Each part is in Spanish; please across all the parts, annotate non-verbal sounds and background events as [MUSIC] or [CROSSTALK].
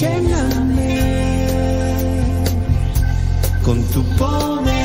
lléname con tu poder.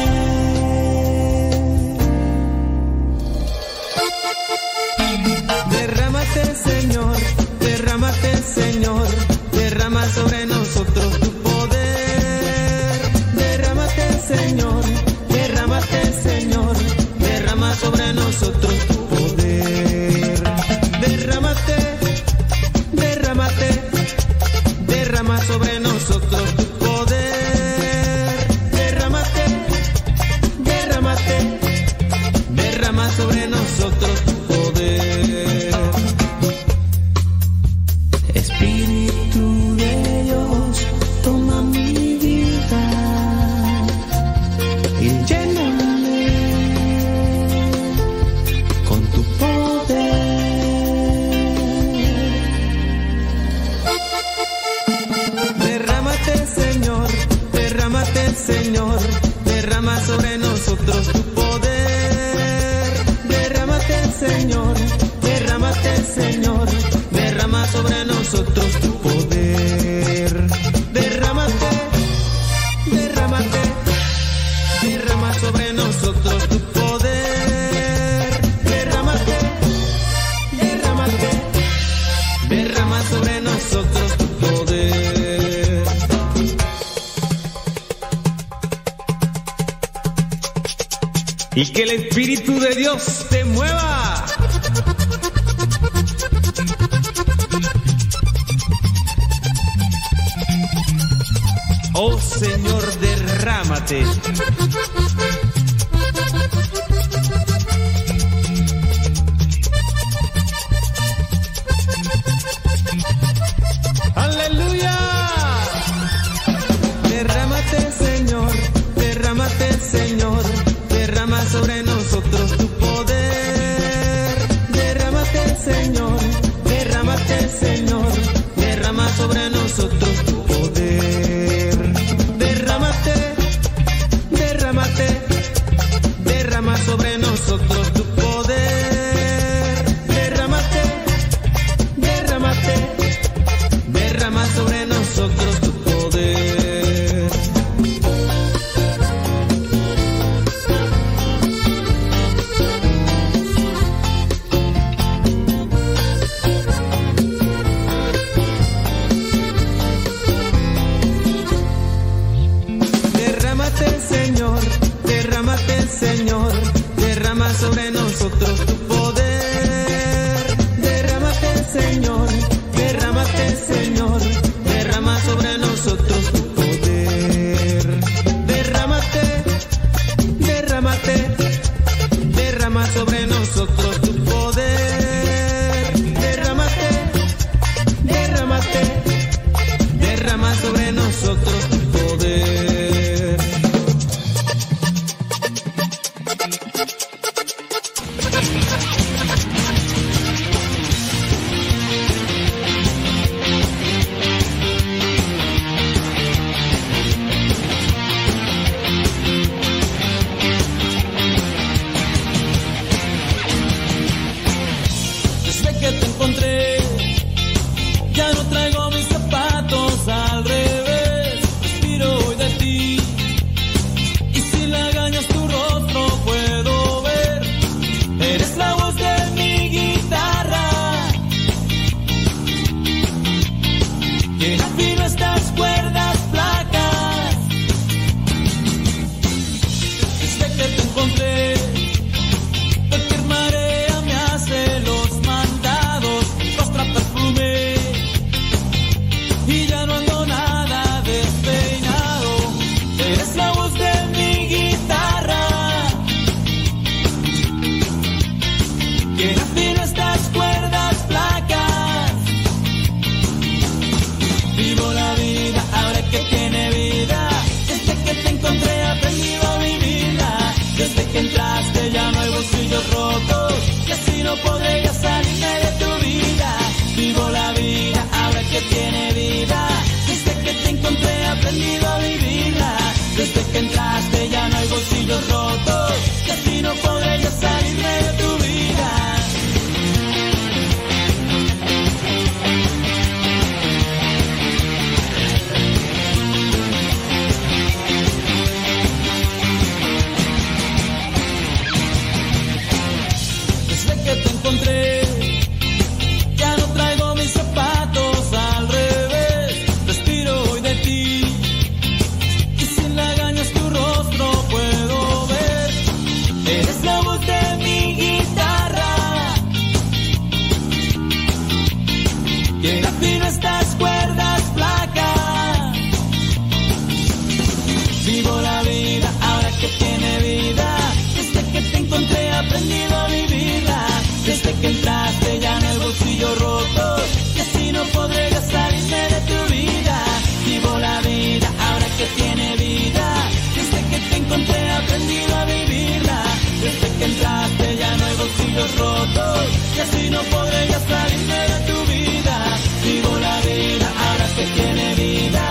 y así no podrías salirme de tu vida. Vivo la vida, ahora que tiene vida.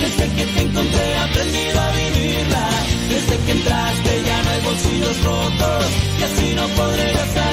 Desde que te encontré he aprendido a vivirla. Desde que entraste ya no hay bolsillos rotos y así no podrías salir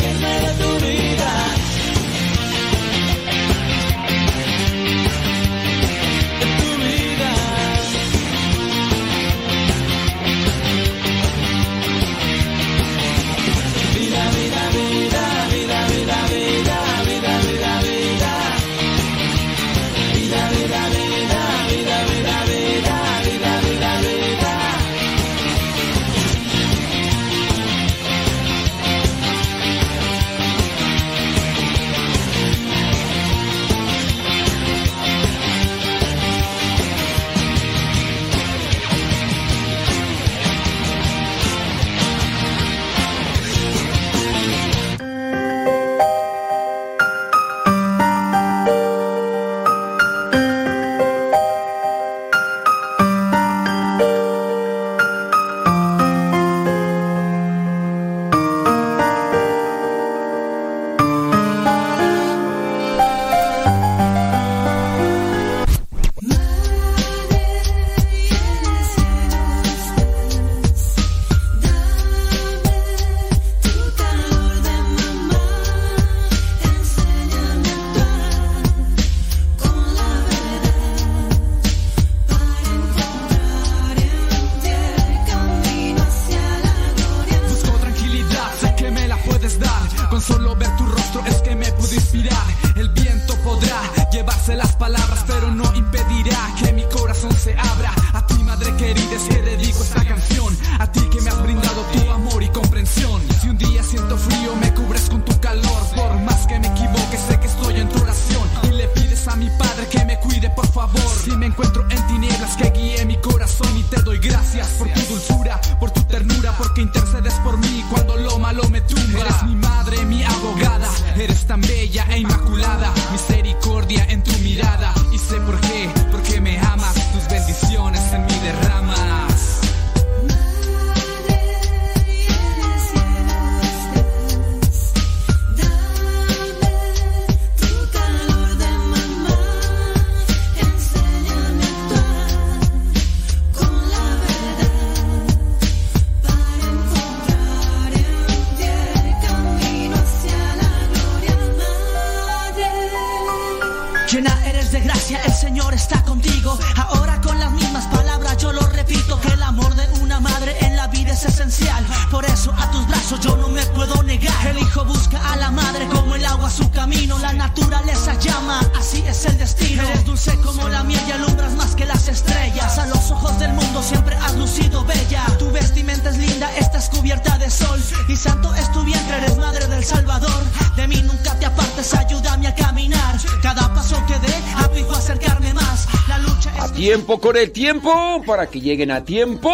con el tiempo para que lleguen a tiempo.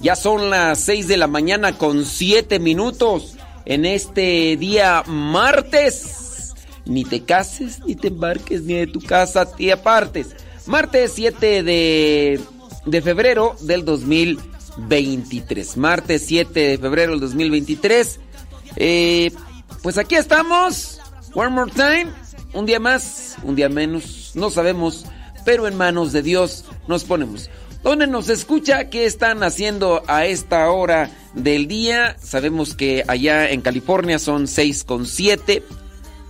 Ya son las 6 de la mañana con 7 minutos en este día martes. Ni te cases, ni te embarques, ni de tu casa te apartes. Martes 7 de, de febrero del 2023. Martes 7 de febrero del 2023. Eh, pues aquí estamos. One more time. Un día más, un día menos. No sabemos pero en manos de Dios nos ponemos. ¿Dónde nos escucha? ¿Qué están haciendo a esta hora del día? Sabemos que allá en California son 6,7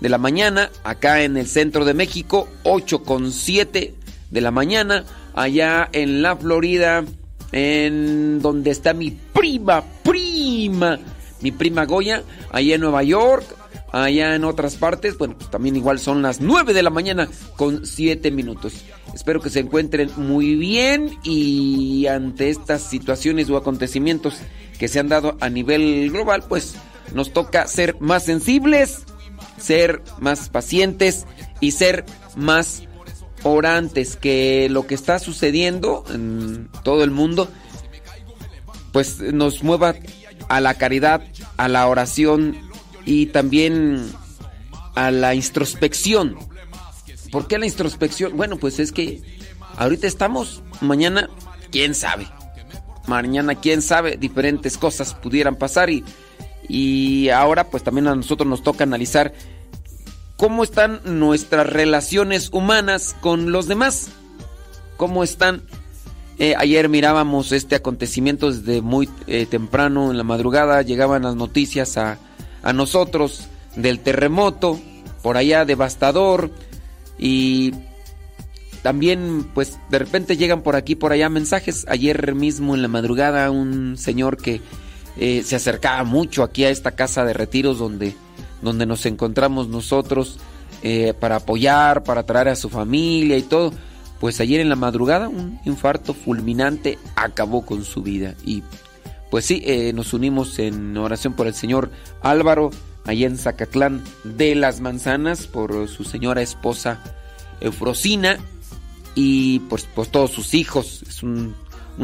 de la mañana, acá en el centro de México 8,7 de la mañana, allá en la Florida, en donde está mi prima, prima, mi prima Goya, allá en Nueva York allá en otras partes, bueno, pues también igual son las 9 de la mañana con 7 minutos. Espero que se encuentren muy bien y ante estas situaciones o acontecimientos que se han dado a nivel global, pues nos toca ser más sensibles, ser más pacientes y ser más orantes que lo que está sucediendo en todo el mundo pues nos mueva a la caridad, a la oración y también a la introspección. ¿Por qué la introspección? Bueno, pues es que ahorita estamos, mañana, quién sabe. Mañana, quién sabe, diferentes cosas pudieran pasar y, y ahora pues también a nosotros nos toca analizar cómo están nuestras relaciones humanas con los demás. ¿Cómo están? Eh, ayer mirábamos este acontecimiento desde muy eh, temprano en la madrugada, llegaban las noticias a, a nosotros del terremoto, por allá devastador, y también pues de repente llegan por aquí, por allá mensajes. Ayer mismo en la madrugada un señor que eh, se acercaba mucho aquí a esta casa de retiros donde, donde nos encontramos nosotros para apoyar, para traer a su familia y todo pues ayer en la madrugada un infarto fulminante acabó con su vida. Y pues sí, eh, nos unimos en oración por el señor Álvaro, allá en Zacatlán de las Manzanas, por su señora esposa Eufrosina y pues, pues todos sus hijos. Es un,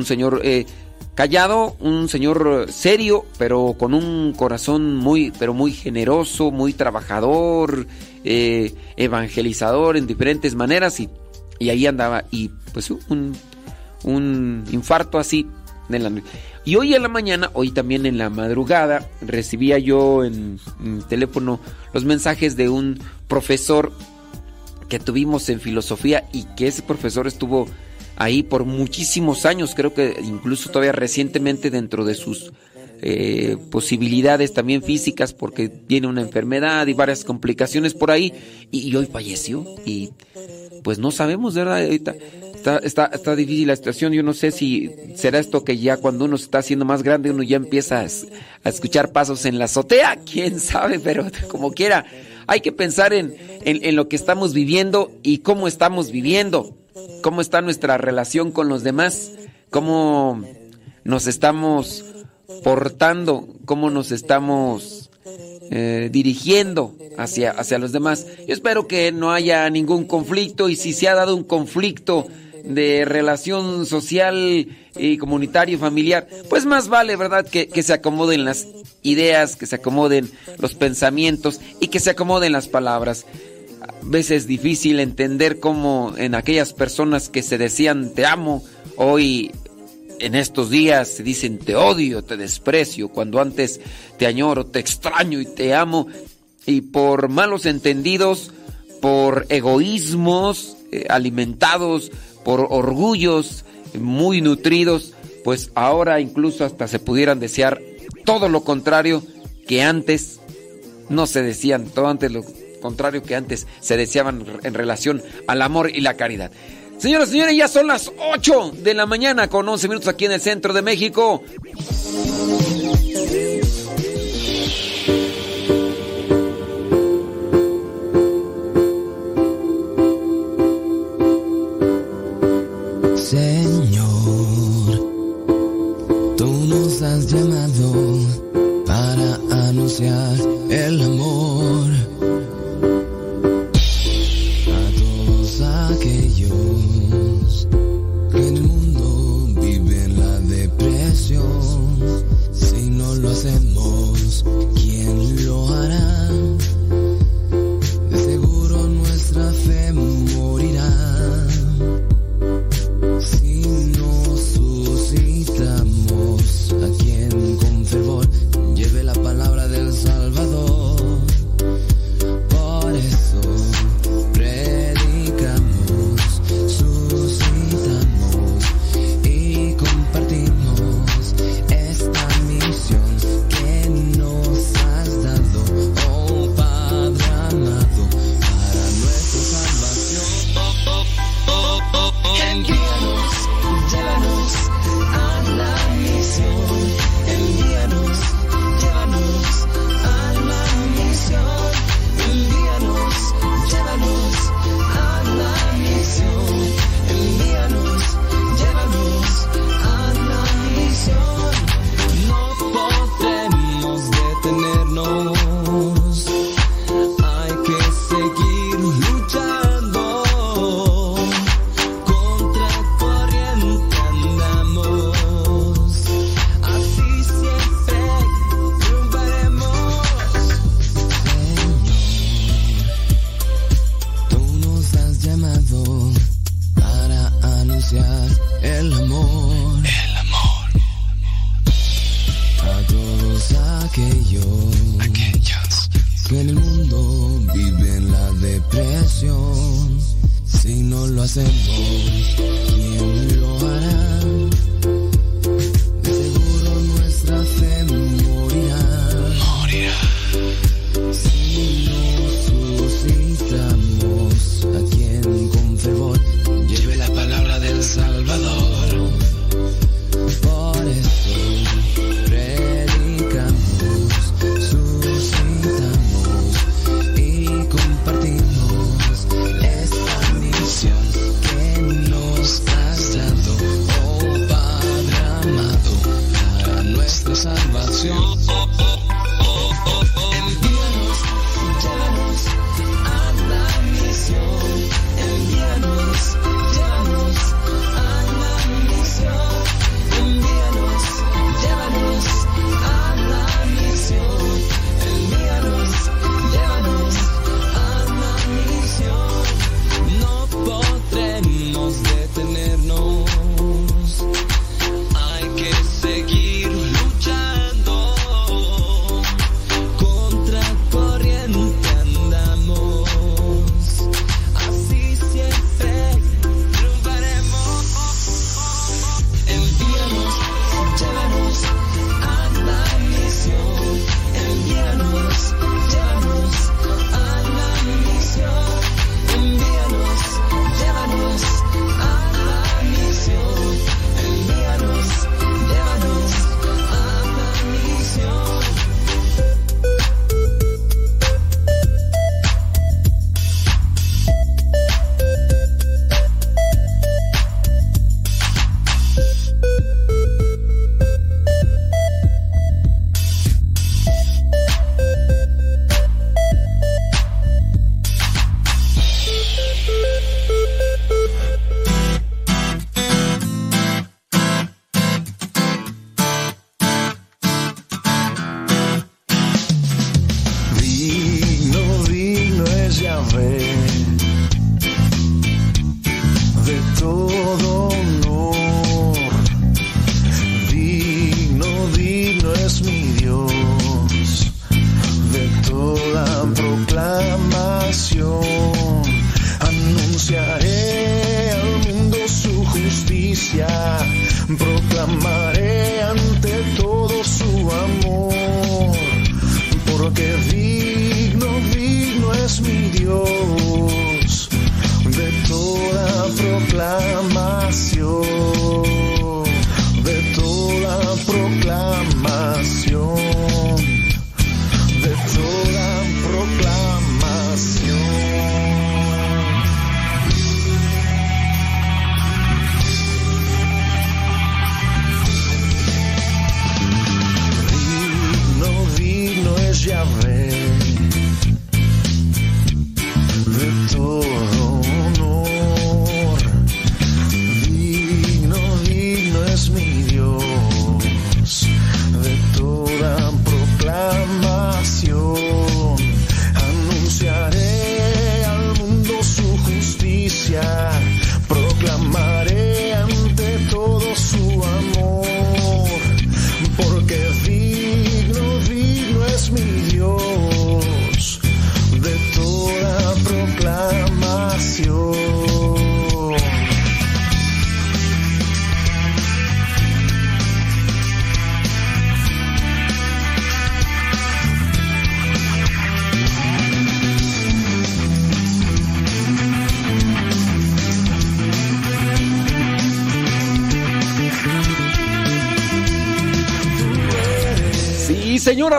señor eh, callado, un señor serio, pero con un corazón muy, pero muy generoso, muy trabajador, eh, evangelizador en diferentes maneras y ahí andaba, y pues un, un infarto así. En la, y hoy en la mañana, hoy también en la madrugada, recibía yo en, en teléfono los mensajes de un profesor que tuvimos en filosofía y que ese profesor estuvo ahí por muchísimos años, creo que incluso todavía recientemente dentro de sus eh, posibilidades también físicas porque tiene una enfermedad y varias complicaciones por ahí y, hoy falleció y pues no sabemos, ¿verdad? Ahorita está, está, está difícil la situación. Yo no sé si será esto que ya cuando uno se está haciendo más grande, uno ya empieza a, escuchar pasos en la azotea. [LAUGHS] Quién sabe, pero como quiera, hay que pensar en, en, en lo que estamos viviendo y cómo estamos viviendo. Cómo está nuestra relación con los demás. Cómo nos estamos portando. Cómo nos estamos eh, dirigiendo hacia, hacia los demás. Yo espero que no haya ningún conflicto y si se ha dado un conflicto de relación social y comunitario familiar, pues más vale, ¿verdad? Que, que se acomoden las ideas, que se acomoden los pensamientos y que se acomoden las palabras. A veces es difícil entender cómo en aquellas personas que se decían te amo, hoy en estos días se dicen te odio, te desprecio, cuando antes te añoro, te extraño y te amo. Y por malos entendidos, por egoísmos eh, alimentados, por orgullos muy nutridos, pues ahora incluso hasta se pudieran desear todo lo contrario que antes no se decían, todo antes lo contrario que antes se deseaban en relación al amor y la caridad. Señoras y señores, ya son las 8 de la mañana con 11 minutos aquí en el centro de México. Señor, tú nos has llamado para anunciar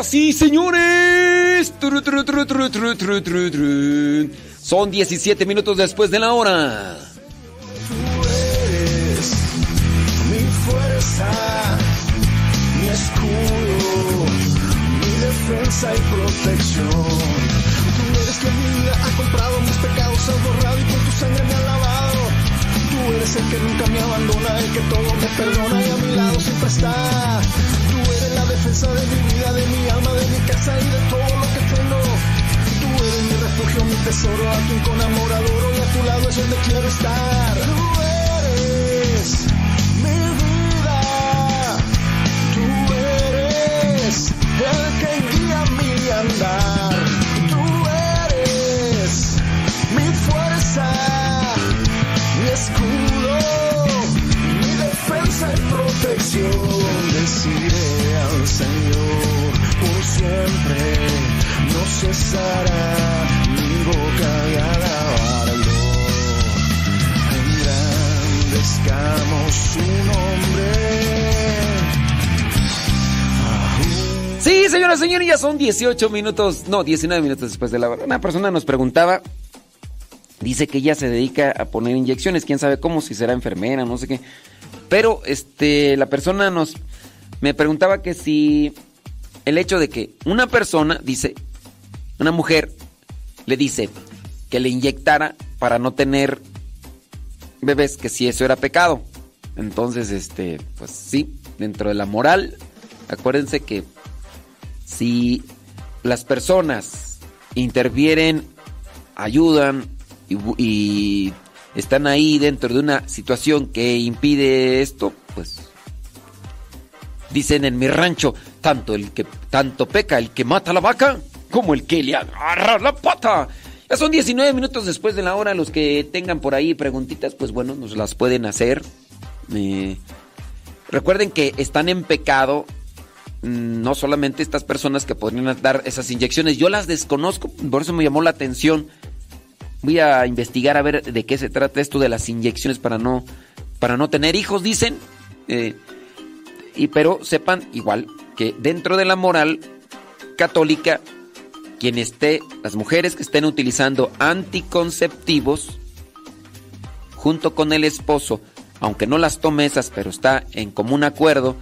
señoras señores. Son 17 minutos después de la hora. 18 minutos, no, 19 minutos después de la hora. Una persona nos preguntaba, dice que ella se dedica a poner inyecciones, quién sabe cómo, si será enfermera, no sé qué. Pero este, la persona nos me preguntaba que si el hecho de que una persona, dice, una mujer, le dice que le inyectara para no tener bebés, que si eso era pecado. Entonces, este, pues sí, dentro de la moral, acuérdense que si las personas intervienen, ayudan y, están ahí dentro de una situación que impide esto, pues dicen en mi rancho, tanto el que tanto peca el que mata a la vaca como el que le agarra la pata. Ya son 19 minutos después de la hora. Los que tengan por ahí preguntitas, pues bueno, nos las pueden hacer. Eh, recuerden que están en pecado no solamente estas personas que podrían dar esas inyecciones. Yo las desconozco, por eso me llamó la atención. Voy a investigar a ver de qué se trata esto de las inyecciones para no, para no tener hijos, dicen. Eh, y pero sepan igual que dentro de la moral católica, quien esté, las mujeres que estén utilizando anticonceptivos junto con el esposo, aunque no las tome esas, pero está en común acuerdo,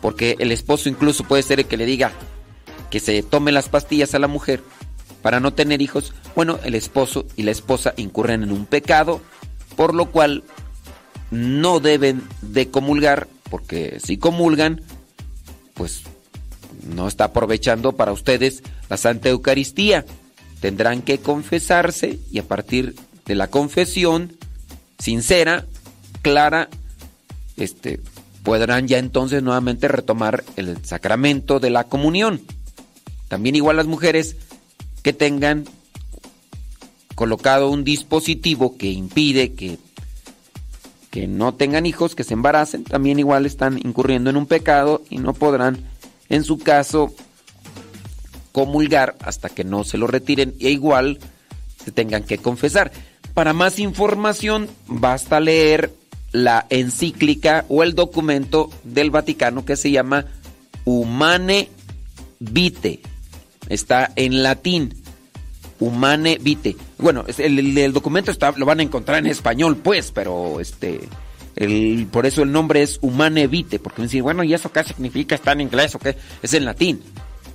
porque el esposo incluso puede ser el que le diga que se tome las pastillas a la mujer para no tener hijos, bueno, el esposo y la esposa incurren en un pecado, por lo cual no deben de comulgar, porque si comulgan, pues no está aprovechando para ustedes la Santa Eucaristía. Tendrán que confesarse y a partir de la confesión sincera, clara, este, podrán ya entonces nuevamente retomar el sacramento de la comunión. También igual las mujeres que tengan colocado un dispositivo que impide que, que no tengan hijos, que se embaracen, también igual están incurriendo en un pecado y no podrán, en su caso, comulgar hasta que no se lo retiren e igual se tengan que confesar. Para más información basta leer la encíclica o el documento del Vaticano que se llama Humane Vitae. Está en latín. Humane Vitae. Bueno, el, el- documento está, lo van a encontrar en español, pues, pero este. Por eso el nombre es Humane Vitae, porque me dicen, bueno, ¿y eso qué significa? ¿Está en inglés o qué? Es en latín.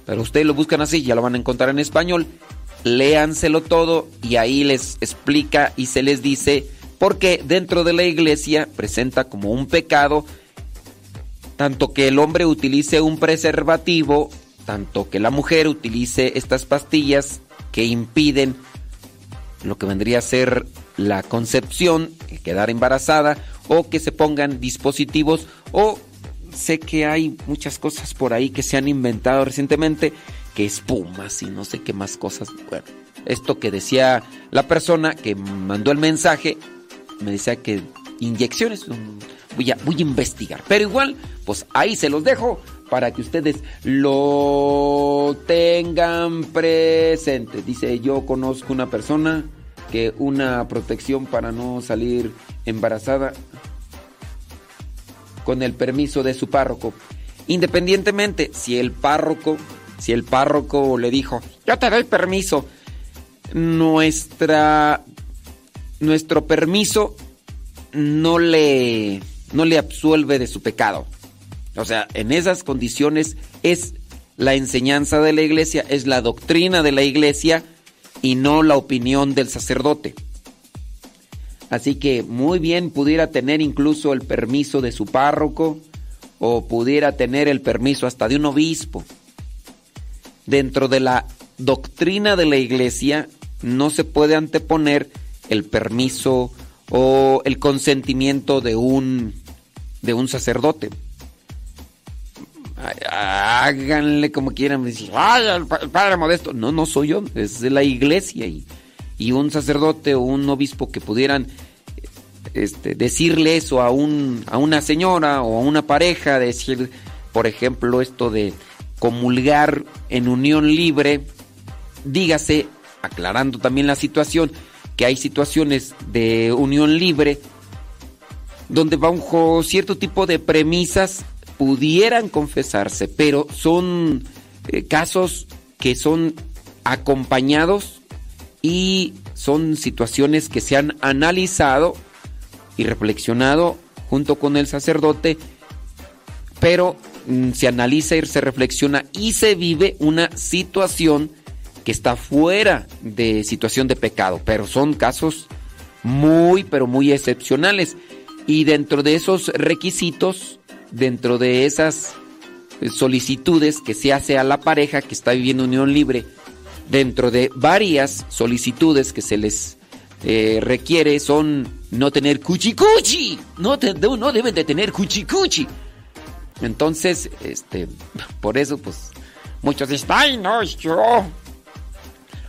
Pero ustedes lo buscan así, ya lo van a encontrar en español. Léanselo todo y ahí les explica y se les dice porque dentro de la iglesia presenta como un pecado tanto que el hombre utilice un preservativo, tanto que la mujer utilice estas pastillas que impiden lo que vendría a ser la concepción, quedar embarazada, o que se pongan dispositivos, o sé que hay muchas cosas por ahí que se han inventado recientemente, que espumas y no sé qué más cosas. Bueno, esto que decía la persona que mandó el mensaje, me decía que inyecciones, voy a, voy a investigar. Pero igual, pues ahí se los dejo para que ustedes lo tengan presente. Dice, yo conozco una persona que una protección para no salir embarazada con el permiso de su párroco. Independientemente, si el párroco, si el párroco le dijo, yo te doy permiso, nuestra, nuestro permiso no le, no le absuelve de su pecado. O sea, en esas condiciones es la enseñanza de la iglesia, es la doctrina de la iglesia y no la opinión del sacerdote. Así que muy bien pudiera tener incluso el permiso de su párroco o pudiera tener el permiso hasta de un obispo. Dentro de la doctrina de la iglesia no se puede anteponer el permiso o el consentimiento de un de un sacerdote. Háganle como quieran, dicen, "Ay, padre modesto. No, no soy yo, es de la iglesia y, y un sacerdote o un obispo que pudieran este, decirle eso a, un, a una señora o a una pareja, decir, por ejemplo, esto de comulgar en unión libre, dígase, aclarando también la situación, hay situaciones de unión libre donde bajo cierto tipo de premisas pudieran confesarse, pero son eh, casos que son acompañados y son situaciones que se han analizado y reflexionado junto con el sacerdote, pero mm, se analiza y se reflexiona y se vive una situación que está fuera de situación de pecado, pero son casos muy, pero muy excepcionales. Y dentro de esos requisitos, dentro de esas eh, solicitudes que se hace a la pareja que está viviendo unión libre, dentro de varias solicitudes que se les eh, requiere son no tener cuchicuchi, no, no deben de tener cuchicuchi. Entonces, este, por eso, pues, muchos dicen, ay, no, yo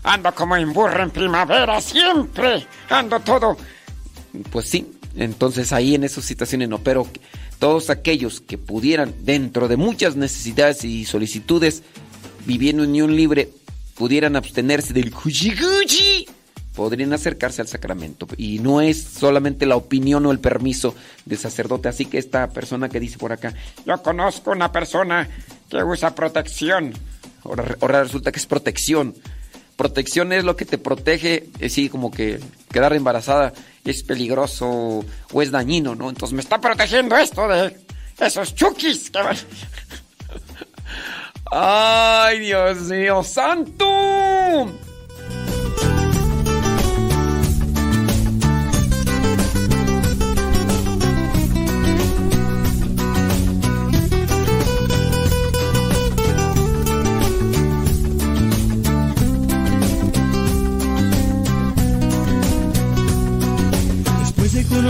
ando como en en primavera siempre, ando todo. Pues sí, entonces ahí en esas situaciones no, pero todos aquellos que pudieran, dentro de muchas necesidades y solicitudes, viviendo en unión libre, pudieran abstenerse del cuchicuchi, podrían acercarse al sacramento. Y no es solamente la opinión o el permiso del sacerdote. Así que esta persona que dice por acá, yo conozco una persona que usa protección. Ahora resulta que es protección. Protección es lo que te protege, así como que quedar embarazada es peligroso o es dañino, ¿no? Entonces me está protegiendo esto de esos chukis que van. [LAUGHS] ¡Ay, Dios mío, santo!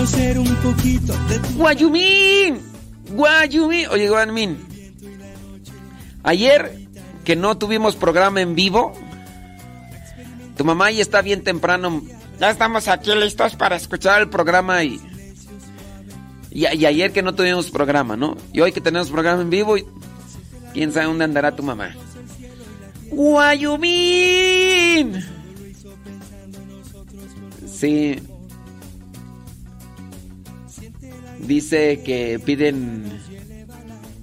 Conocer un. Oye, Guayumín. Ayer que no tuvimos programa en vivo, tu mamá ya está bien temprano. Ya estamos aquí listos para escuchar el programa y, y, ayer que no tuvimos programa, ¿no? Y hoy que tenemos programa en vivo, quién sabe dónde andará tu mamá. Guayumín. Sí. Dice que piden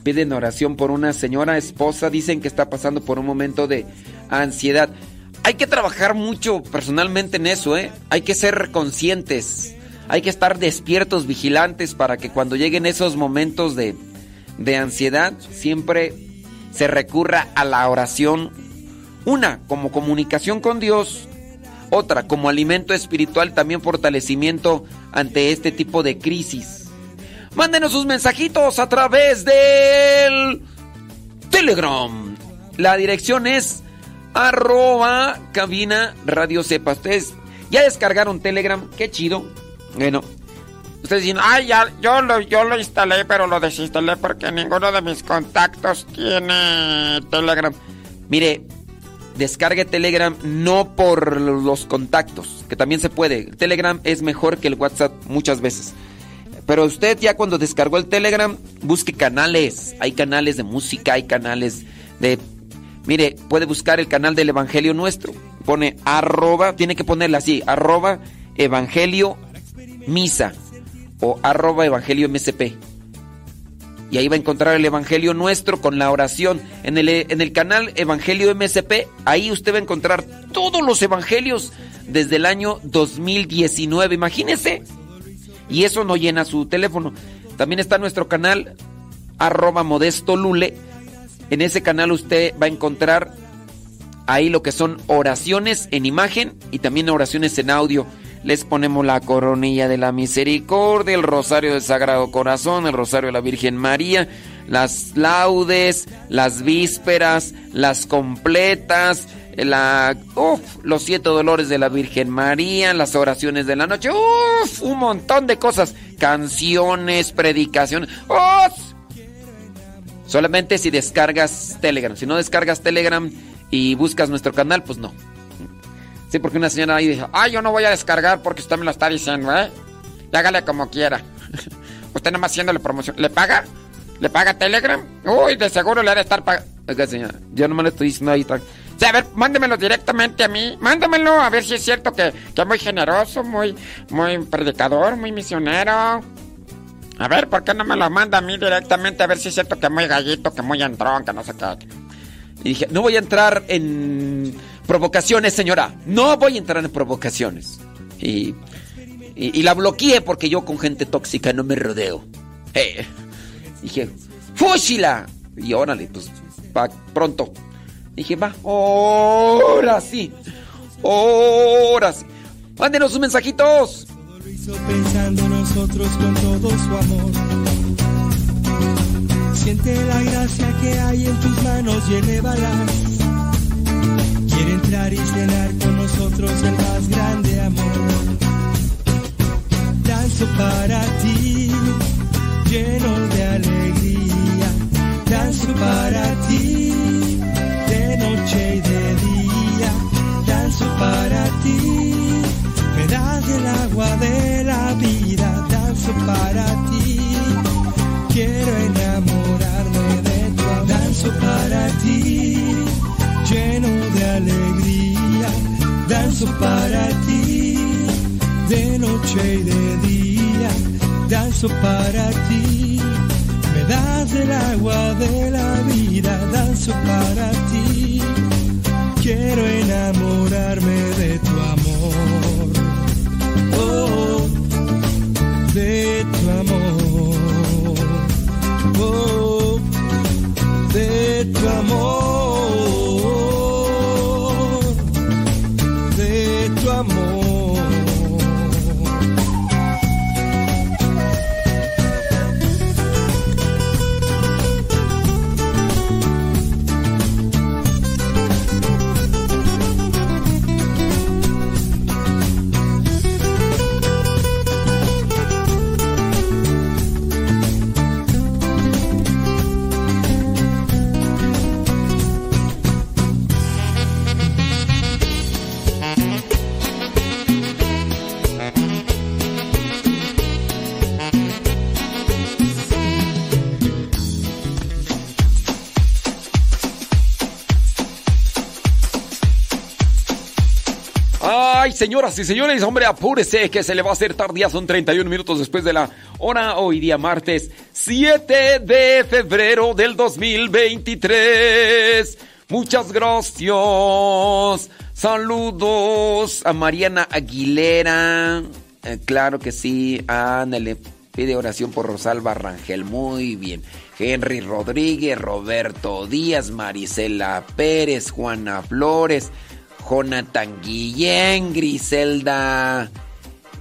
piden oración por una señora esposa, dicen que está pasando por un momento de ansiedad. Hay que trabajar mucho personalmente en eso, ¿eh? Hay que ser conscientes, hay que estar despiertos, vigilantes para que cuando lleguen esos momentos de, de ansiedad siempre se recurra a la oración. Una, como comunicación con Dios. Otra, como alimento espiritual, también fortalecimiento ante este tipo de crisis. Mándenos sus mensajitos a través del Telegram. La dirección es arroba cabina radio sepa. Ustedes ya descargaron Telegram, qué chido. Bueno, ustedes dicen, ay, ya, yo lo, yo lo instalé, pero lo desinstalé porque ninguno de mis contactos tiene Telegram. Mire, descargue Telegram no por los contactos, que también se puede. Telegram es mejor que el WhatsApp muchas veces. Pero usted ya cuando descargó el Telegram, busque canales. Hay canales de música, hay canales de... Mire, puede buscar el canal del Evangelio Nuestro. Pone arroba, tiene que ponerle así, arroba Evangelio Misa o arroba Evangelio MSP. Y ahí va a encontrar el Evangelio Nuestro con la oración. En el, en el canal Evangelio MSP, ahí usted va a encontrar todos los evangelios desde el año 2019. Imagínese. Y eso no llena su teléfono. También está nuestro canal arroba modesto lule. En ese canal usted va a encontrar ahí lo que son oraciones en imagen y también oraciones en audio. Les ponemos la coronilla de la misericordia, el rosario del Sagrado Corazón, el rosario de la Virgen María, las laudes, las vísperas, las completas, la, uf, los siete dolores de la Virgen María, las oraciones de la noche, uf, un montón de cosas, canciones, predicaciones. Solamente si descargas Telegram. Si no descargas Telegram y buscas nuestro canal, pues no. Sí, porque una señora ahí dijo, ah, yo no voy a descargar porque usted me lo está diciendo, ¿eh? Y hágale como quiera. [LAUGHS] usted nada más haciéndole promoción. ¿Le paga? ¿Le paga Telegram? Uy, de seguro le ha de estar pagando. Oiga, señora, yo no me lo estoy diciendo ahí. A ver, mándemelo directamente a mí. Mándemelo a ver si es cierto que, que muy generoso, muy, muy predicador, muy misionero. A ver, ¿por qué no me lo manda a mí directamente? A ver si es cierto que muy gallito, que muy entrón, que no sé qué. Y dije, no voy a entrar en provocaciones, señora. No voy a entrar en provocaciones. Y, y, la bloqueé porque yo con gente tóxica no me rodeo. Eh, dije, ¡fúchila! Y órale, pues, va pronto. Dije, va, ahora sí. Ahora sí. Mándenos sus mensajitos. Lo hizo pensando en nosotros con todo su amor. Siente la gracia que hay en tus manos y elévalas. Quiere entrar y cenar con nosotros el más grande amor. Danzo para ti, lleno de alegría. Danzo para ti, Danzo para ti, me das el agua de la vida. Danzo para ti, quiero enamorarme de tu amor. Danzo para ti, lleno de alegría. Danzo para ti, de noche y de día. Danzo para ti, me das el agua de la vida. Danzo para ti, quiero enamorarme de tu amor. Oh, de tu amor. Oh, de tu amor. Señoras y señores, hombre, apúrese que se le va a hacer tarde. Ya son 31 minutos después de la hora. Hoy día martes 7 de febrero del 2023. Muchas gracias. Saludos a Mariana Aguilera. Eh, claro que sí. Ándale. Pide oración por Rosalba Rangel. Muy bien. Henry Rodríguez, Roberto Díaz, Marisela Pérez, Juana Flores. Jonathan Guillén, Griselda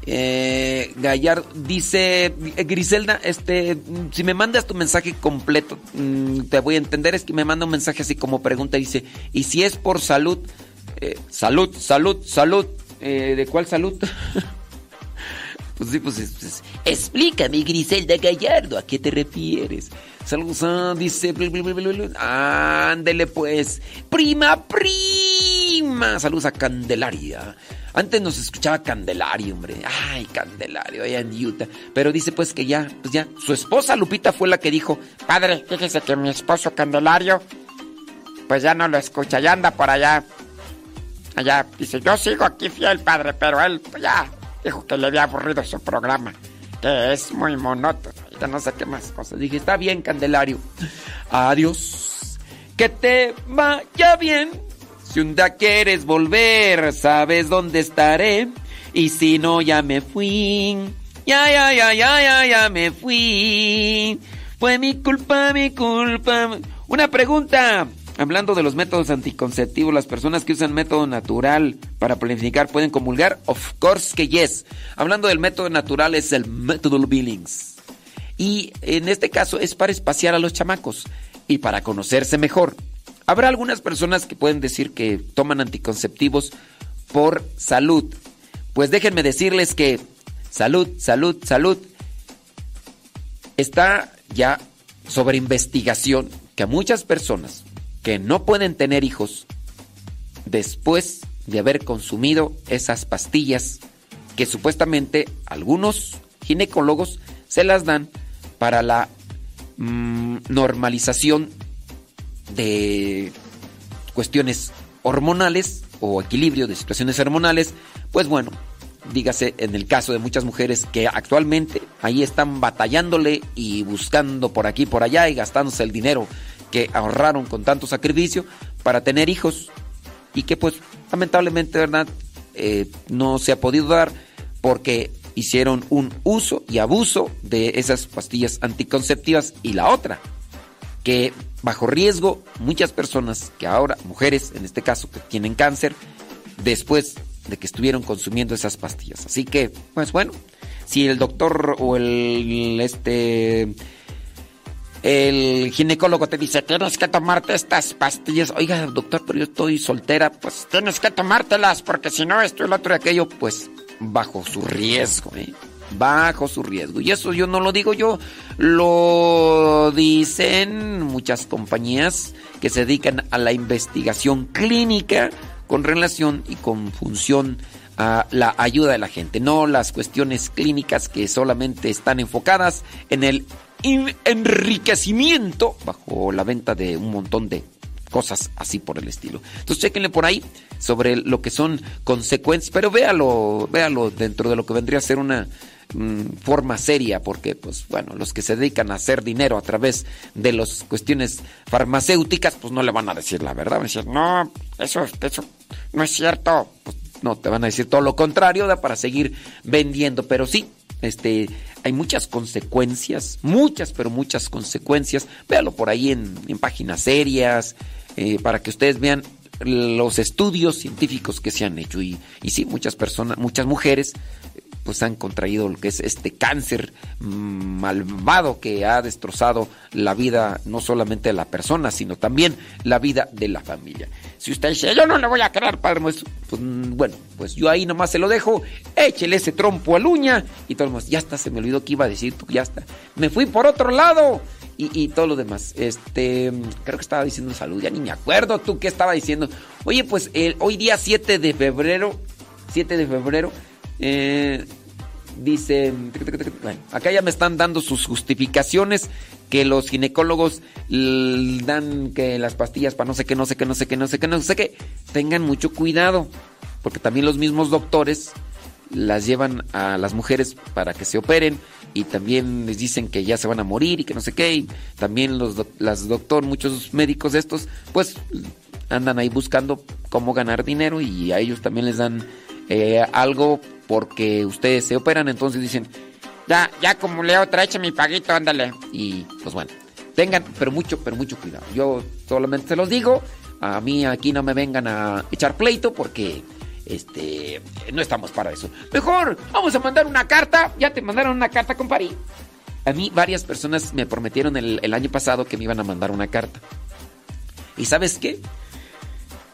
eh, Gallardo. Dice eh, Griselda, este, si me mandas tu mensaje completo, mm, te voy a entender. Es que me manda un mensaje así como pregunta. Dice, ¿y si es por salud? Eh, salud, salud, salud. Eh, ¿De cuál salud? [LAUGHS] pues sí, pues, es- pues, explícame, Griselda Gallardo, ¿a qué te refieres? Saludos, ah, dice. Ándele pues. Prima, prima. Saludos a Candelaria. Antes nos escuchaba Candelario, hombre. Ay, Candelario, allá en Utah. Pero dice pues que ya, pues ya. Su esposa Lupita fue la que dijo, Padre, fíjese que mi esposo Candelario, pues ya no lo escucha, ya anda por allá. Allá, dice, yo sigo aquí fiel, padre, pero él pues, ya dijo que le había aburrido su programa, que es muy monótono, y ya no sé qué más cosas. dije, está bien, Candelario. Adiós. Que te vaya bien. Si un día quieres volver, sabes dónde estaré. Y si no, ya me fui. Ya, ya, ya, ya, ya, ya me fui. Fue mi culpa, mi culpa. Una pregunta. Hablando de los métodos anticonceptivos, las personas que usan método natural para planificar pueden comulgar? Of course que yes. Hablando del método natural es el método Billings. Y en este caso es para espaciar a los chamacos y para conocerse mejor. Habrá algunas personas que pueden decir que toman anticonceptivos por salud. Pues déjenme decirles que salud, salud, salud está ya sobre investigación que a muchas personas que no pueden tener hijos después de haber consumido esas pastillas que supuestamente algunos ginecólogos se las dan para la mm, normalización de cuestiones hormonales o equilibrio de situaciones hormonales, pues bueno, dígase en el caso de muchas mujeres que actualmente ahí están batallándole y buscando por aquí por allá y gastándose el dinero que ahorraron con tanto sacrificio para tener hijos y que pues lamentablemente verdad Eh, no se ha podido dar porque hicieron un uso y abuso de esas pastillas anticonceptivas y la otra que bajo riesgo muchas personas que ahora mujeres en este caso que tienen cáncer después de que estuvieron consumiendo esas pastillas. Así que pues bueno si el doctor o el este el ginecólogo te dice, tienes que tomarte estas pastillas. Oiga, doctor, pero yo estoy soltera. Pues tienes que tomártelas, porque si no, esto lo otro y aquello, pues bajo su riesgo, ¿eh? Bajo su riesgo. Y eso yo no lo digo yo, lo dicen muchas compañías que se dedican a la investigación clínica con relación y con función a la ayuda de la gente, no las cuestiones clínicas que solamente están enfocadas en el enriquecimiento bajo la venta de un montón de cosas así por el estilo. Entonces chequenle por ahí sobre lo que son consecuencias, pero véalo, véalo dentro de lo que vendría a ser una mm, forma seria, porque pues bueno, los que se dedican a hacer dinero a través de las cuestiones farmacéuticas, pues no le van a decir la verdad, decir, no, eso, eso no es cierto. Pues, no, te van a decir todo lo contrario, ¿verdad? para seguir vendiendo, pero sí, este, hay muchas consecuencias, muchas, pero muchas consecuencias. Véalo por ahí en, en páginas serias, eh, para que ustedes vean los estudios científicos que se han hecho. Y, y sí, muchas personas, muchas mujeres, pues han contraído lo que es este cáncer malvado que ha destrozado la vida no solamente de la persona, sino también la vida de la familia. Si usted dice, yo no le voy a creer, padre, pues, pues, bueno, pues yo ahí nomás se lo dejo, échele ese trompo al uña y todo lo demás. Ya está, se me olvidó que iba a decir, tú, ya está. Me fui por otro lado y, y todo lo demás. Este, creo que estaba diciendo salud, ya ni me acuerdo tú qué estaba diciendo. Oye, pues hoy día 7 de febrero, 7 de febrero, eh, dice, acá ya me están dando sus justificaciones que los ginecólogos dan que las pastillas para no sé qué, no sé qué, no sé qué, no sé qué, no sé qué. Tengan mucho cuidado, porque también los mismos doctores las llevan a las mujeres para que se operen y también les dicen que ya se van a morir y que no sé qué. Y también los las doctor, muchos médicos estos, pues andan ahí buscando cómo ganar dinero y a ellos también les dan eh, algo porque ustedes se operan, entonces dicen, Ya, ya acumulé otra, eche mi paguito, ándale. y pues bueno, tengan, pero mucho, pero mucho cuidado. Yo solamente se los digo, a mí aquí no me vengan a echar pleito porque este no estamos para eso. Mejor vamos a mandar una carta, ya te mandaron una carta, compadre. A mí varias personas me prometieron el, el año pasado que me iban a mandar una carta. ¿Y sabes qué?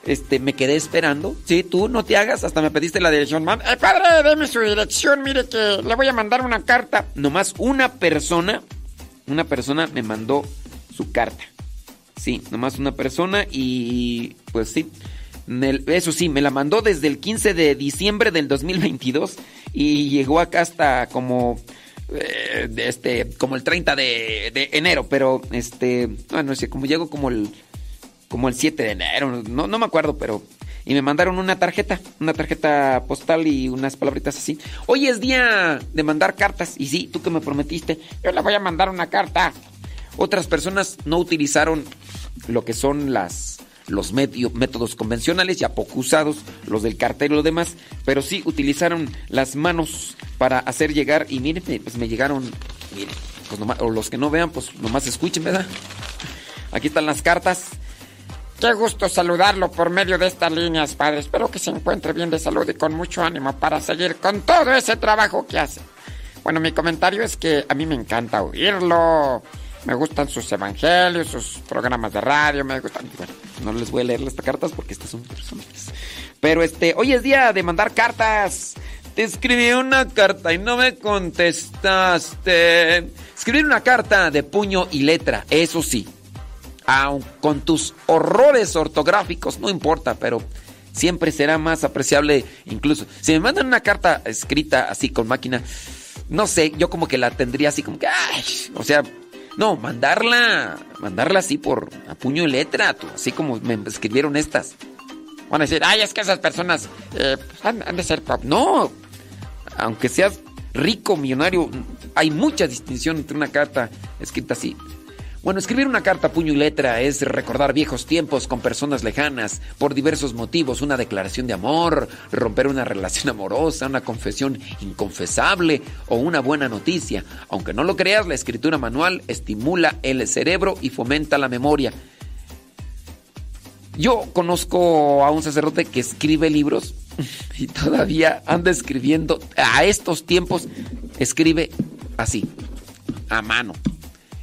Este, me quedé esperando. Sí, tú no te hagas, hasta me pediste la dirección. Man, Eh, padre, deme su dirección, mire que le voy a mandar una carta. nomás una persona, una persona me mandó su carta. Sí, nomás una persona y pues sí. eso sí, me la mandó desde el 15 de diciembre del 2022 y llegó acá hasta como eh, este como el 30 de, de enero, pero este, bueno, sé, como llegó como el como el 7 de enero, no, no me acuerdo, pero... Y me mandaron una tarjeta, una tarjeta postal y unas palabritas así. Hoy es día de mandar cartas, y sí, tú que me prometiste, Yo le voy a mandar una carta. otras personas no utilizaron lo que son las los métodos convencionales, ya poco usados, los del cartel y lo demás, pero sí utilizaron las manos para hacer llegar, y miren, pues me llegaron, miren, pues nomás- o los que no vean, pues nomás escuchen, ¿verdad? Aquí están las cartas. Qué gusto saludarlo por medio de estas líneas, padre. Espero que se encuentre bien de salud y con mucho ánimo para seguir con todo ese trabajo que hace. Bueno, mi comentario es que a mí me encanta oírlo. Me gustan sus evangelios, sus programas de radio, me gustan. Bueno, no les voy a leer las cartas porque estas son personales. Pero este, hoy es día de mandar cartas. Te escribí una carta y no me contestaste. Escribir una carta de puño y letra, eso sí. Aun con tus horrores ortográficos, no importa, pero siempre será más apreciable incluso. Si me mandan una carta escrita así con máquina, no sé, yo como que la tendría así como que, o sea, no, mandarla, mandarla así por a puño y letra, tú, así como me escribieron estas. Van a decir, ay, es que esas personas eh, pues, han, han de ser pop. No, aunque seas rico, millonario, hay mucha distinción entre una carta escrita así. Bueno, escribir una carta puño y letra es recordar viejos tiempos con personas lejanas por diversos motivos, una declaración de amor, romper una [LAUGHS] relación amorosa, una confesión inconfesable o una buena noticia. Aunque no lo creas, la escritura manual estimula el cerebro y fomenta la memoria. Yo conozco a un sacerdote que escribe libros [LAUGHS] y todavía anda escribiendo, a estos tiempos, escribe así, a mano.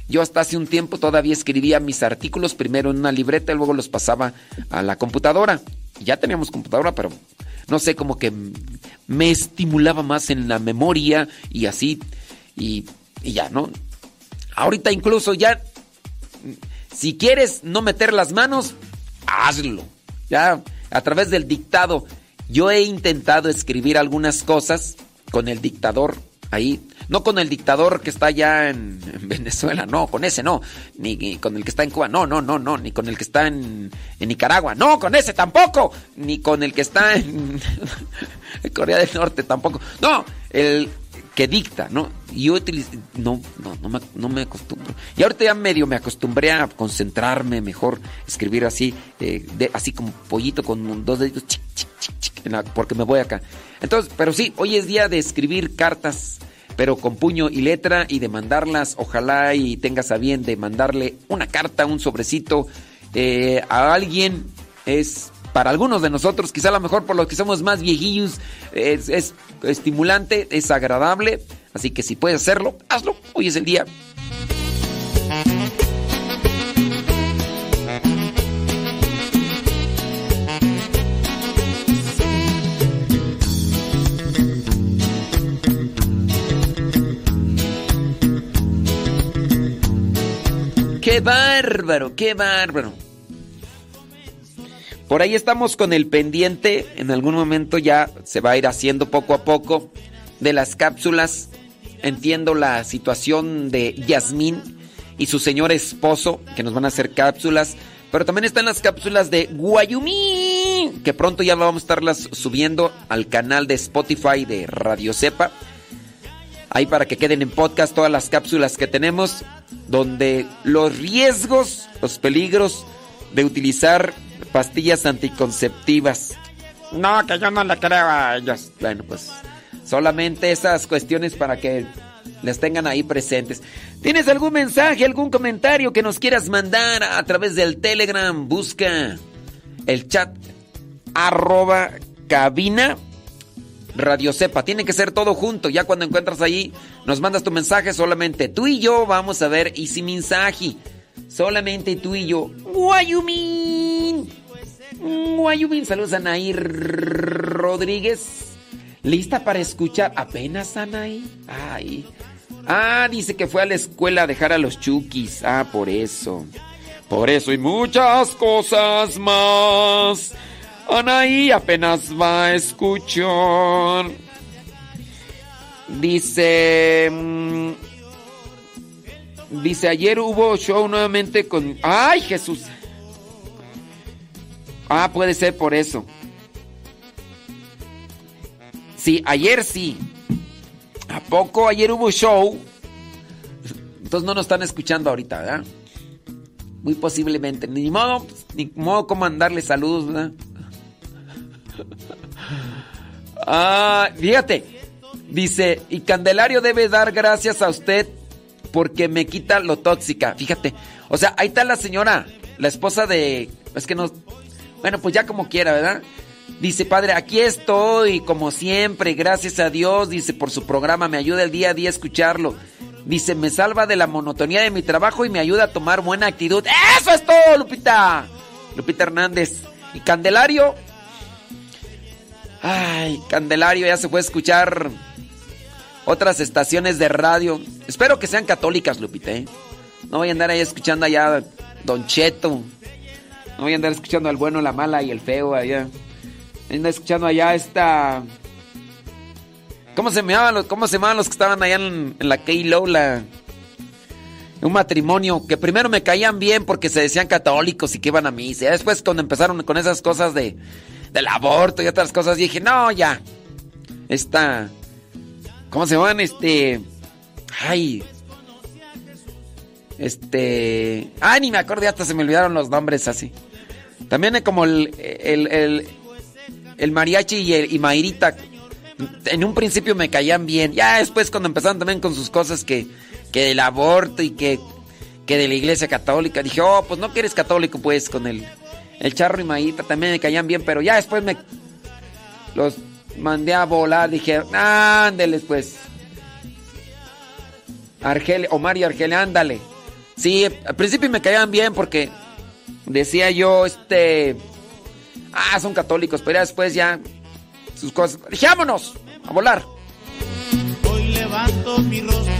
Yo hasta hace un tiempo todavía escribía mis artículos primero en una libreta y luego los pasaba a la computadora. Ya teníamos computadora, pero no sé, como que me estimulaba más en la memoria y así, y, y ya, ¿no? Ahorita incluso ya, si quieres no meter las manos, hazlo. Ya, a través del dictado. Yo he intentado escribir algunas cosas con el dictador ahí. No con el dictador que está allá en, en Venezuela, no, con ese no. Ni, con el que está en Cuba, no, no, no, no. Ni con el que está en, Nicaragua, no, con ese tampoco. Ni con el que está en, [LAUGHS] Corea del Norte tampoco. No, el que dicta, ¿no? Y yo utilizo, no, no, no me, no me acostumbro. Y ahorita ya medio me acostumbré a concentrarme mejor, escribir así, eh, de, así como pollito con dos deditos, chic, chic, chic, porque me voy acá. Entonces, pero sí, hoy es día de escribir cartas, pero con puño y letra y de mandarlas. Ojalá y tengas a bien de mandarle una carta, un sobrecito eh, a alguien. Es para algunos de nosotros, quizá a lo mejor por los que somos más viejillos, es, es estimulante, es agradable. Así que si puedes hacerlo, hazlo. Hoy es el día. ¡Qué bárbaro! ¡Qué bárbaro! Por ahí estamos con el pendiente. En algún momento ya se va a ir haciendo poco a poco de las cápsulas. Entiendo la situación de Yasmín y su señor esposo que nos van a hacer cápsulas. Pero también están las cápsulas de Guayumí, que pronto ya vamos a estarlas subiendo al canal de Spotify de Radio Cepa. Ahí para que queden en podcast todas las cápsulas que tenemos, donde los riesgos, los peligros de utilizar pastillas anticonceptivas. No, que yo no le creo a ellos. Bueno, pues solamente esas cuestiones para que las tengan ahí presentes. ¿Tienes algún mensaje, algún comentario que nos quieras mandar a través del Telegram? Busca el chat arroba cabina Radio Cepa. Tiene que ser todo junto. Ya cuando encuentras ahí, nos mandas tu mensaje. Solamente tú y yo vamos a ver Easy. Solamente tú y yo. Guayumín. Guayumín. Saludos a Rodríguez. ¿Lista para escuchar? Apenas Anaí. Ay. Ah, dice que fue a la escuela a dejar a los chukis. Ah, por eso. Por eso y muchas cosas más. Anaí apenas va a escuchar. Dice. mm, Dice, ayer hubo show nuevamente con... ¡Ay, Jesús! Ah, puede ser por eso. Sí, ayer sí. ¿A poco ayer hubo show? Entonces no nos están escuchando ahorita, ¿verdad? Muy posiblemente. Ni modo, ni modo como mandarle saludos, ¿verdad? Ah, fíjate. Dice, y Candelario debe dar gracias a usted porque me quita lo tóxica. Fíjate. O sea, ahí está la señora, la esposa de... Es que no... Bueno, pues ya como quiera, ¿verdad? Dice, padre, aquí estoy, como siempre, gracias a Dios, dice, por su programa, me ayuda el día a día a escucharlo. Dice, me salva de la monotonía de mi trabajo y me ayuda a tomar buena actitud. ¡Eso es todo, Lupita! Lupita Hernández. Y Candelario. Ay, Candelario ya se a escuchar otras estaciones de radio. Espero que sean católicas, Lupita, ¿eh? No voy a andar ahí escuchando allá Don Cheto. No voy a andar escuchando al bueno, la mala y el feo allá. Voy a andar escuchando allá esta... ¿Cómo se llamaban los, cómo se llamaban los que estaban allá en, la K-Low? La... Un matrimonio que primero me caían bien porque se decían católicos y que iban a misa. Después cuando empezaron con esas cosas de, del aborto y otras cosas. Dije, no, ya. Esta. ¿Cómo se llaman? Este. Ay. Este. Ay, ni me acuerdo, hasta se me olvidaron los nombres así. También como el. El, el, mariachi y, el, y Mayrita. En un principio me caían bien. Ya después, cuando empezaron también con sus cosas que. Que del aborto y que. Que de la iglesia católica. Dije, oh, pues no que eres católico, pues, con el. El charro y Mayrita también me caían bien, pero ya después me. Los mandé a volar. Dije, ándeles, pues. Argelia, Omar y Argelia, ándale. Sí, al principio me caían bien porque decía yo, este. Ah, son católicos, pero ya después ya. Sus cosas. Dije, vámonos a volar. Hoy levanto mi rostro,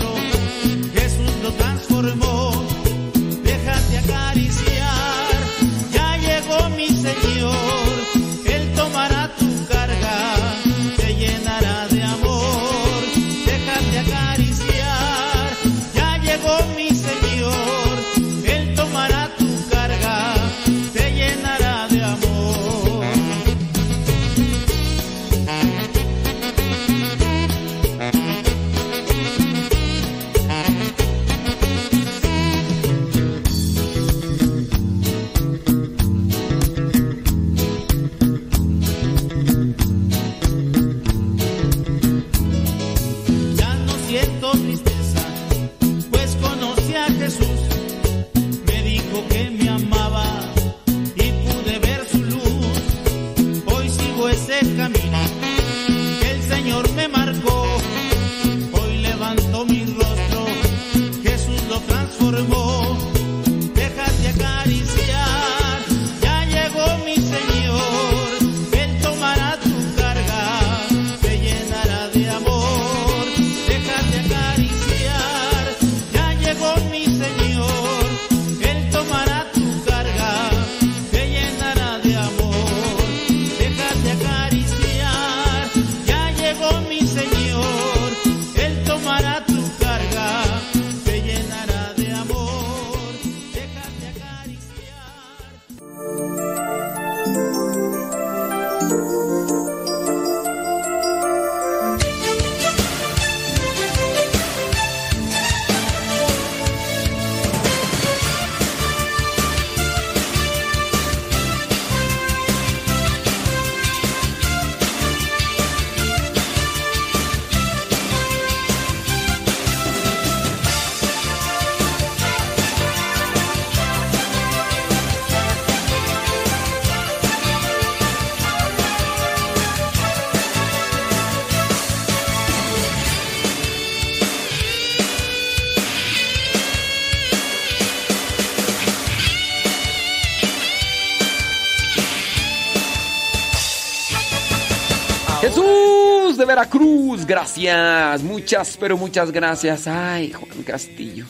gracias. Muchas, pero muchas gracias. Ay, Juan Castillo.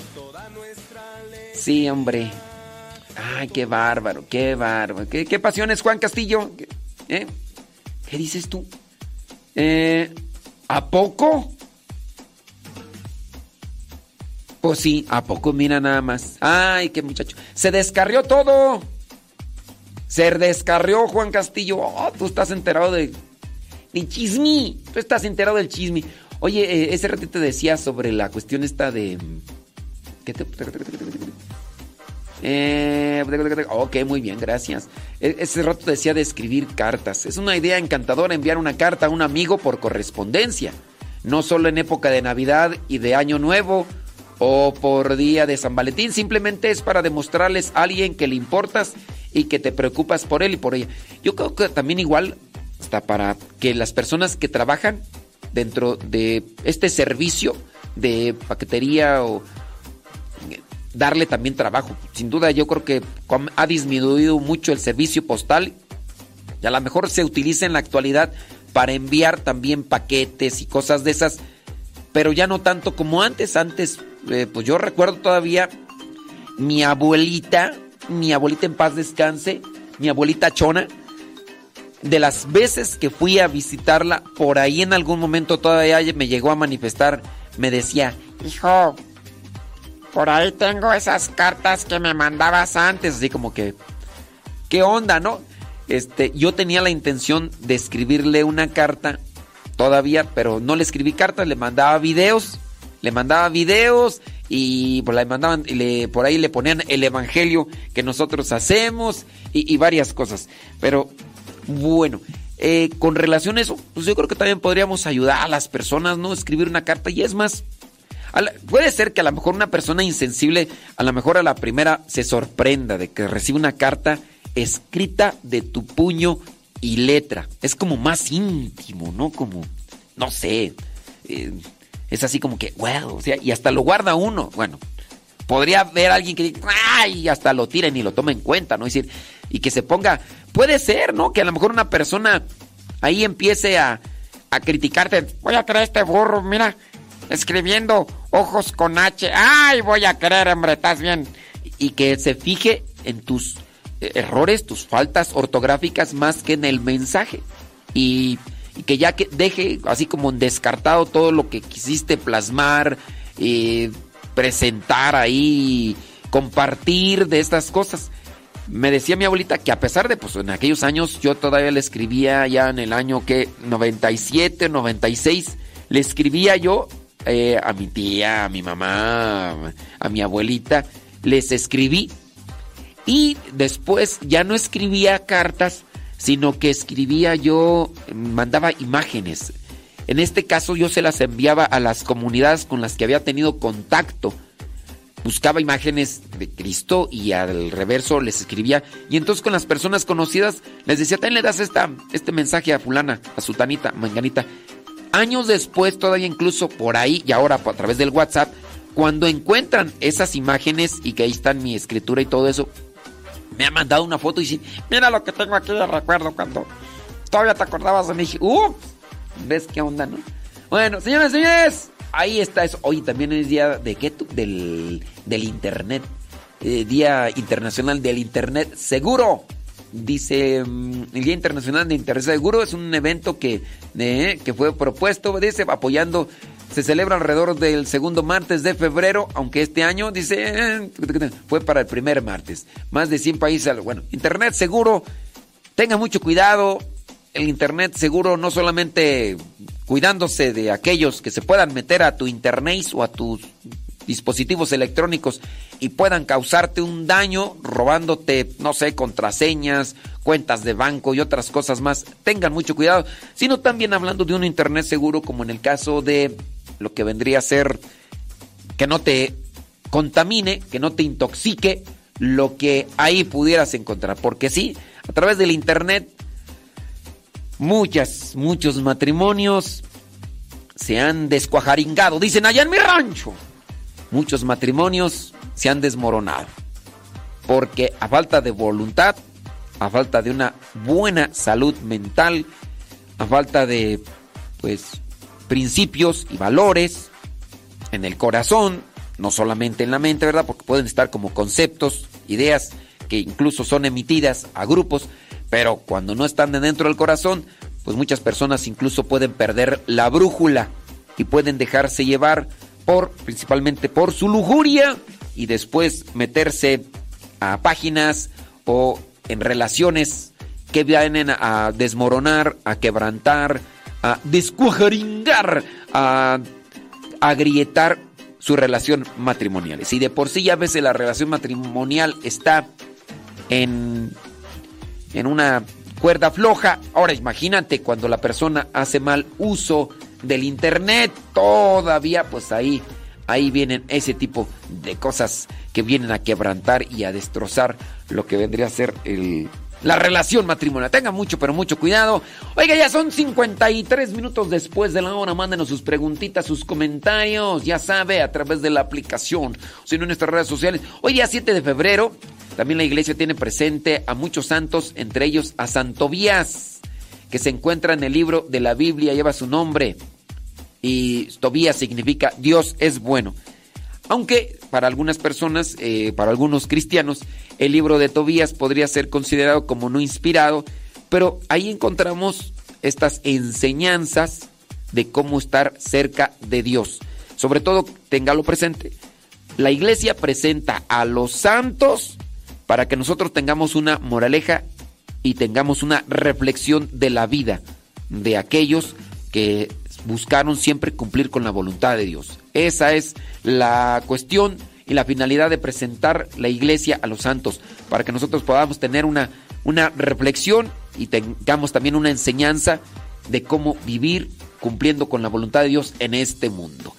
Sí, hombre. Ay, qué bárbaro, qué bárbaro. ¿Qué, qué pasiones, Juan Castillo? ¿Qué, eh? ¿Qué dices tú? Eh, ¿A poco? Pues sí, ¿a poco? Mira nada más. Ay, qué muchacho. Se descarrió todo. Se descarrió Juan Castillo. Oh, tú estás enterado de, de chismi. Tú estás enterado del chismi. Oye, eh, ese ratito te decía sobre la cuestión esta de... ¿Qué te... Eh, ok, muy bien, gracias. E- Ese rato decía de escribir cartas. Es una idea encantadora enviar una carta a un amigo por correspondencia. No solo en época de Navidad y de Año Nuevo o por día de San Valentín. Simplemente es para demostrarles a alguien que le importas y que te preocupas por él y por ella. Yo creo que también igual hasta para que las personas que trabajan dentro de este servicio de paquetería o darle también trabajo. Sin duda yo creo que ha disminuido mucho el servicio postal y a lo mejor se utiliza en la actualidad para enviar también paquetes y cosas de esas, pero ya no tanto como antes. Antes, eh, pues yo recuerdo todavía mi abuelita, mi abuelita en paz descanse, mi abuelita Chona, de las veces que fui a visitarla, por ahí en algún momento todavía me llegó a manifestar, me decía, Hijo, por ahí tengo esas cartas que me mandabas antes. así como que, ¿qué onda, no? Este, yo tenía la intención de escribirle una carta todavía, pero no le escribí cartas, le mandaba videos, le mandaba videos y por, la mandaban, y le, por ahí le ponían el evangelio que nosotros hacemos y varias cosas. Pero bueno, eh, con relación a eso, pues yo creo que también podríamos ayudar a las personas, ¿no? Escribir una carta y es más, puede ser que a lo mejor una persona insensible, a lo mejor a la primera se sorprenda de que recibe una carta escrita de tu puño y letra. Es como más íntimo, ¿no? Como, no sé, eh, es así como que, wow, o sea, y hasta lo guarda uno. Bueno, podría haber alguien que ay, hasta lo tira y lo toma en cuenta, ¿no? Es decir, y que se ponga, puede ser, ¿no? Que a lo mejor una persona ahí empiece a, a criticarte, Voy a creer este burro, mira, escribiendo ojos con H. Ay, voy a creer, hombre, estás bien. y que se fije en tus eh, errores, tus faltas ortográficas más que en el mensaje. Y, que ya que deje así como descartado todo lo que quisiste plasmar, eh, presentar ahí, compartir de estas cosas. Me decía mi abuelita que a pesar de, pues en aquellos años yo todavía le escribía ya en el año que 97, 96, le escribía yo eh, a mi tía, a mi mamá, a mi abuelita, les escribí y después ya no escribía cartas, sino que escribía yo, mandaba imágenes. En este caso yo se las enviaba a las comunidades con las que había tenido contacto. Buscaba imágenes de Cristo y al reverso les escribía. Y entonces con las personas conocidas les decía, también le das esta, este mensaje a fulana, a sutanita, manganita. Años después, todavía incluso por ahí y ahora a través del WhatsApp, cuando encuentran esas imágenes y que ahí están mi escritura y todo eso, me ha mandado una foto y dice, Mira lo que tengo aquí de recuerdo cuando todavía te acordabas de mí. uh, ¿ves qué onda, no? Bueno, señoras y señores, ahí está eso. Hoy también es día de qué? Del, del internet. Eh, día internacional del internet seguro. Dice, mm, el Día Internacional de Internet Seguro es un evento que, eh, que fue propuesto, dice, apoyando, se celebra alrededor del segundo martes de febrero, aunque este año, dice, eh, fue para el primer martes. Más de 100 países, bueno, Internet seguro, tenga mucho cuidado, el Internet seguro no solamente cuidándose de aquellos que se puedan meter a tu Internet o a tus dispositivos electrónicos y puedan causarte un daño robándote, no sé, contraseñas, cuentas de banco y otras cosas más. Tengan mucho cuidado, sino también hablando de un Internet seguro como en el caso de lo que vendría a ser que no te contamine, que no te intoxique lo que ahí pudieras encontrar. Porque sí, a través del Internet, muchas, muchos matrimonios se han descuajaringado. Dicen allá en mi rancho. Muchos matrimonios se han desmoronado. Porque a falta de voluntad, a falta de una buena salud mental, a falta de, pues, principios y valores en el corazón, no solamente en la mente, ¿verdad? Porque pueden estar como conceptos, ideas que incluso son emitidas a grupos, pero cuando no están de dentro del corazón, pues muchas personas incluso pueden perder la brújula y pueden dejarse llevar por principalmente por su lujuria y después meterse a páginas o en relaciones que vienen a desmoronar, a quebrantar, a descuajaringar, a agrietar su relación matrimonial. Si de por sí ya a veces la relación matrimonial está en, en una cuerda floja, ahora imagínate cuando la persona hace mal uso del internet, todavía pues ahí, ahí vienen ese tipo de cosas que vienen a quebrantar y a destrozar lo que vendría a ser el, la relación matrimonial. Tengan mucho, pero mucho cuidado. Oiga, ya son 53 minutos después de la hora. Mándenos sus preguntitas, sus comentarios, ya sabe, a través de la aplicación, sino en nuestras redes sociales. Hoy día 7 de febrero, también la iglesia tiene presente a muchos santos, entre ellos a Santobías, que se encuentra en el libro de la Biblia, lleva su nombre. Y Tobías significa Dios es bueno. Aunque para algunas personas, eh, para algunos cristianos, el libro de Tobías podría ser considerado como no inspirado, pero ahí encontramos estas enseñanzas de cómo estar cerca de Dios. Sobre todo, téngalo presente, la iglesia presenta a los santos para que nosotros tengamos una moraleja y tengamos una reflexión de la vida de aquellos que buscaron siempre cumplir con la voluntad de Dios. Esa es la cuestión y la finalidad de presentar la iglesia a los santos, para que nosotros podamos tener una, una reflexión y tengamos también una enseñanza de cómo vivir cumpliendo con la voluntad de Dios en este mundo.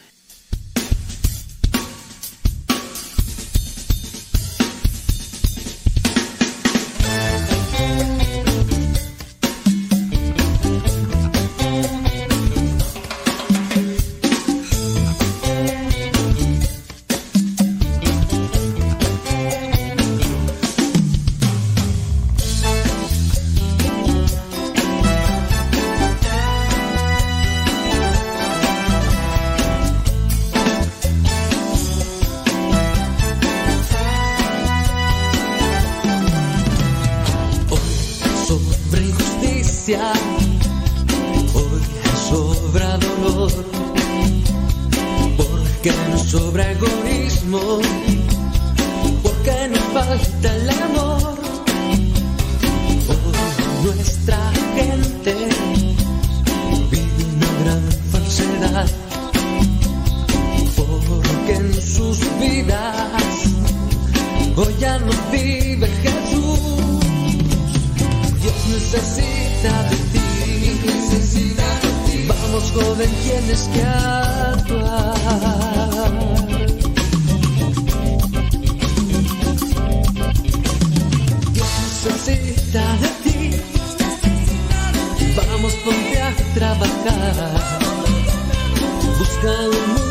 Ponte a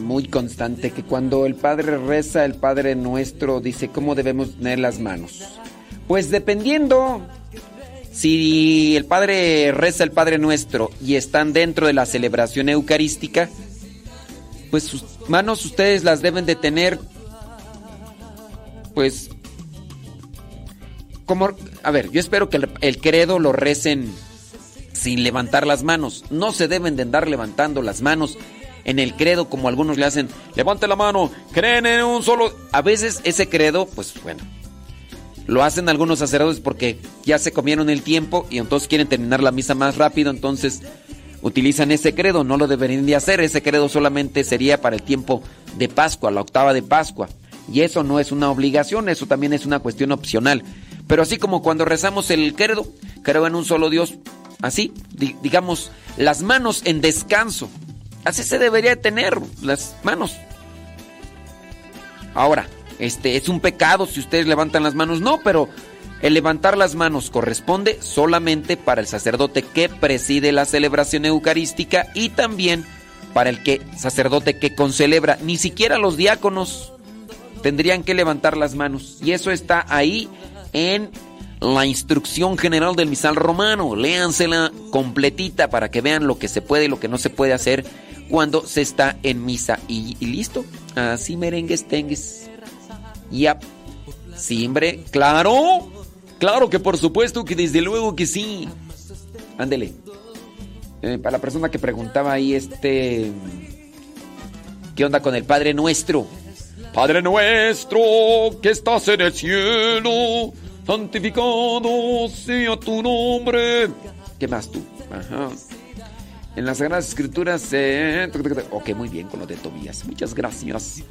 muy constante que cuando el Padre reza, el Padre nuestro dice cómo debemos tener las manos. Pues dependiendo si el Padre reza el Padre nuestro y están dentro de la celebración eucarística, pues sus manos ustedes las deben de tener pues como a ver, yo espero que el, el credo lo recen sin levantar las manos. No se deben de andar levantando las manos en el credo como algunos le hacen. Levante la mano, creen en un solo. A veces ese credo, pues bueno, lo hacen algunos sacerdotes porque ya se comieron el tiempo y entonces quieren terminar la misa más rápido, entonces utilizan ese credo. No lo deberían de hacer. Ese credo solamente sería para el tiempo de Pascua, la octava de Pascua. Y eso no es una obligación, eso también es una cuestión opcional. Pero así como cuando rezamos el credo, creo en un solo Dios, así, di- digamos, las manos en descanso. Así se debería tener las manos. Ahora, este es un pecado si ustedes levantan las manos, no, pero el levantar las manos corresponde solamente para el sacerdote que preside la celebración eucarística y también para el que sacerdote que concelebra, ni siquiera los diáconos tendrían que levantar las manos y eso está ahí en la instrucción general del misal romano. Léansela completita para que vean lo que se puede y lo que no se puede hacer cuando se está en misa. Y, y listo. Así merengues tengues. Yap. Siempre. Claro. Claro que por supuesto que desde luego que sí. Ándele. Eh, para la persona que preguntaba ahí, este. ¿Qué onda con el Padre Nuestro? Padre Nuestro que estás en el cielo, santificado sea tu nombre. ¿Qué más tú? Ajá. En las Sagradas Escrituras. eh, Ok, muy bien con lo de Tobías. Muchas gracias.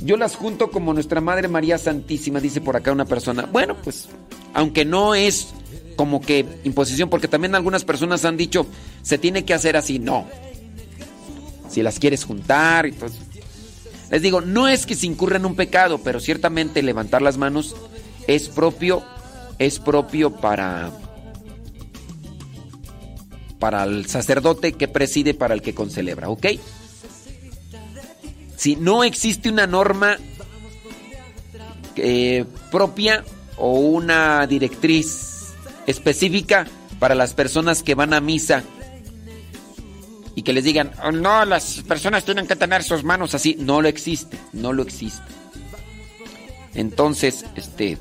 Yo las junto como nuestra Madre María Santísima, dice por acá una persona. Bueno, pues, aunque no es como que imposición, porque también algunas personas han dicho, se tiene que hacer así. No. Si las quieres juntar todo. Les digo, no es que se incurra en un pecado, pero ciertamente levantar las manos es propio, es propio para para el sacerdote que preside, para el que concelebra, ¿ok? Si no existe una norma eh, propia o una directriz específica para las personas que van a misa y que les digan, "Oh, no, las personas tienen que tener sus manos así, no lo existe, no lo existe. Entonces, este,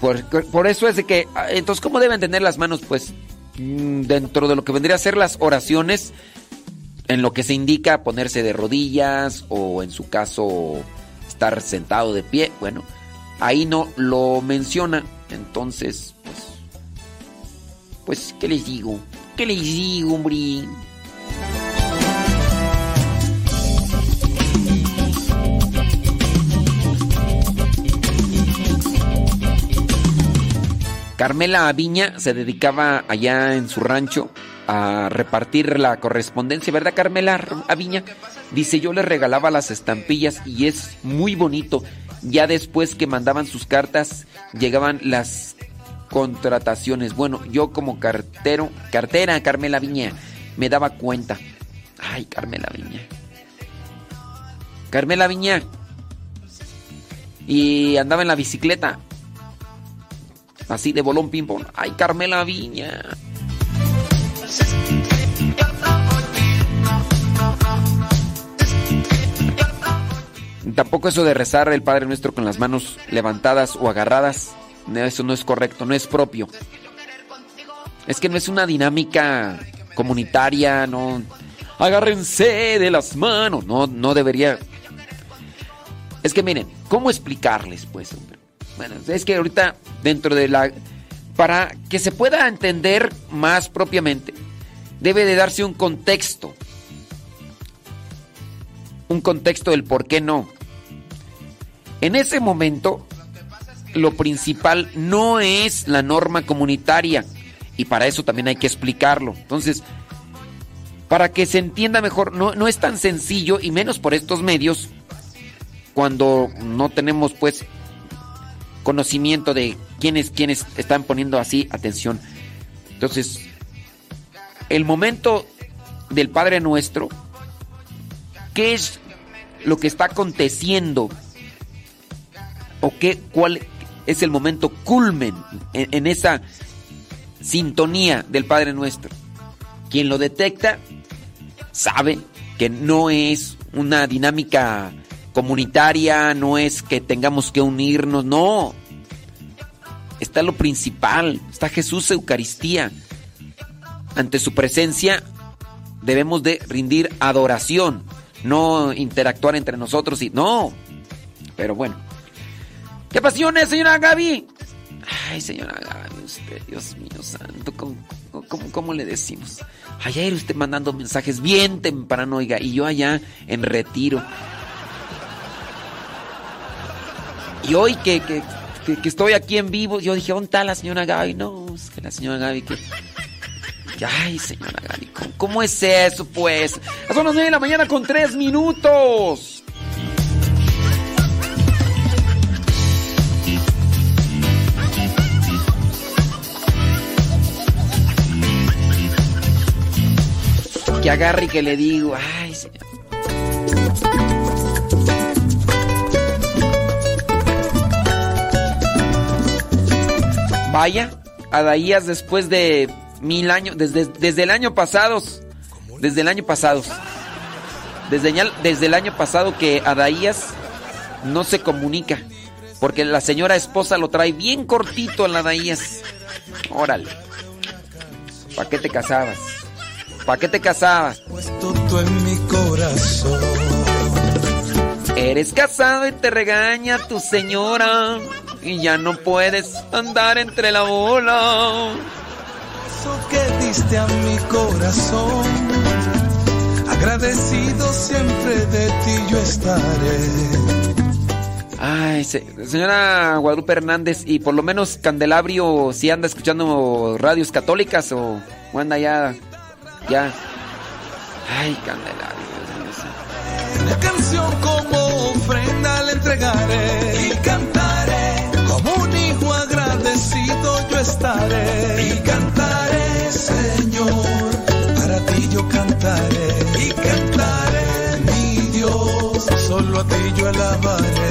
por, por eso es de que, ah, entonces, ¿cómo deben tener las manos? Pues dentro de lo que vendría a ser las oraciones, en lo que se indica ponerse de rodillas o en su caso estar sentado de pie, bueno, ahí no lo menciona, entonces, pues, pues, ¿qué les digo? ¿Qué les digo, hombre? Carmela Aviña se dedicaba allá en su rancho a repartir la correspondencia, ¿verdad Carmela Aviña? Dice, yo le regalaba las estampillas y es muy bonito. Ya después que mandaban sus cartas, llegaban las contrataciones. Bueno, yo como cartero, cartera Carmela Viña, me daba cuenta. Ay, Carmela Viña. Carmela Viña. Y andaba en la bicicleta. Así de bolón ping pong. Ay, Carmela Viña. Tampoco eso de rezar el Padre Nuestro con las manos levantadas o agarradas. Eso no es correcto, no es propio. Es que no es una dinámica comunitaria, no. Agárrense de las manos. No, no debería. Es que miren, ¿cómo explicarles, pues, hombre? Bueno, es que ahorita dentro de la... Para que se pueda entender más propiamente, debe de darse un contexto. Un contexto del por qué no. En ese momento, lo principal no es la norma comunitaria. Y para eso también hay que explicarlo. Entonces, para que se entienda mejor, no, no es tan sencillo, y menos por estos medios, cuando no tenemos pues conocimiento de quiénes, quiénes están poniendo así atención. Entonces, el momento del Padre Nuestro, ¿qué es lo que está aconteciendo? ¿O qué, cuál es el momento culmen en, en esa sintonía del Padre Nuestro? Quien lo detecta sabe que no es una dinámica comunitaria, no es que tengamos que unirnos, no. Está lo principal, está Jesús Eucaristía. Ante su presencia debemos de rendir adoración, no interactuar entre nosotros y no. Pero bueno. ¿Qué pasiones, señora Gaby? Ay, señora Gaby, usted, Dios mío santo, ¿cómo, le decimos? Ayer usted mandando mensajes bien temprano, oiga, y yo allá en retiro. Y hoy que, que, que, estoy aquí en vivo, yo dije, ¿dónde está la señora Gaby? No, es que la señora Gaby que... Ay, señora Gaby, ¿cómo, es eso, pues? Son las 9 de la mañana con 3 minutos. Que agarre y que le digo, ay, señor. Vaya, Adaías después de mil años, desde, desde el año pasado, desde el año pasado, desde, desde el año pasado que Adaías no se comunica, porque la señora esposa lo trae bien cortito en la Adaías. Órale. ¿Para qué te casabas? ¿Para qué te casabas? Puesto tú en mi corazón. Eres casado y te regaña tu señora y ya no puedes andar entre la bola. Eso que diste a mi corazón. Agradecido siempre de ti yo estaré. Ay, se- señora Guadalupe Hernández, y por lo menos Candelabrio si anda escuchando radios católicas o, o anda ya, ya. Ay, Candelabrio. Dios mío. La canción como ofrenda le entregaré y cantaré Señor para ti yo cantaré. Y cantaré mi Dios solo a ti yo alabaré.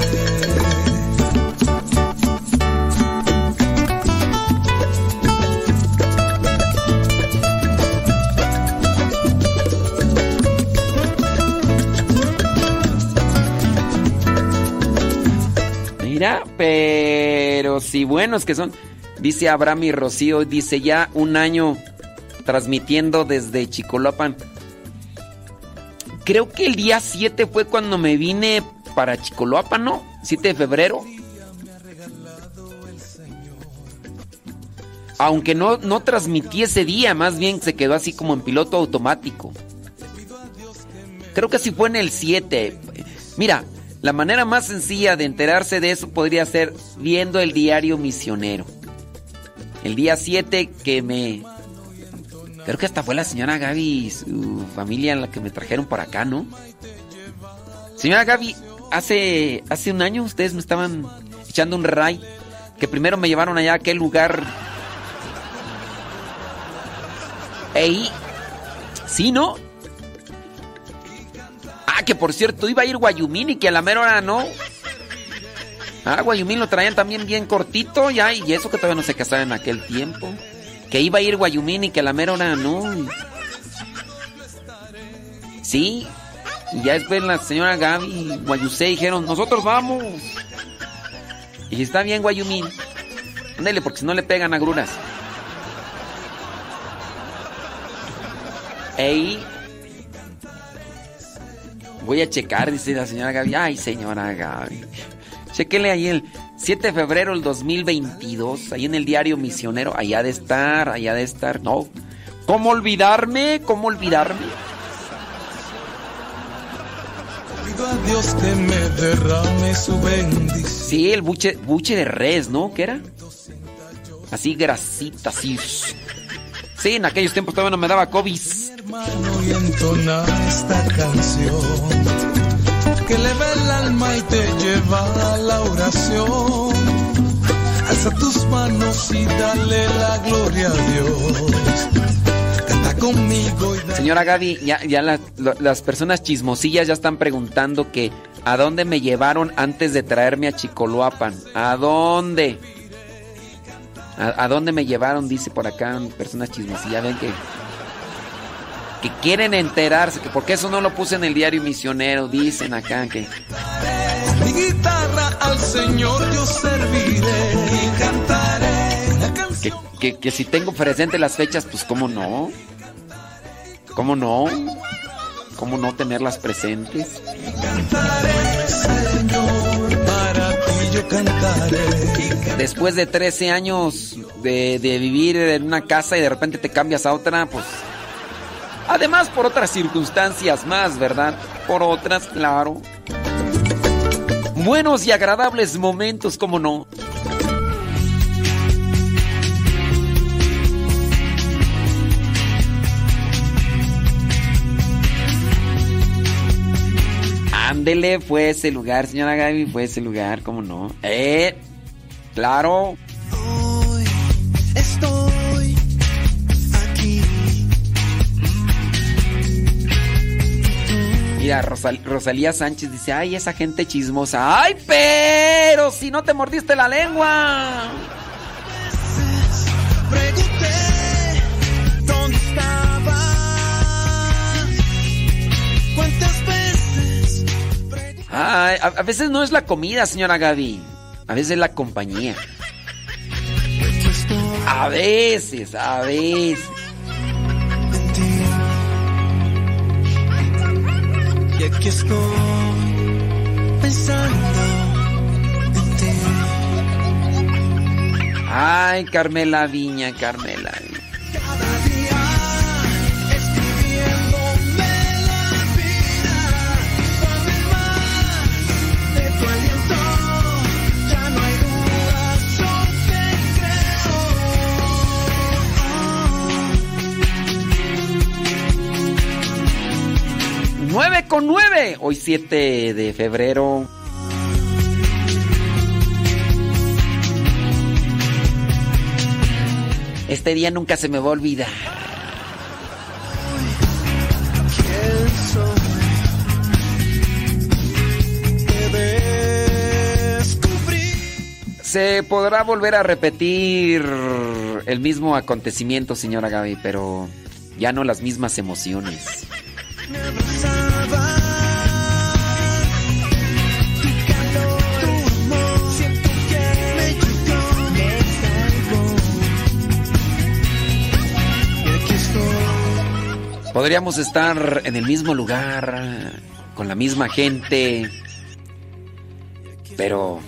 Mira, pero si buenos que son. Dice Abraham y Rocío, dice ya un año transmitiendo desde Chicoloapan. Creo que el día 7 fue cuando me vine para Chicoloapan, ¿no? 7 de febrero. Aunque no, no transmití ese día, más bien se quedó así como en piloto automático. Creo que sí fue en el 7. Mira, la manera más sencilla de enterarse de eso podría ser viendo el diario misionero. El día 7 que me... Creo que hasta fue la señora Gaby y su familia la que me trajeron por acá, ¿no? Señora Gaby, hace, hace un año ustedes me estaban echando un ray. Que primero me llevaron allá a aquel lugar. Ey. Sí, ¿no? Ah, que por cierto, iba a ir Guayumín y que a la mera hora no. Ah, Guayumín lo traían también bien cortito ya, y eso que todavía no se casaba en aquel tiempo. Que iba a ir Guayumín y que la mera hora no. Sí, y ya después la señora Gaby y Guayusé dijeron, nosotros vamos. Y está bien, Guayumín. Ándale, porque si no le pegan agruras. Ey. Voy a checar, dice la señora Gaby. Ay, señora Gaby. Chequele ahí el 7 de febrero del 2022, ahí en el diario Misionero. Allá de estar, allá de estar. No. ¿Cómo olvidarme? ¿Cómo olvidarme? pido a Dios que me derrame su bendición Sí, el buche, buche de res, ¿no? ¿Qué era? Así grasita, así. Sí, en aquellos tiempos todavía no me daba COVID. hermano y entona esta canción que eleva y dale la gloria a Dios. Canta conmigo y Señora Gaby, ya, las personas chismosillas ya están preguntando que ¿a dónde me llevaron antes de traerme a Chicoloapan? ¿A dónde? ¿A, a dónde me llevaron? Dice por acá personas chismosillas. Ven que que quieren enterarse, que porque eso no lo puse en el diario misionero, dicen acá que mi guitarra al Señor yo serviré que, que, si tengo presente las fechas, pues cómo no. ¿Cómo no? ¿Cómo no tenerlas presentes? Después de 13 años de, de vivir en una casa y de repente te cambias a otra, pues... Además por otras circunstancias más, ¿verdad? Por otras, claro. Buenos y agradables momentos, ¿cómo no? Ándele, fue ese lugar, señora Gaby, fue ese lugar, ¿cómo no? Eh, claro. Hoy estoy aquí. Mira, Rosal- Rosalía Sánchez dice, ay, esa gente chismosa. Ay, pero si no te mordiste la lengua. Ay, a, a veces no es la comida, señora Gaby. A veces es la compañía. A veces, a veces. Y aquí estoy pensando en ti. Ay, Carmela Viña, Carmela Viña. 9 con 9. Hoy 7 de febrero. Este día nunca se me va a olvidar. Se podrá volver a repetir el mismo acontecimiento, señora Gaby, pero ya no las mismas emociones. Podríamos estar en el mismo lugar, con la misma gente, pero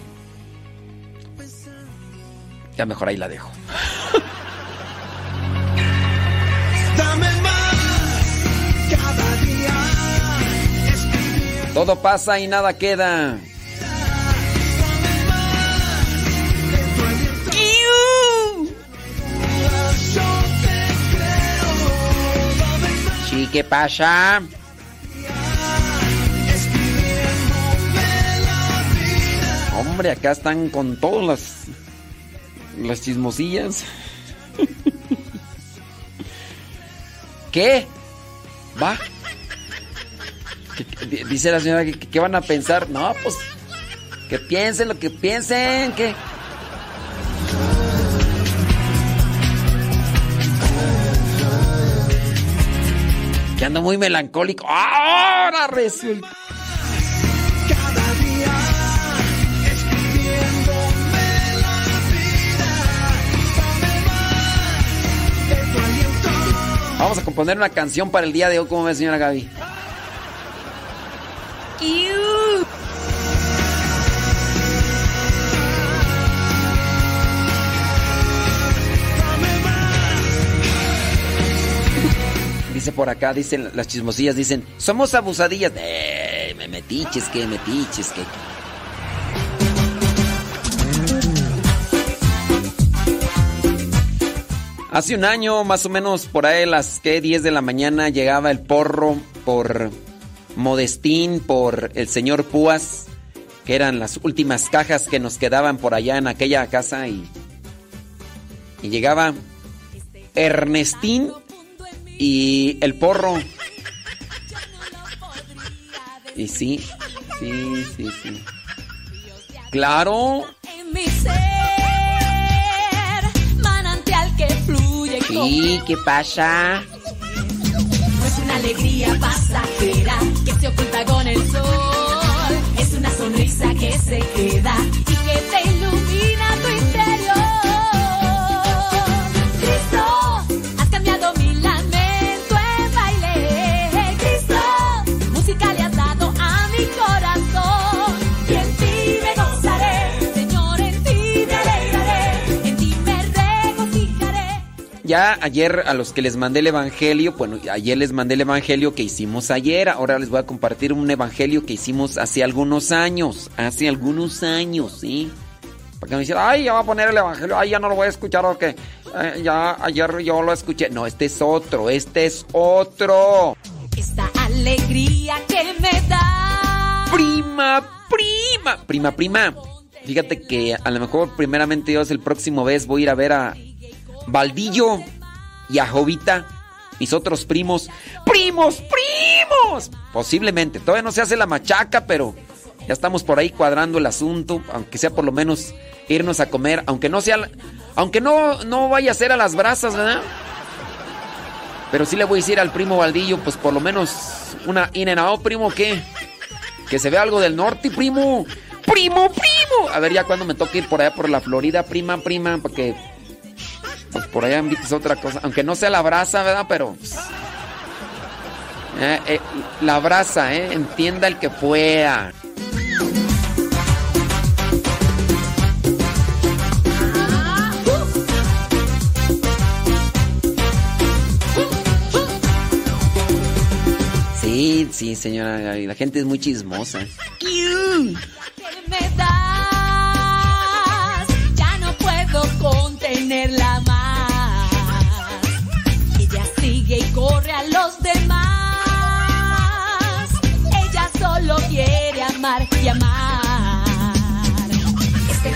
ya mejor ahí la dejo. Todo pasa y nada queda. Sí, ¿qué pasa? Hombre, acá están con todas las las chismosillas. [LAUGHS] ¿Qué? ¿Va? ¿Qué- qué- Dice la señora que, que van a pensar. No, pues que piensen lo que piensen, que que ando muy melancólico. Ahora resulta. Cada día la vida. Vamos a componer una canción para el día de hoy, ¿cómo ve, señora Gaby? Dice por acá, dicen las chismosillas, dicen, somos abusadillas. Eh, me metiches, que metiches, que. Hace un año, más o menos por ahí, las que 10 de la mañana, llegaba el porro por Modestín, por el señor Púas, que eran las últimas cajas que nos quedaban por allá en aquella casa y, y llegaba Ernestín y el porro. Y sí, sí, sí, sí. Claro. Sí, ¿qué pasa? No es una alegría pasajera que se oculta con el sol. Es una sonrisa que se queda y que te Ya ayer a los que les mandé el evangelio, bueno, ayer les mandé el evangelio que hicimos ayer, ahora les voy a compartir un evangelio que hicimos hace algunos años, hace algunos años, ¿sí? Para que me dijeran, ay, ya va a poner el evangelio, ay, ya no lo voy a escuchar o qué. Eh, ya ayer yo lo escuché. No, este es otro, este es otro. Esta alegría que me da. Prima, prima, prima, prima. Fíjate que a lo mejor primeramente Dios el próximo vez voy a ir a ver a Valdillo y a Jovita, mis otros primos. ¡Primos, primos! Posiblemente, todavía no se hace la machaca, pero ya estamos por ahí cuadrando el asunto, aunque sea por lo menos irnos a comer, aunque no sea, aunque no, no vaya a ser a las brasas, ¿verdad? Pero sí le voy a decir al primo Valdillo, pues por lo menos una in and out, primo, ¿qué? que se vea algo del norte, primo. Primo, primo. A ver ya cuando me toque ir por allá por la Florida, prima, prima, para que pues por allá invites otra cosa, aunque no sea la brasa, ¿verdad? Pero eh, eh, la brasa, ¿eh? Entienda el que pueda. Sí, sí, señora, la gente es muy chismosa. Ya no puedo contenerla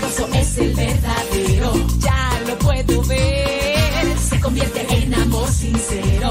gozo es el verdadero, ya lo puedo ver. Se convierte en amor sincero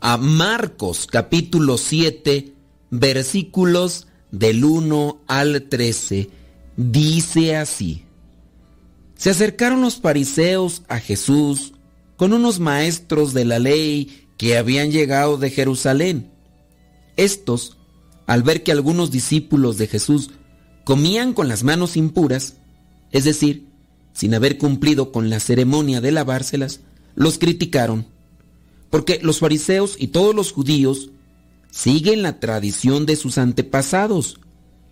a Marcos capítulo 7 versículos del 1 al 13. Dice así. Se acercaron los fariseos a Jesús con unos maestros de la ley que habían llegado de Jerusalén. Estos, al ver que algunos discípulos de Jesús comían con las manos impuras, es decir, sin haber cumplido con la ceremonia de lavárselas, los criticaron. Porque los fariseos y todos los judíos siguen la tradición de sus antepasados,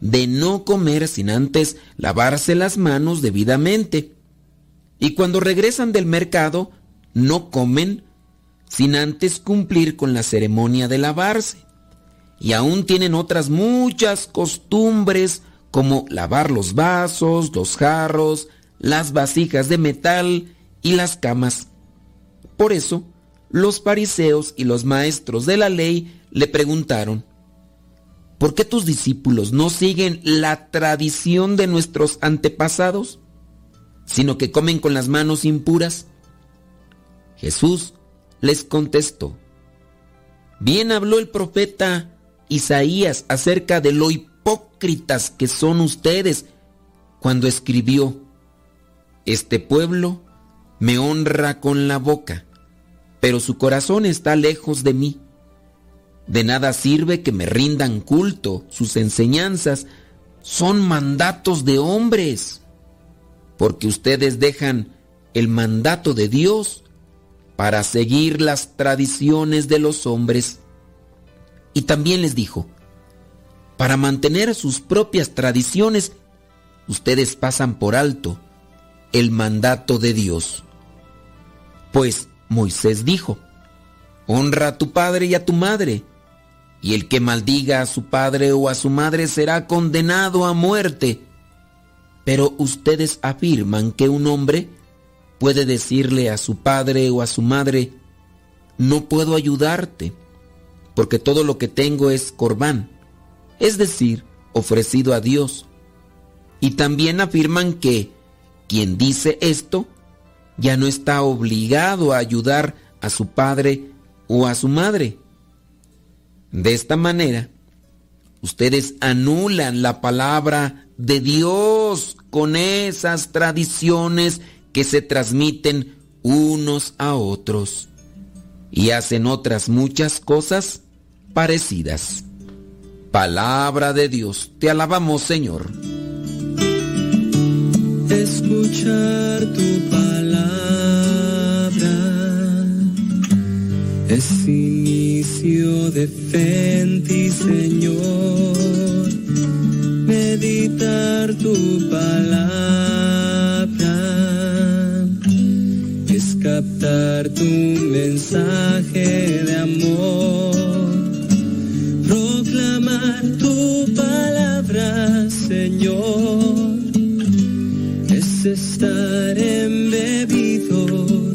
de no comer sin antes lavarse las manos debidamente. Y cuando regresan del mercado, no comen sin antes cumplir con la ceremonia de lavarse. Y aún tienen otras muchas costumbres como lavar los vasos, los jarros, las vasijas de metal y las camas. Por eso, los fariseos y los maestros de la ley le preguntaron, ¿por qué tus discípulos no siguen la tradición de nuestros antepasados, sino que comen con las manos impuras? Jesús les contestó, bien habló el profeta Isaías acerca de lo hipócritas que son ustedes cuando escribió, este pueblo me honra con la boca, pero su corazón está lejos de mí. De nada sirve que me rindan culto, sus enseñanzas son mandatos de hombres, porque ustedes dejan el mandato de Dios para seguir las tradiciones de los hombres. Y también les dijo, para mantener sus propias tradiciones, ustedes pasan por alto el mandato de Dios. Pues Moisés dijo, honra a tu padre y a tu madre, y el que maldiga a su padre o a su madre será condenado a muerte. Pero ustedes afirman que un hombre puede decirle a su padre o a su madre, no puedo ayudarte, porque todo lo que tengo es corbán, es decir, ofrecido a Dios. Y también afirman que quien dice esto ya no está obligado a ayudar a su padre o a su madre. De esta manera, ustedes anulan la palabra de Dios con esas tradiciones que se transmiten unos a otros y hacen otras muchas cosas parecidas. Palabra de Dios, te alabamos Señor. Escuchar tu es inicio de fe en ti, Señor. Meditar tu palabra es captar tu mensaje de amor. Proclamar tu palabra, Señor, es estar embebido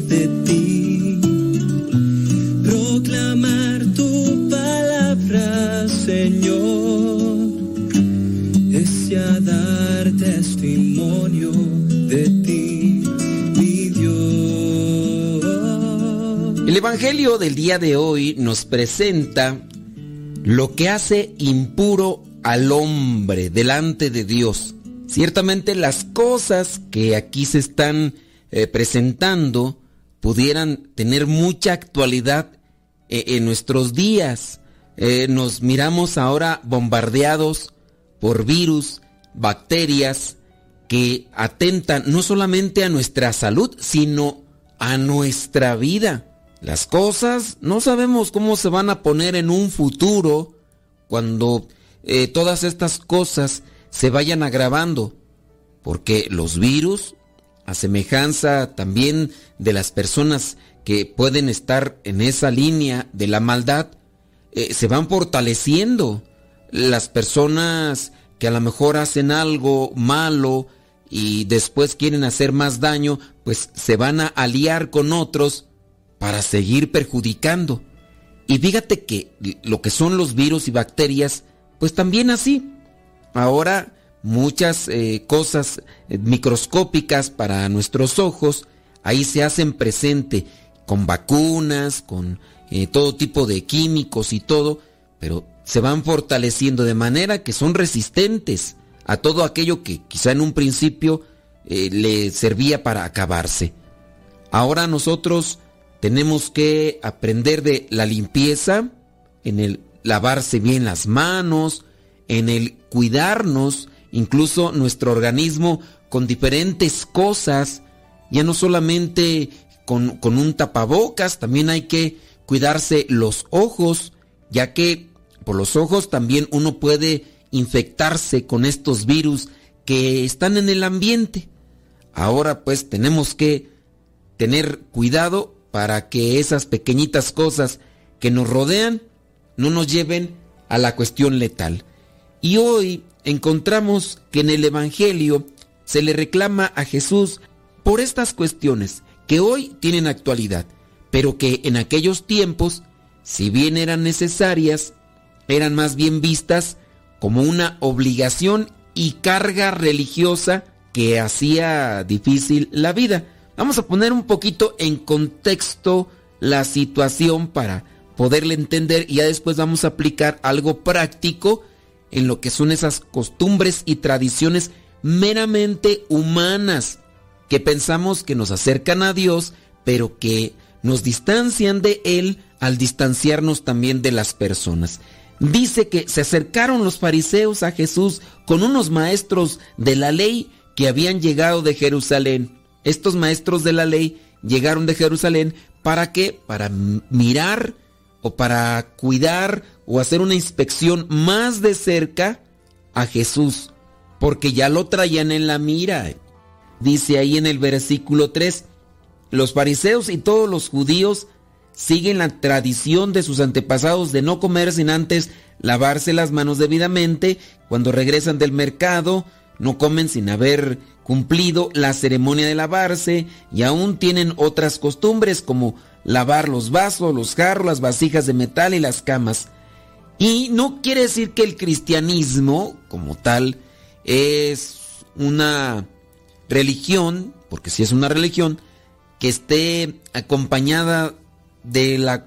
de ti. Señor, es ya dar testimonio de ti, mi Dios. El Evangelio del día de hoy nos presenta lo que hace impuro al hombre delante de Dios. Ciertamente las cosas que aquí se están eh, presentando pudieran tener mucha actualidad eh, en nuestros días. Eh, nos miramos ahora bombardeados por virus, bacterias que atentan no solamente a nuestra salud, sino a nuestra vida. Las cosas no sabemos cómo se van a poner en un futuro cuando eh, todas estas cosas se vayan agravando, porque los virus, a semejanza también de las personas que pueden estar en esa línea de la maldad, eh, se van fortaleciendo. Las personas que a lo mejor hacen algo malo y después quieren hacer más daño, pues se van a aliar con otros para seguir perjudicando. Y fíjate que lo que son los virus y bacterias, pues también así. Ahora muchas eh, cosas eh, microscópicas para nuestros ojos, ahí se hacen presente con vacunas, con eh, todo tipo de químicos y todo, pero se van fortaleciendo de manera que son resistentes a todo aquello que quizá en un principio le servía para acabarse. Ahora nosotros tenemos que aprender de la limpieza, en el lavarse bien las manos, en el cuidarnos, incluso nuestro organismo con diferentes cosas, ya no solamente con, con, un tapabocas, también hay que cuidarse los ojos, ya que por los ojos también uno puede infectarse con estos virus que están en el ambiente. Ahora pues tenemos que tener cuidado para que esas pequeñitas cosas que nos rodean no nos lleven a la cuestión letal. Y hoy encontramos que en el Evangelio se le reclama a Jesús por estas cuestiones que hoy tienen actualidad, pero que en aquellos tiempos, si bien eran necesarias, eran más bien vistas como una obligación y carga religiosa que hacía difícil la vida. Vamos a poner un poquito en contexto la situación para poderle entender y ya después vamos a aplicar algo práctico en lo que son esas costumbres y tradiciones meramente humanas que pensamos que nos acercan a Dios, pero que nos distancian de Él al distanciarnos también de las personas. Dice que se acercaron los fariseos a Jesús con unos maestros de la ley que habían llegado de Jerusalén estos maestros de la ley llegaron de Jerusalén para qué? Para mirar o para cuidar o hacer una inspección más de cerca a Jesús, porque ya lo traían en la mira. Dice ahí en el versículo 3, los fariseos y todos los judíos siguen la tradición de sus antepasados de no comer sin antes lavarse las manos debidamente, cuando regresan del mercado, no comen sin haber cumplido la ceremonia de lavarse y aún tienen otras costumbres como lavar los vasos, los jarros, las vasijas de metal y las camas. Y no quiere decir que el cristianismo como tal es una religión, porque si es una religión, que esté acompañada de la,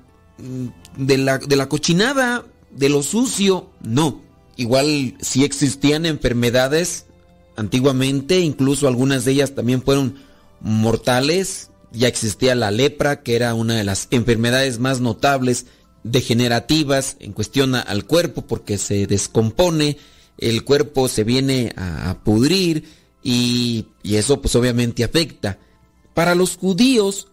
de la, de la cochinada, de lo sucio, no. Igual si existían enfermedades antiguamente, incluso algunas de ellas también fueron mortales, ya existía la lepra, que era una de las enfermedades más notables, degenerativas en cuestión al cuerpo, porque se descompone, el cuerpo se viene a, pudrir y, y eso pues obviamente afecta. Para los judíos,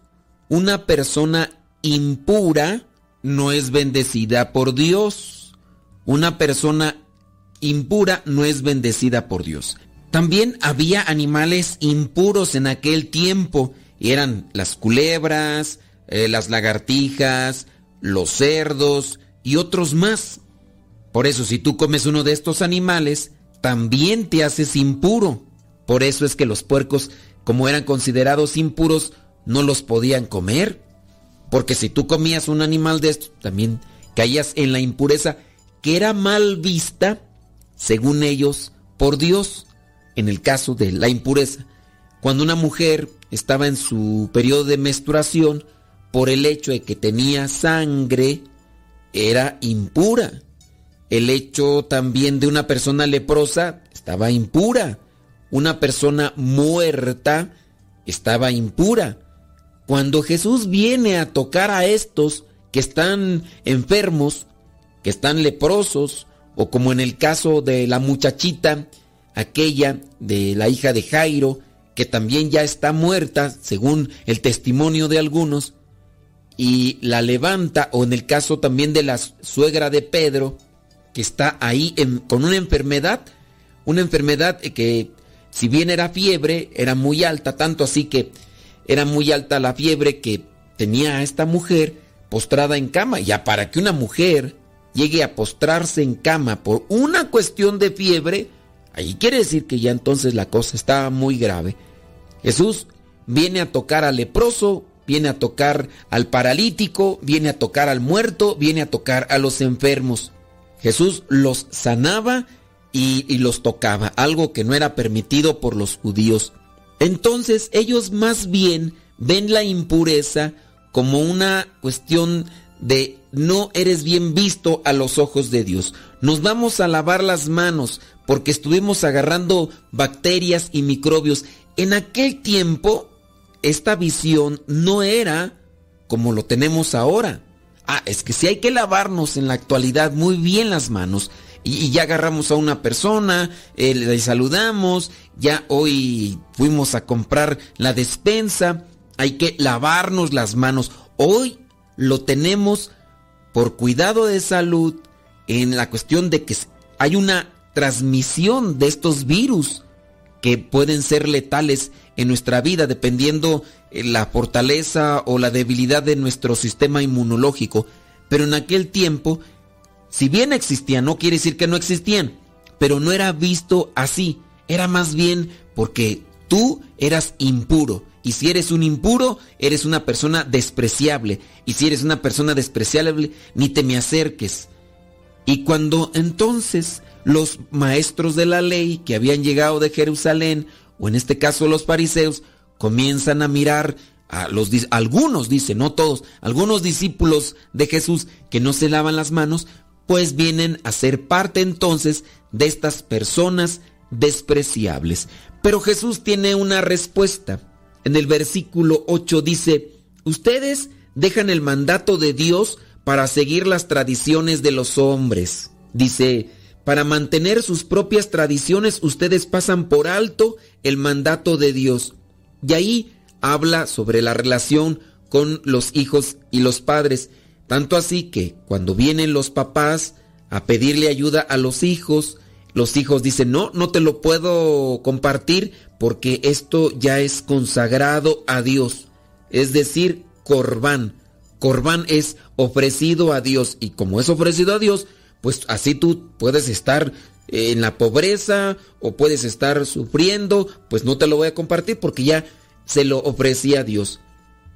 una persona impura no es bendecida por Dios. Una persona impura no es bendecida por Dios. También había animales impuros en aquel tiempo. Eran las culebras, eh, las lagartijas, los cerdos y otros más. Por eso si tú comes uno de estos animales, también te haces impuro. Por eso es que los puercos, como eran considerados impuros, no los podían comer. Porque si tú comías un animal de estos, también caías en la impureza que era mal vista, según ellos, por Dios. En el caso de la impureza, cuando una mujer estaba en su periodo de menstruación, por el hecho de que tenía sangre, era impura. El hecho también de una persona leprosa estaba impura. Una persona muerta estaba impura. Cuando Jesús viene a tocar a estos que están enfermos, que están leprosos, o como en el caso de la muchachita, aquella de la hija de Jairo, que también ya está muerta, según el testimonio de algunos, y la levanta, o en el caso también de la suegra de Pedro, que está ahí con una enfermedad, una enfermedad que si bien era fiebre, era muy alta, tanto así que era muy alta la fiebre que tenía a esta mujer postrada en cama. Ya para que una mujer llegue a postrarse en cama por una cuestión de fiebre, ahí quiere decir que ya entonces la cosa estaba muy grave. Jesús viene a tocar al leproso, viene a tocar al paralítico, viene a tocar al muerto, viene a tocar a los enfermos. Jesús los sanaba y, los tocaba, algo que no era permitido por los judíos. Entonces ellos más bien ven la impureza como una cuestión de no eres bien visto a los ojos de Dios. Nos vamos a lavar las manos porque estuvimos agarrando bacterias y microbios. En aquel tiempo, esta visión no era como lo tenemos ahora. Ah, es que si hay que lavarnos en la actualidad muy bien las manos y, ya agarramos a una persona, eh, le saludamos, ya hoy fuimos a comprar la despensa, hay que lavarnos las manos. Hoy lo tenemos por cuidado de salud en la cuestión de que hay una transmisión de estos virus que pueden ser letales en nuestra vida dependiendo eh, la fortaleza o la debilidad de nuestro sistema inmunológico. Pero en aquel tiempo si bien existían, no quiere decir que no existían, pero no era visto así. Era más bien porque tú eras impuro. Y si eres un impuro, eres una persona despreciable. Y si eres una persona despreciable, ni te me acerques. Y cuando entonces los maestros de la ley que habían llegado de Jerusalén, o en este caso los fariseos, comienzan a mirar a los algunos, dice, no todos, algunos discípulos de Jesús que no se lavan las manos, pues vienen a ser parte entonces de estas personas despreciables. Pero Jesús tiene una respuesta. En el versículo 8 dice, ustedes dejan el mandato de Dios para seguir las tradiciones de los hombres. Dice, para mantener sus propias tradiciones ustedes pasan por alto el mandato de Dios. Y ahí habla sobre la relación con los hijos y los padres. Tanto así que cuando vienen los papás a pedirle ayuda a los hijos, los hijos dicen, no, no te lo puedo compartir porque esto ya es consagrado a Dios. Es decir, corbán. Corbán es ofrecido a Dios y como es ofrecido a Dios, pues así tú puedes estar en la pobreza o puedes estar sufriendo, pues no te lo voy a compartir porque ya se lo ofrecí a Dios.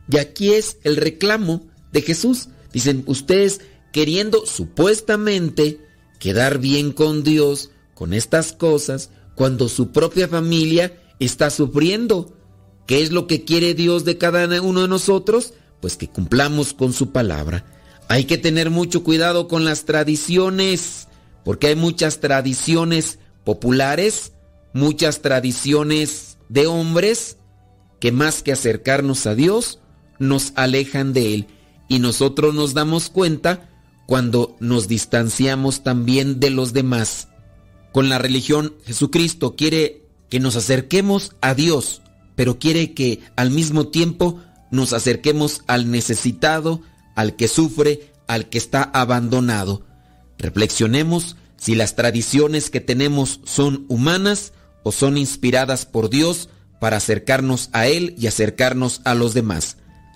Y aquí es el reclamo de Jesús. Dicen, ustedes queriendo supuestamente quedar bien con Dios con estas cosas, cuando su propia familia está sufriendo. ¿Qué es lo que quiere Dios de cada uno de nosotros? Pues que cumplamos con su palabra. Hay que tener mucho cuidado con las tradiciones, porque hay muchas tradiciones populares, muchas tradiciones de hombres que más que acercarnos a Dios, nos alejan de Él. Y nosotros nos damos cuenta cuando nos distanciamos también de los demás. Con la religión, Jesucristo quiere que nos acerquemos a Dios, pero quiere que al mismo tiempo nos acerquemos al necesitado, al que sufre, al que está abandonado. Reflexionemos si las tradiciones que tenemos son humanas o son inspiradas por Dios para acercarnos a Él y acercarnos a los demás.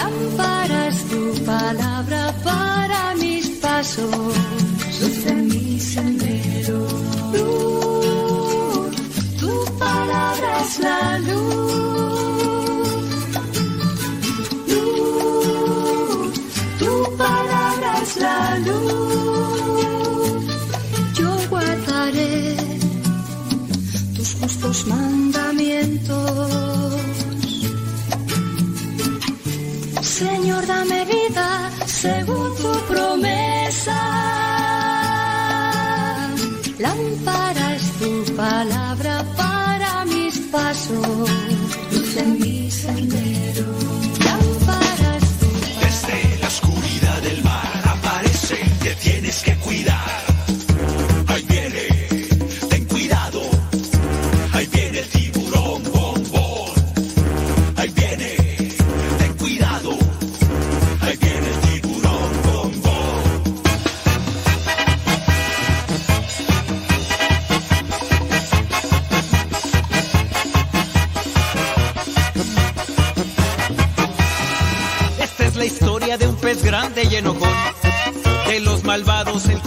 Lámpara tu palabra para mis pasos, luz en mi sendero. Luz, tu palabra es la luz. Luz, tu palabra es la luz. Yo guardaré tus justos mandamientos. Tienes que cuidar.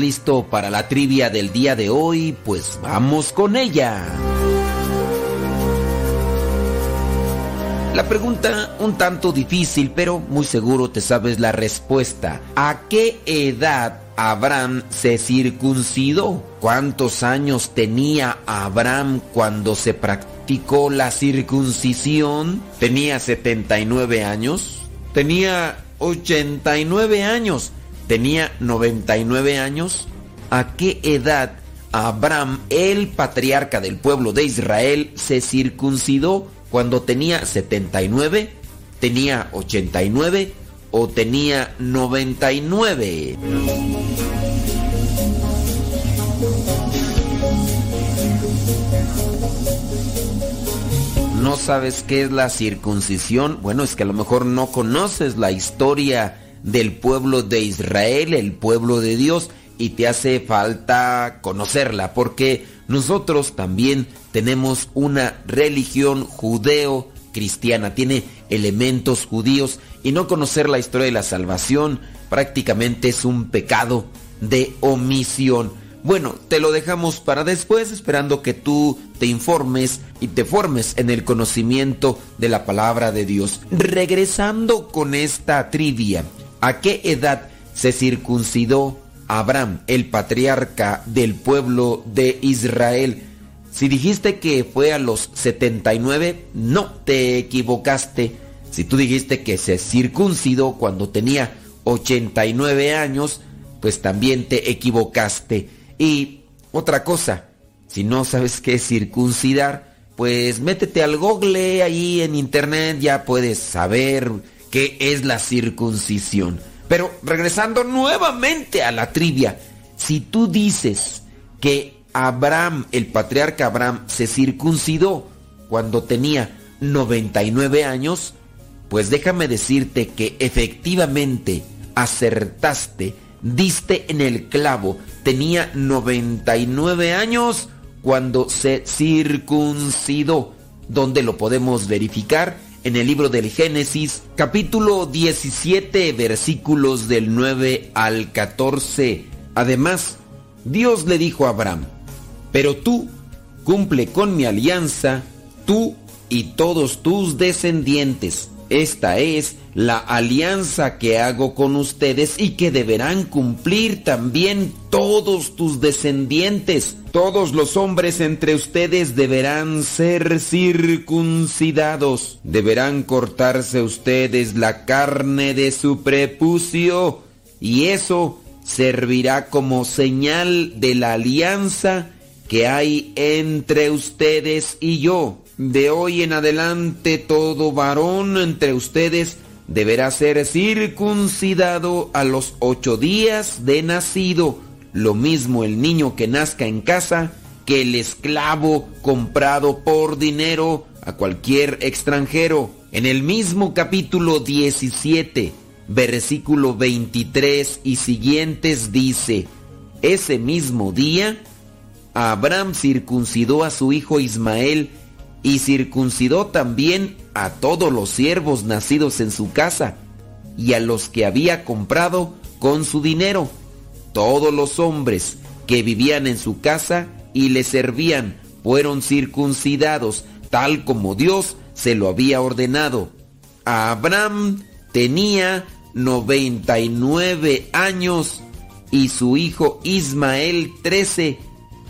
listo para la trivia del día de hoy, pues vamos con ella. La pregunta un tanto difícil, pero muy seguro te sabes la respuesta. ¿A qué edad Abraham se circuncidó? ¿Cuántos años tenía Abraham cuando se practicó la circuncisión? ¿Tenía 79 años? ¿Tenía 89 años? ¿Tenía 99 años? ¿A qué edad Abraham, el patriarca del pueblo de Israel, se circuncidó? cuando tenía 79, tenía 89 o tenía 99. ¿No sabes qué es la circuncisión? Bueno, es que a lo mejor no conoces la historia del pueblo de Israel, el pueblo de Dios, y te hace falta conocerla, porque nosotros también tenemos una religión judeo-cristiana, tiene elementos judíos y no conocer la historia de la salvación prácticamente es un pecado de omisión. Bueno, te lo dejamos para después, esperando que tú te informes y te formes en el conocimiento de la palabra de Dios. Regresando con esta trivia, ¿a qué edad se circuncidó Abraham, el patriarca del pueblo de Israel. Si dijiste que fue a los 79, no te equivocaste. Si tú dijiste que se circuncidó cuando tenía 89 años, pues también te equivocaste. Y otra cosa, si no sabes qué es circuncidar, pues métete al google ahí en internet, ya puedes saber qué es la circuncisión. Pero regresando nuevamente a la trivia, si tú dices que Abraham, el patriarca Abraham, se circuncidó cuando tenía 99 años, pues déjame decirte que efectivamente acertaste, diste en el clavo, tenía 99 años cuando se circuncidó. ¿Dónde lo podemos verificar? En el libro del Génesis, capítulo 17, versículos del 9 al 14. Además, Dios le dijo a Abraham, pero tú cumple con mi alianza, tú y todos tus descendientes. Esta es la alianza que hago con ustedes y que deberán cumplir también todos tus descendientes. Todos los hombres entre ustedes deberán ser circuncidados. Deberán cortarse ustedes la carne de su prepucio y eso servirá como señal de la alianza que hay entre ustedes y yo. De hoy en adelante todo varón entre ustedes deberá ser circuncidado a los ocho días de nacido. Lo mismo el niño que nazca en casa que el esclavo comprado por dinero a cualquier extranjero. En el mismo capítulo 17, versículo 23 y siguientes dice, ese mismo día, Abraham circuncidó a su hijo Ismael y circuncidó también a todos los siervos nacidos en su casa y a los que había comprado con su dinero. Todos los hombres que vivían en su casa y le servían fueron circuncidados tal como Dios se lo había ordenado. Abraham tenía 99 años y su hijo Ismael 13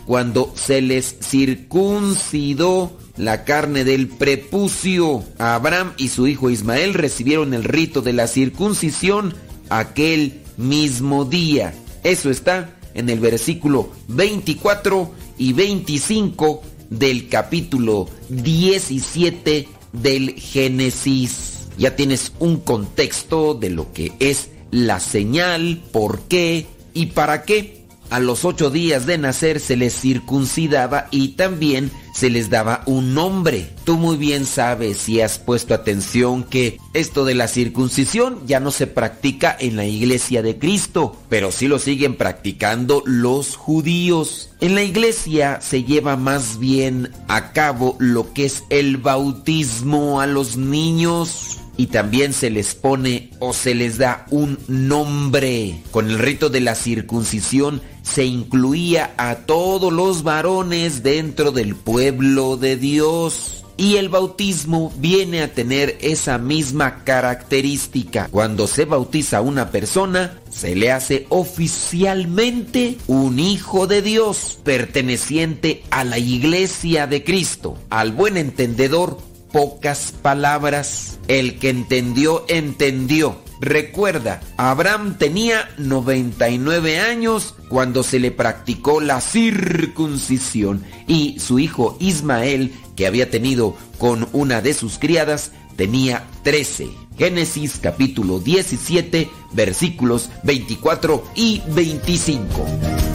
cuando se les circuncidó la carne del prepucio. Abraham y su hijo Ismael recibieron el rito de la circuncisión aquel mismo día. Eso está en el versículo 24 y 25 del capítulo 17 del Génesis. Ya tienes un contexto de lo que es la señal, por qué y para qué a los ocho días de nacer se les circuncidaba y también se les daba un nombre. Tú muy bien sabes si has puesto atención que esto de la circuncisión ya no se practica en la iglesia de Cristo, pero sí lo siguen practicando los judíos. En la iglesia se lleva más bien a cabo lo que es el bautismo a los niños y también se les pone o se les da un nombre. Con el rito de la circuncisión se incluía a todos los varones dentro del pueblo de Dios. Y el bautismo viene a tener esa misma característica. Cuando se bautiza una persona, se le hace oficialmente un hijo de Dios, perteneciente a la iglesia de Cristo. Al buen entendedor, pocas palabras. El que entendió, entendió. Recuerda, Abraham tenía 99 años cuando se le practicó la circuncisión y su hijo Ismael, que había tenido con una de sus criadas, tenía 13. Génesis capítulo 17 versículos 24 y 25.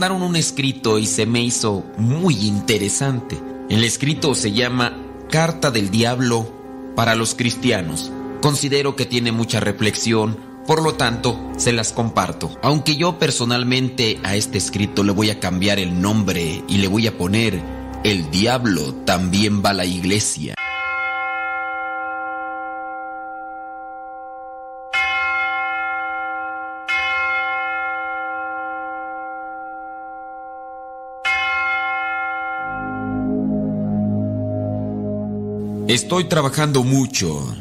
Mandaron un escrito y se me hizo muy interesante. El escrito se llama Carta del Diablo para los cristianos. Considero que tiene mucha reflexión, por lo tanto, se las comparto. Aunque yo personalmente a este escrito le voy a cambiar el nombre y le voy a poner El diablo también va a la iglesia. Estoy trabajando mucho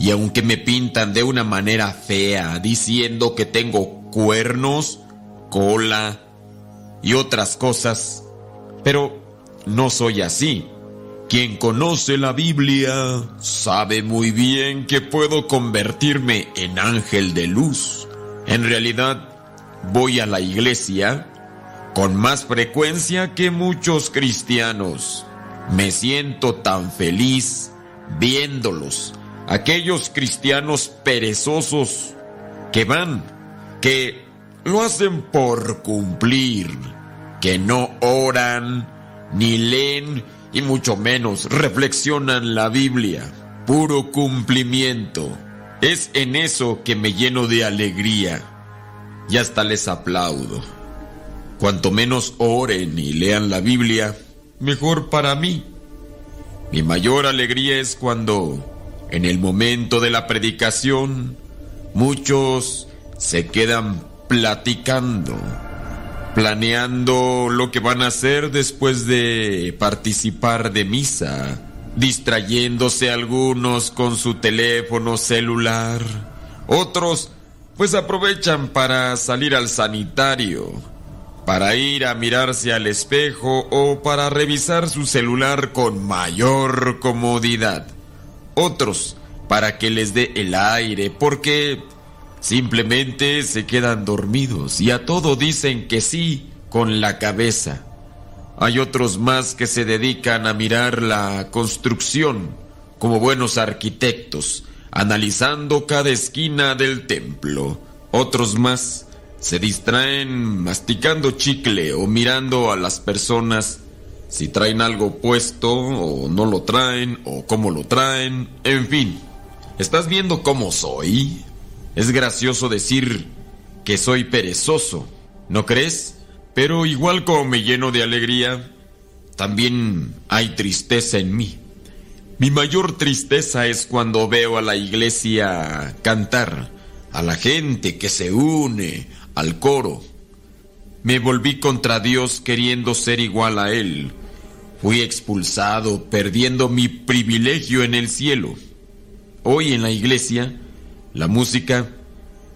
y aunque me pintan de una manera fea diciendo que tengo cuernos, cola y otras cosas, pero no soy así. Quien conoce la Biblia sabe muy bien que puedo convertirme en ángel de luz. En realidad, voy a la iglesia con más frecuencia que muchos cristianos. Me siento tan feliz viéndolos, aquellos cristianos perezosos que van, que lo hacen por cumplir, que no oran, ni leen y mucho menos reflexionan la Biblia. Puro cumplimiento. Es en eso que me lleno de alegría. Y hasta les aplaudo. Cuanto menos oren y lean la Biblia, mejor para mí. Mi mayor alegría es cuando, en el momento de la predicación, muchos se quedan platicando, planeando lo que van a hacer después de participar de misa, distrayéndose algunos con su teléfono celular, otros pues aprovechan para salir al sanitario para ir a mirarse al espejo o para revisar su celular con mayor comodidad. Otros para que les dé el aire porque simplemente se quedan dormidos y a todo dicen que sí con la cabeza. Hay otros más que se dedican a mirar la construcción como buenos arquitectos, analizando cada esquina del templo. Otros más se distraen masticando chicle o mirando a las personas si traen algo puesto o no lo traen o cómo lo traen, en fin. ¿Estás viendo cómo soy? Es gracioso decir que soy perezoso, ¿no crees? Pero igual como me lleno de alegría, también hay tristeza en mí. Mi mayor tristeza es cuando veo a la iglesia cantar, a la gente que se une, al coro. Me volví contra Dios queriendo ser igual a Él. Fui expulsado, perdiendo mi privilegio en el cielo. Hoy en la iglesia, la música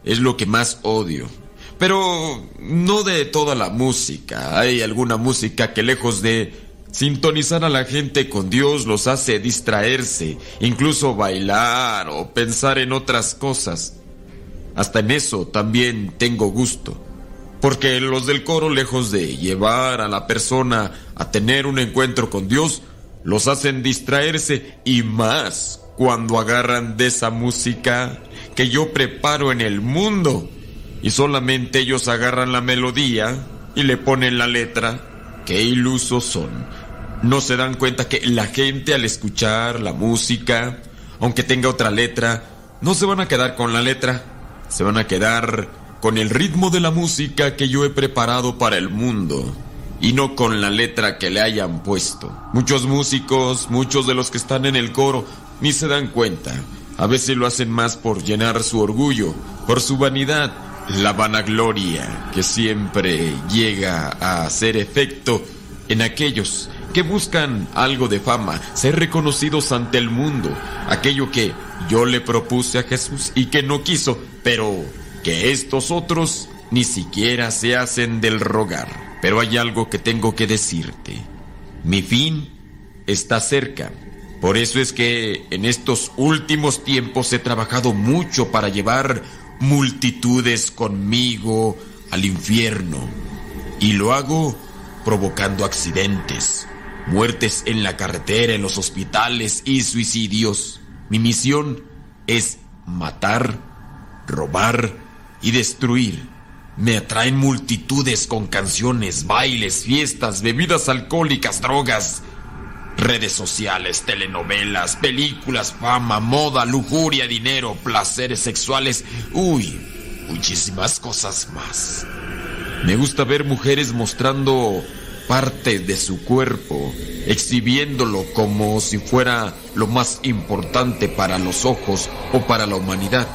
es lo que más odio. Pero no de toda la música. Hay alguna música que lejos de sintonizar a la gente con Dios los hace distraerse, incluso bailar o pensar en otras cosas. Hasta en eso también tengo gusto. Porque los del coro, lejos de llevar a la persona a tener un encuentro con Dios, los hacen distraerse y más cuando agarran de esa música que yo preparo en el mundo. Y solamente ellos agarran la melodía y le ponen la letra. Qué ilusos son. No se dan cuenta que la gente al escuchar la música, aunque tenga otra letra, no se van a quedar con la letra se van a quedar con el ritmo de la música que yo he preparado para el mundo y no con la letra que le hayan puesto. Muchos músicos, muchos de los que están en el coro, ni se dan cuenta. A veces lo hacen más por llenar su orgullo, por su vanidad, la vanagloria que siempre llega a hacer efecto en aquellos que buscan algo de fama, ser reconocidos ante el mundo, aquello que yo le propuse a Jesús y que no quiso, pero que estos otros ni siquiera se hacen del rogar. Pero hay algo que tengo que decirte. Mi fin está cerca. Por eso es que en estos últimos tiempos he trabajado mucho para llevar multitudes conmigo al infierno. Y lo hago provocando accidentes, muertes en la carretera, en los hospitales y suicidios. Mi misión es matar, robar y destruir. Me atraen multitudes con canciones, bailes, fiestas, bebidas alcohólicas, drogas, redes sociales, telenovelas, películas, fama, moda, lujuria, dinero, placeres sexuales. Uy, muchísimas cosas más. Me gusta ver mujeres mostrando parte de su cuerpo, exhibiéndolo como si fuera lo más importante para los ojos o para la humanidad,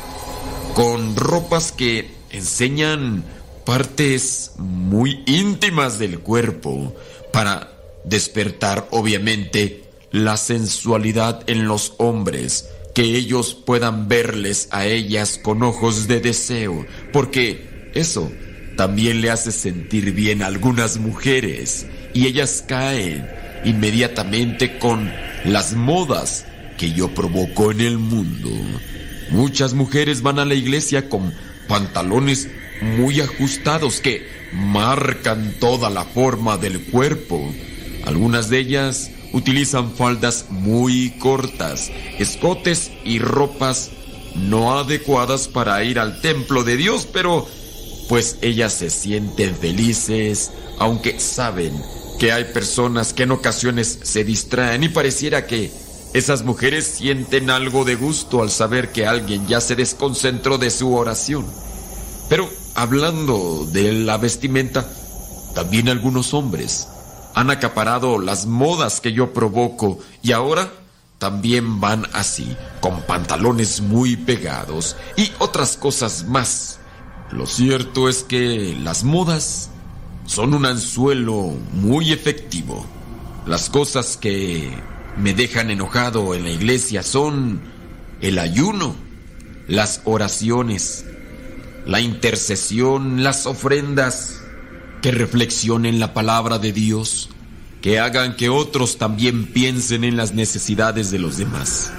con ropas que enseñan partes muy íntimas del cuerpo para despertar obviamente la sensualidad en los hombres, que ellos puedan verles a ellas con ojos de deseo, porque eso también le hace sentir bien a algunas mujeres y ellas caen inmediatamente con las modas que yo provoco en el mundo. Muchas mujeres van a la iglesia con pantalones muy ajustados que marcan toda la forma del cuerpo. Algunas de ellas utilizan faldas muy cortas, escotes y ropas no adecuadas para ir al templo de Dios, pero pues ellas se sienten felices, aunque saben que hay personas que en ocasiones se distraen y pareciera que esas mujeres sienten algo de gusto al saber que alguien ya se desconcentró de su oración. Pero hablando de la vestimenta, también algunos hombres han acaparado las modas que yo provoco y ahora también van así, con pantalones muy pegados y otras cosas más. Lo cierto es que las modas son un anzuelo muy efectivo. Las cosas que me dejan enojado en la iglesia son el ayuno, las oraciones, la intercesión, las ofrendas, que reflexionen la palabra de Dios, que hagan que otros también piensen en las necesidades de los demás.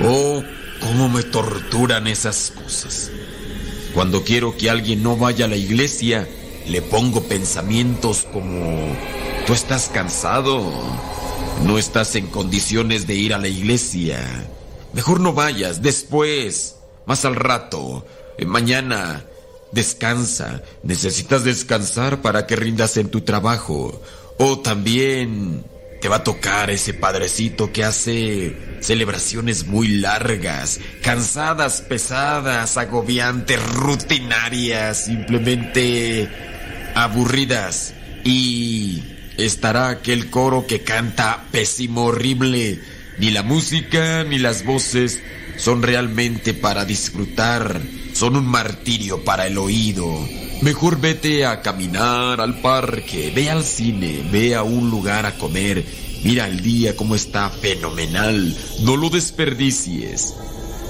Oh, cómo me torturan esas cosas. Cuando quiero que alguien no vaya a la iglesia, le pongo pensamientos como, tú estás cansado, no estás en condiciones de ir a la iglesia, mejor no vayas, después, más al rato, eh, mañana, descansa, necesitas descansar para que rindas en tu trabajo, o también te va a tocar ese padrecito que hace celebraciones muy largas, cansadas, pesadas, agobiantes, rutinarias, simplemente aburridas. Y estará aquel coro que canta pésimo, horrible. Ni la música ni las voces son realmente para disfrutar, son un martirio para el oído. Mejor vete a caminar al parque, ve al cine, ve a un lugar a comer. Mira el día como está fenomenal. No lo desperdicies.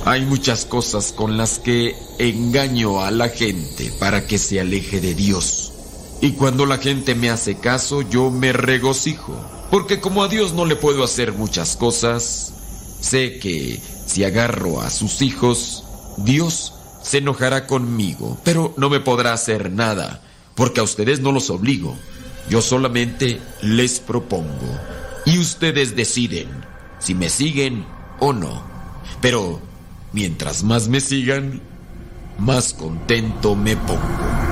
Hay muchas cosas con las que engaño a la gente para que se aleje de Dios. Y cuando la gente me hace caso, yo me regocijo. Porque como a Dios no le puedo hacer muchas cosas, sé que si agarro a sus hijos, Dios se enojará conmigo, pero no me podrá hacer nada, porque a ustedes no los obligo. Yo solamente les propongo. Y ustedes deciden si me siguen o no. Pero mientras más me sigan, más contento me pongo.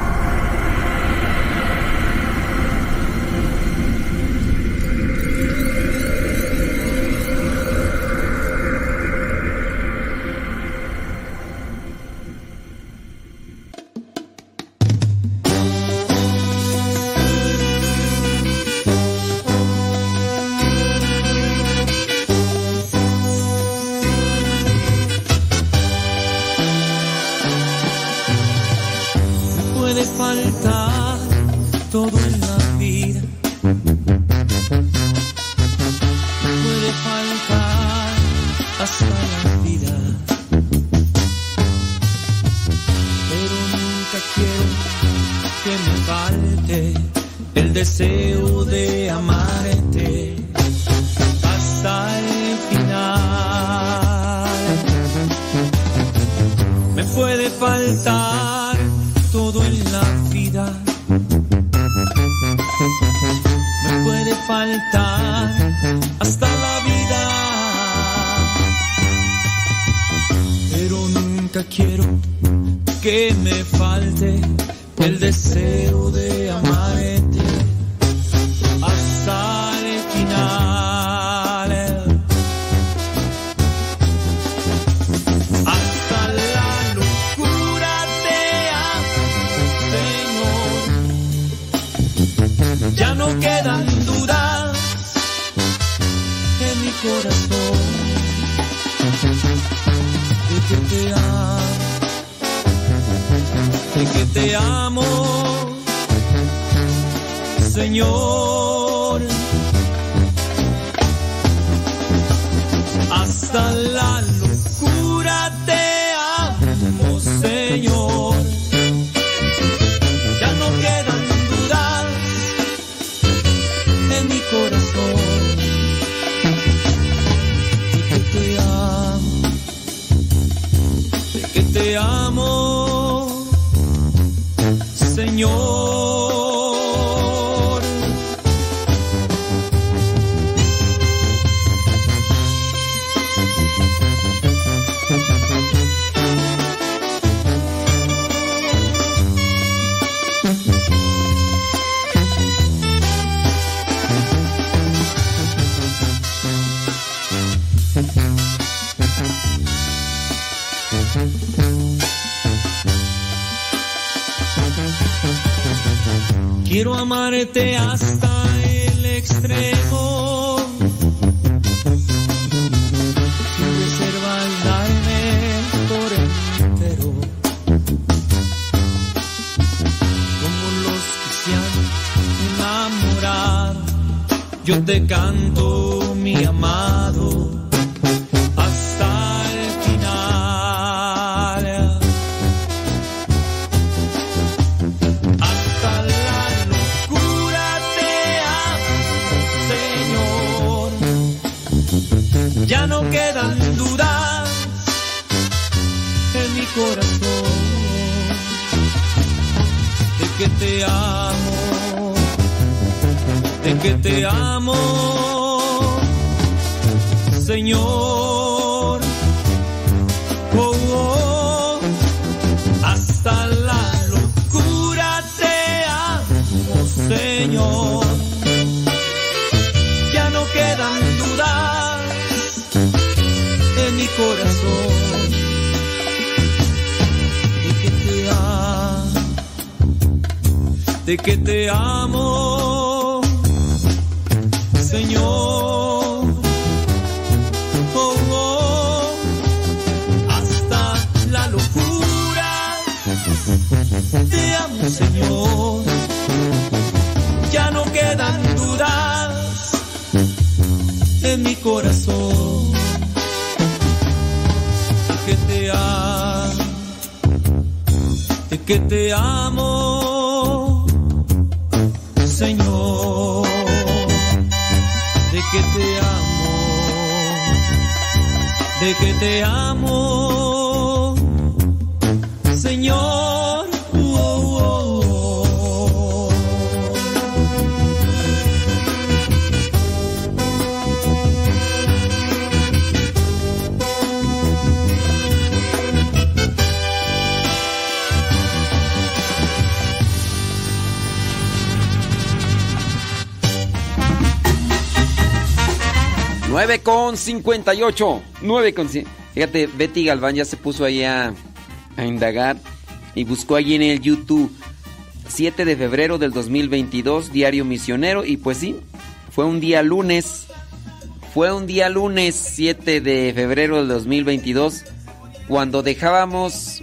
Amarte hasta 58. 9 con Fíjate, Betty Galván ya se puso ahí a, a indagar y buscó allí en el YouTube 7 de febrero del 2022, Diario Misionero. Y pues sí, fue un día lunes. Fue un día lunes 7 de febrero del 2022 cuando dejábamos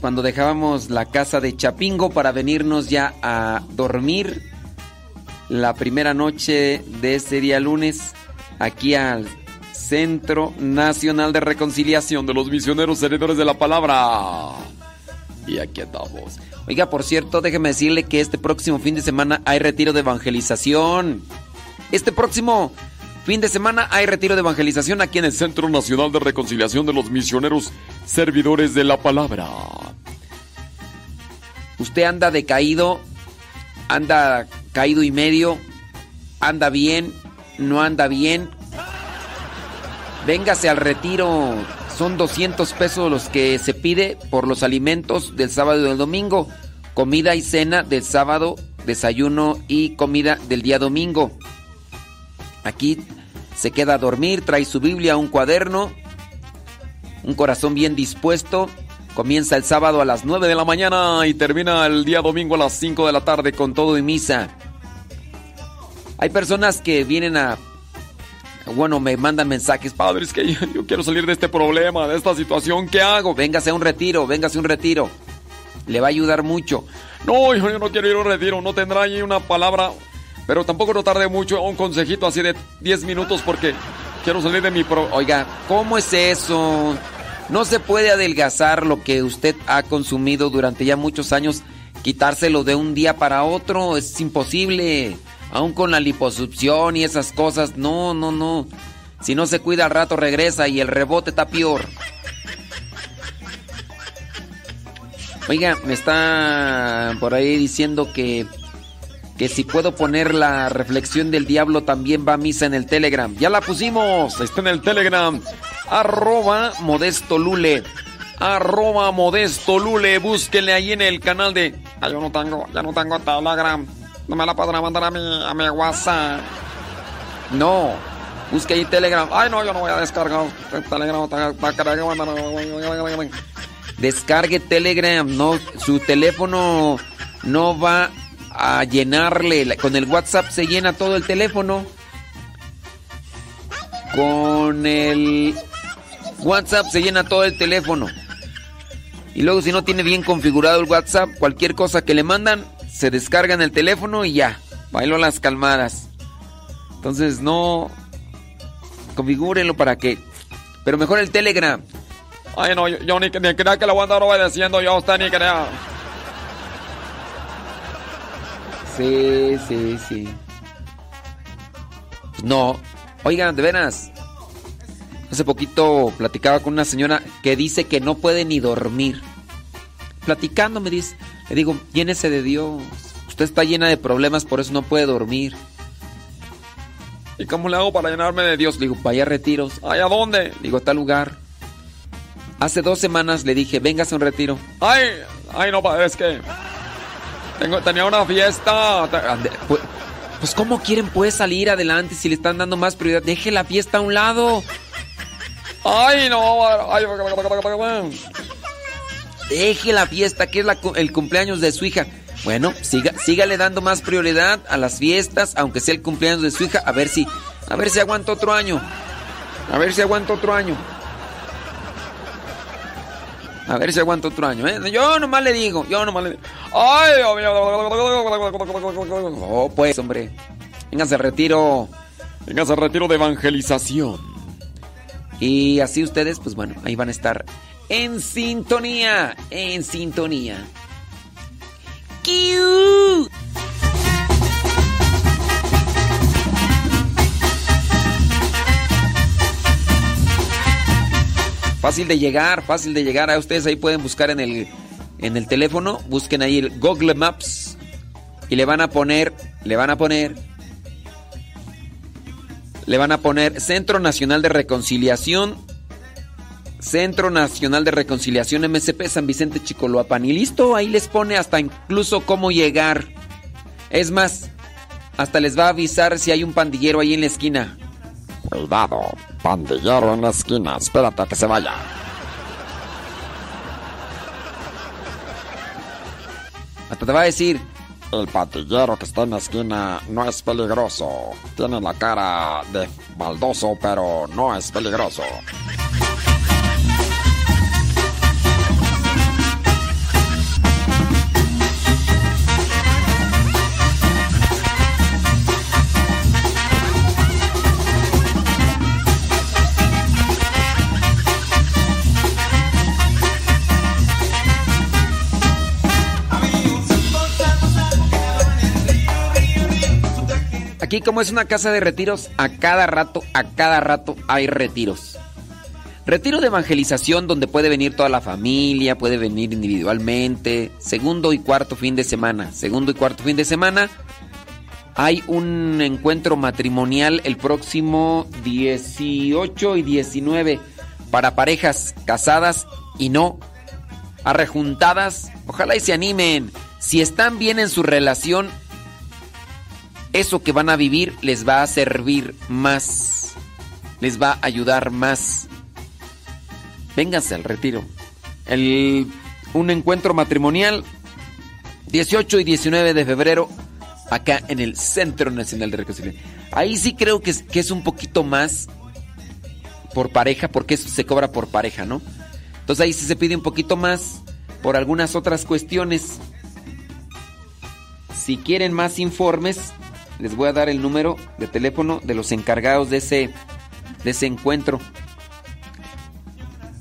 cuando dejábamos la casa de Chapingo para venirnos ya a dormir la primera noche de ese día lunes aquí al Centro Nacional de Reconciliación de los Misioneros Servidores de la Palabra. Y aquí andamos. Oiga, por cierto, déjeme decirle que este próximo fin de semana hay retiro de evangelización. Este próximo fin de semana hay retiro de evangelización aquí en el Centro Nacional de Reconciliación de los Misioneros Servidores de la Palabra. Usted anda decaído, anda caído y medio, anda bien, no anda bien. Véngase al retiro. son 200 pesos los que se pide por los alimentos del sábado y del domingo. Comida y cena del sábado, desayuno y comida del día domingo. Aquí se queda a dormir, trae su Biblia, un cuaderno, un corazón bien dispuesto. Comienza el sábado a las 9 de la mañana y termina el día domingo a las 5 de la tarde con todo y misa. Hay personas que vienen a bueno, me mandan mensajes, padre, es que yo, yo, quiero salir de este problema, de esta situación, ¿qué hago? Véngase a un retiro, véngase a un retiro. Le va a ayudar mucho. No, hijo, yo no quiero ir a un retiro, no tendrá ahí una palabra, pero tampoco no tarde mucho, un consejito así de 10 minutos porque quiero salir de mi pro... Oiga, ¿cómo es eso? No se puede adelgazar lo que usted ha consumido durante ya muchos años, quitárselo de un día para otro, es imposible. Aún con la liposucción y esas cosas, no, no, no. Si no se cuida al rato regresa y el rebote está peor. Oiga, me está por ahí diciendo que que si puedo poner la reflexión del diablo también va a misa en el Telegram. Ya la pusimos, está en el Telegram. Arroba Modesto Lule. Arroba Modesto Lule. Búsquenle ahí en el canal de... Ah, yo no tengo, ya no tengo Telegram. No me la podrán mandar a mi, a mi WhatsApp. No. Busque ahí Telegram. Ay, no, yo no voy a descargar. Telegram Descargue Telegram. No, su teléfono no va a llenarle. Con el WhatsApp se llena todo el teléfono. Con el WhatsApp se llena todo el teléfono. Y luego si no tiene bien configurado el WhatsApp, cualquier cosa que le mandan, se descarga en el teléfono y ya. Bailo las calmadas. Entonces no. Configúrenlo para que. Pero mejor el Telegram. Ay, no, yo, yo ni, ni crea que lo voy a andar obedeciendo yo a usted ni crea. Sí, sí, sí. No. Oigan, de veras. Hace poquito platicaba con una señora que dice que no puede ni dormir. Platicando me dice, le digo, llénese de Dios. Usted está llena de problemas, por eso no puede dormir. ¿Y cómo le hago para llenarme de Dios? Le digo, vaya a retiros. ¿Ay, a dónde? Le digo, a tal lugar. Hace dos semanas le dije, véngase a un retiro. Ay, ay, no, es que tengo, tenía una fiesta. Pues, pues, ¿cómo quieren pues salir adelante si le están dando más prioridad? Deje la fiesta a un lado. Ay, no. Ay, Deje la fiesta, que es la, el cumpleaños de su hija. Bueno, siga, sígale dando más prioridad a las fiestas, aunque sea el cumpleaños de su hija, a ver si, a ver si aguanta otro año. A ver si aguanta otro año. A ver si aguanta otro año, ¿eh? Yo nomás le digo, yo nomás le digo. ¡Ay! Oh, pues, hombre. Véngase al retiro. Véngase al retiro de evangelización. Y así ustedes, pues bueno, ahí van a estar en sintonía. En sintonía. Fácil de llegar, fácil de llegar. A ustedes ahí pueden buscar en el, en el teléfono, busquen ahí el Google Maps y le van a poner, le van a poner, le van a poner Centro Nacional de Reconciliación, Centro Nacional de Reconciliación MSP San Vicente Chicoloapan. Y listo, ahí les pone hasta incluso cómo llegar. Es más, hasta les va a avisar si hay un pandillero ahí en la esquina. Cuidado, pandillero en la esquina, espérate a que se vaya. Hasta te va a decir, el pandillero que está en la esquina no es peligroso. Tiene la cara de baldoso, pero no es peligroso. Aquí como es una casa de retiros, a cada rato, a cada rato hay retiros. Retiro de evangelización donde puede venir toda la familia, puede venir individualmente. Segundo y cuarto fin de semana. Segundo y cuarto fin de semana. Hay un encuentro matrimonial el próximo 18 y 19 para parejas casadas y no arrejuntadas. Ojalá y se animen. Si están bien en su relación, eso que van a vivir les va a servir más. Les va a ayudar más. Vénganse al retiro. El, un encuentro matrimonial 18 y 19 de febrero acá en el Centro Nacional de Reconciliación. Ahí sí creo que es, que es un poquito más por pareja, porque eso se cobra por pareja, ¿no? Entonces ahí sí se pide un poquito más por algunas otras cuestiones. Si quieren más informes, les voy a dar el número de teléfono de los encargados de ese, de ese encuentro.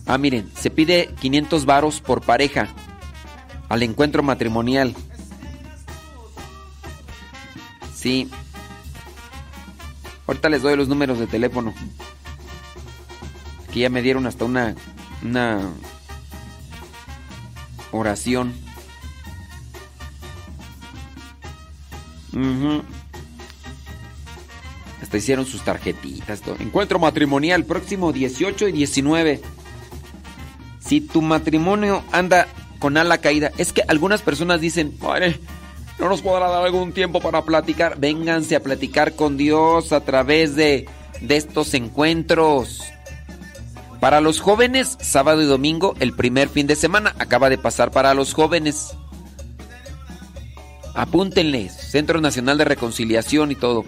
Ah, miren, se pide 500 varos por pareja al encuentro matrimonial. Sí. Ahorita les doy los números de teléfono. Aquí ya me dieron hasta una una oración. Ujú. Hasta hicieron sus tarjetitas. Encuentro matrimonial próximo 18 y 19. Si tu matrimonio anda con ala caída, es que algunas personas dicen, "Padre, no nos podrá dar algún tiempo para platicar. Vénganse a platicar con Dios a través de, de estos encuentros. Para los jóvenes, sábado y domingo, el primer fin de semana, acaba de pasar para los jóvenes. Apúntenles, Centro Nacional de Reconciliación y todo.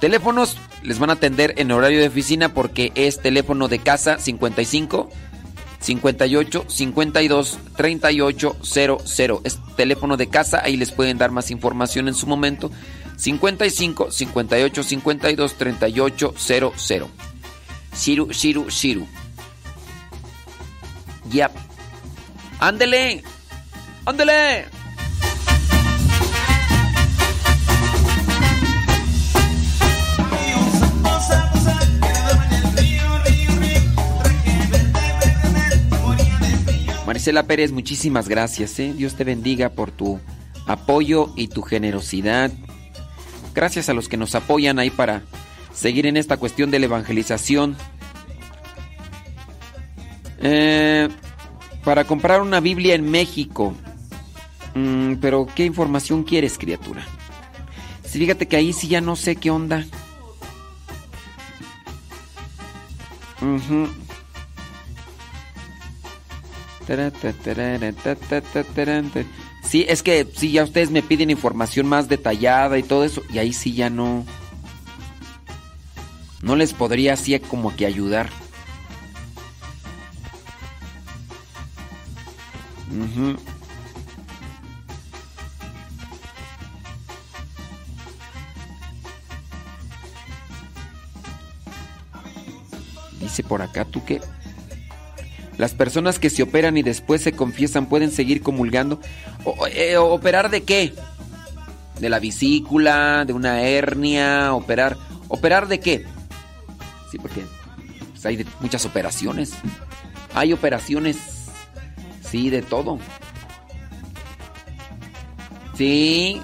Teléfonos les van a atender en horario de oficina porque es teléfono de casa 55 58 52 38 00. Es teléfono de casa, ahí les pueden dar más información en su momento. 55 58 52 38 00. Shiru, Shiru, Shiru. Yep. ¡Ándele! ¡Ándele! Marcela Pérez, muchísimas gracias. ¿eh? Dios te bendiga por tu apoyo y tu generosidad. Gracias a los que nos apoyan ahí para seguir en esta cuestión de la evangelización. Eh, para comprar una Biblia en México. Mm, pero, ¿qué información quieres, criatura? Sí, fíjate que ahí sí ya no sé qué onda. Ujú. Sí, es que sí, ya ustedes me piden información más detallada y todo eso, y ahí sí ya no. No les podría así como que ayudar. Dice por acá, ¿tú qué? Las personas que se operan y después se confiesan pueden seguir comulgando. O- eh, ¿Operar de qué? ¿De la vesícula? ¿De una hernia? ¿Operar? ¿Operar de qué? Sí, porque pues, hay muchas operaciones. Hay operaciones, sí, de todo. Sí.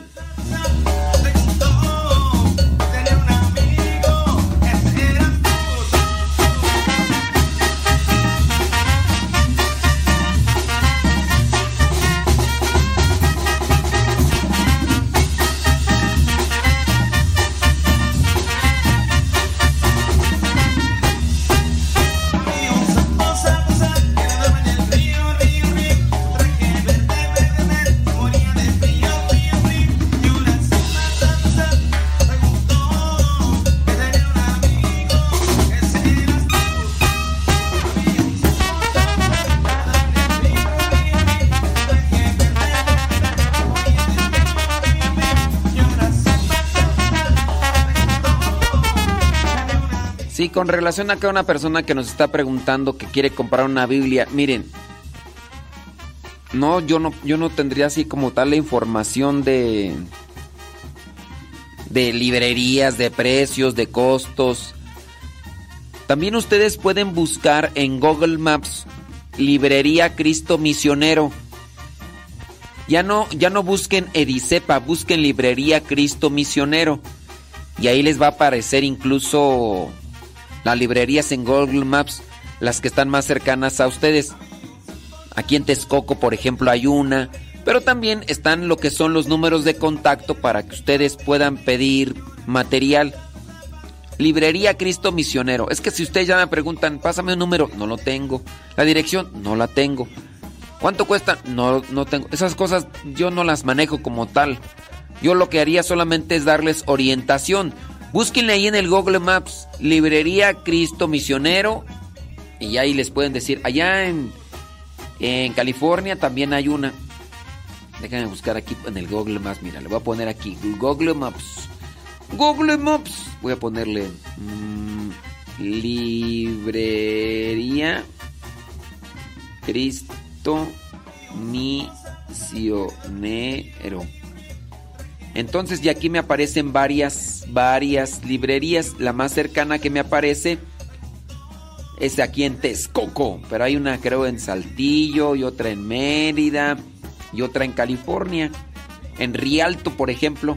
Con relación a que una persona que nos está preguntando que quiere comprar una Biblia, miren, no, yo no, yo no tendría así como tal la información de de librerías, de precios, de costos. También ustedes pueden buscar en Google Maps Librería Cristo Misionero. Ya no, ya no busquen Edicepa, busquen Librería Cristo Misionero. Y ahí les va a aparecer incluso las librerías en Google Maps. las que están más cercanas a ustedes. Aquí en Texcoco, por ejemplo, hay una, pero también están lo que son los números de contacto para que ustedes puedan pedir material. Librería Cristo Misionero. Es que si ustedes ya me preguntan, pásame un número, no lo tengo. La dirección, no la tengo. ¿Cuánto cuesta? No, no tengo. Esas cosas yo no las manejo como tal. Yo lo que haría solamente es darles orientación. Búsquenle ahí en el Google Maps, Librería Cristo Misionero. Y ahí les pueden decir, allá en, en California también hay una. Déjenme buscar aquí en el Google Maps. Mira, le voy a poner aquí Google Maps. Google Maps. Voy a ponerle mm, librería Cristo Misionero. Entonces ya aquí me aparecen varias, varias librerías. La más cercana que me aparece es aquí en Texcoco, pero hay una creo en Saltillo y otra en Mérida y otra en California, en Rialto, por ejemplo.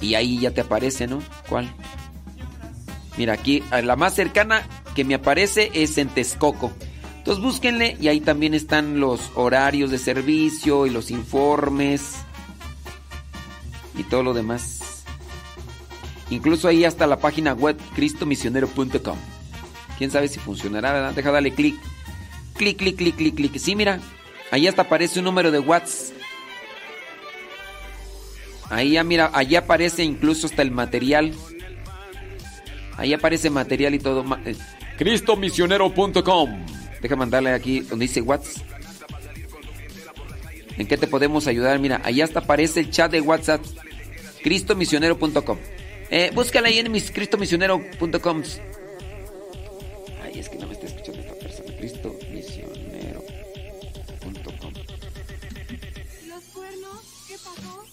Y ahí ya te aparece, ¿no? ¿Cuál? Mira, aquí la más cercana que me aparece es en Texcoco. Entonces búsquenle y ahí también están los horarios de servicio y los informes y todo lo demás. Incluso ahí hasta la página web cristomisionero.com. Quién sabe si funcionará, ¿verdad? Deja darle clic. Clic, clic, clic, clic, clic. Sí, mira. Ahí hasta aparece un número de WhatsApp. Ahí ya mira, ahí aparece incluso hasta el material. Ahí aparece material y todo. eh, Cristomisionero.com. Deja mandarle aquí donde dice WhatsApp. ¿En qué te podemos ayudar? Mira, ahí hasta aparece el chat de WhatsApp. Cristomisionero.com. Eh, búscala ahí en mis cristomisionero.com. Ay, es que no me está escuchando esta persona. Cristomisionero.com. ¿Los cuernos? ¿Qué pasó?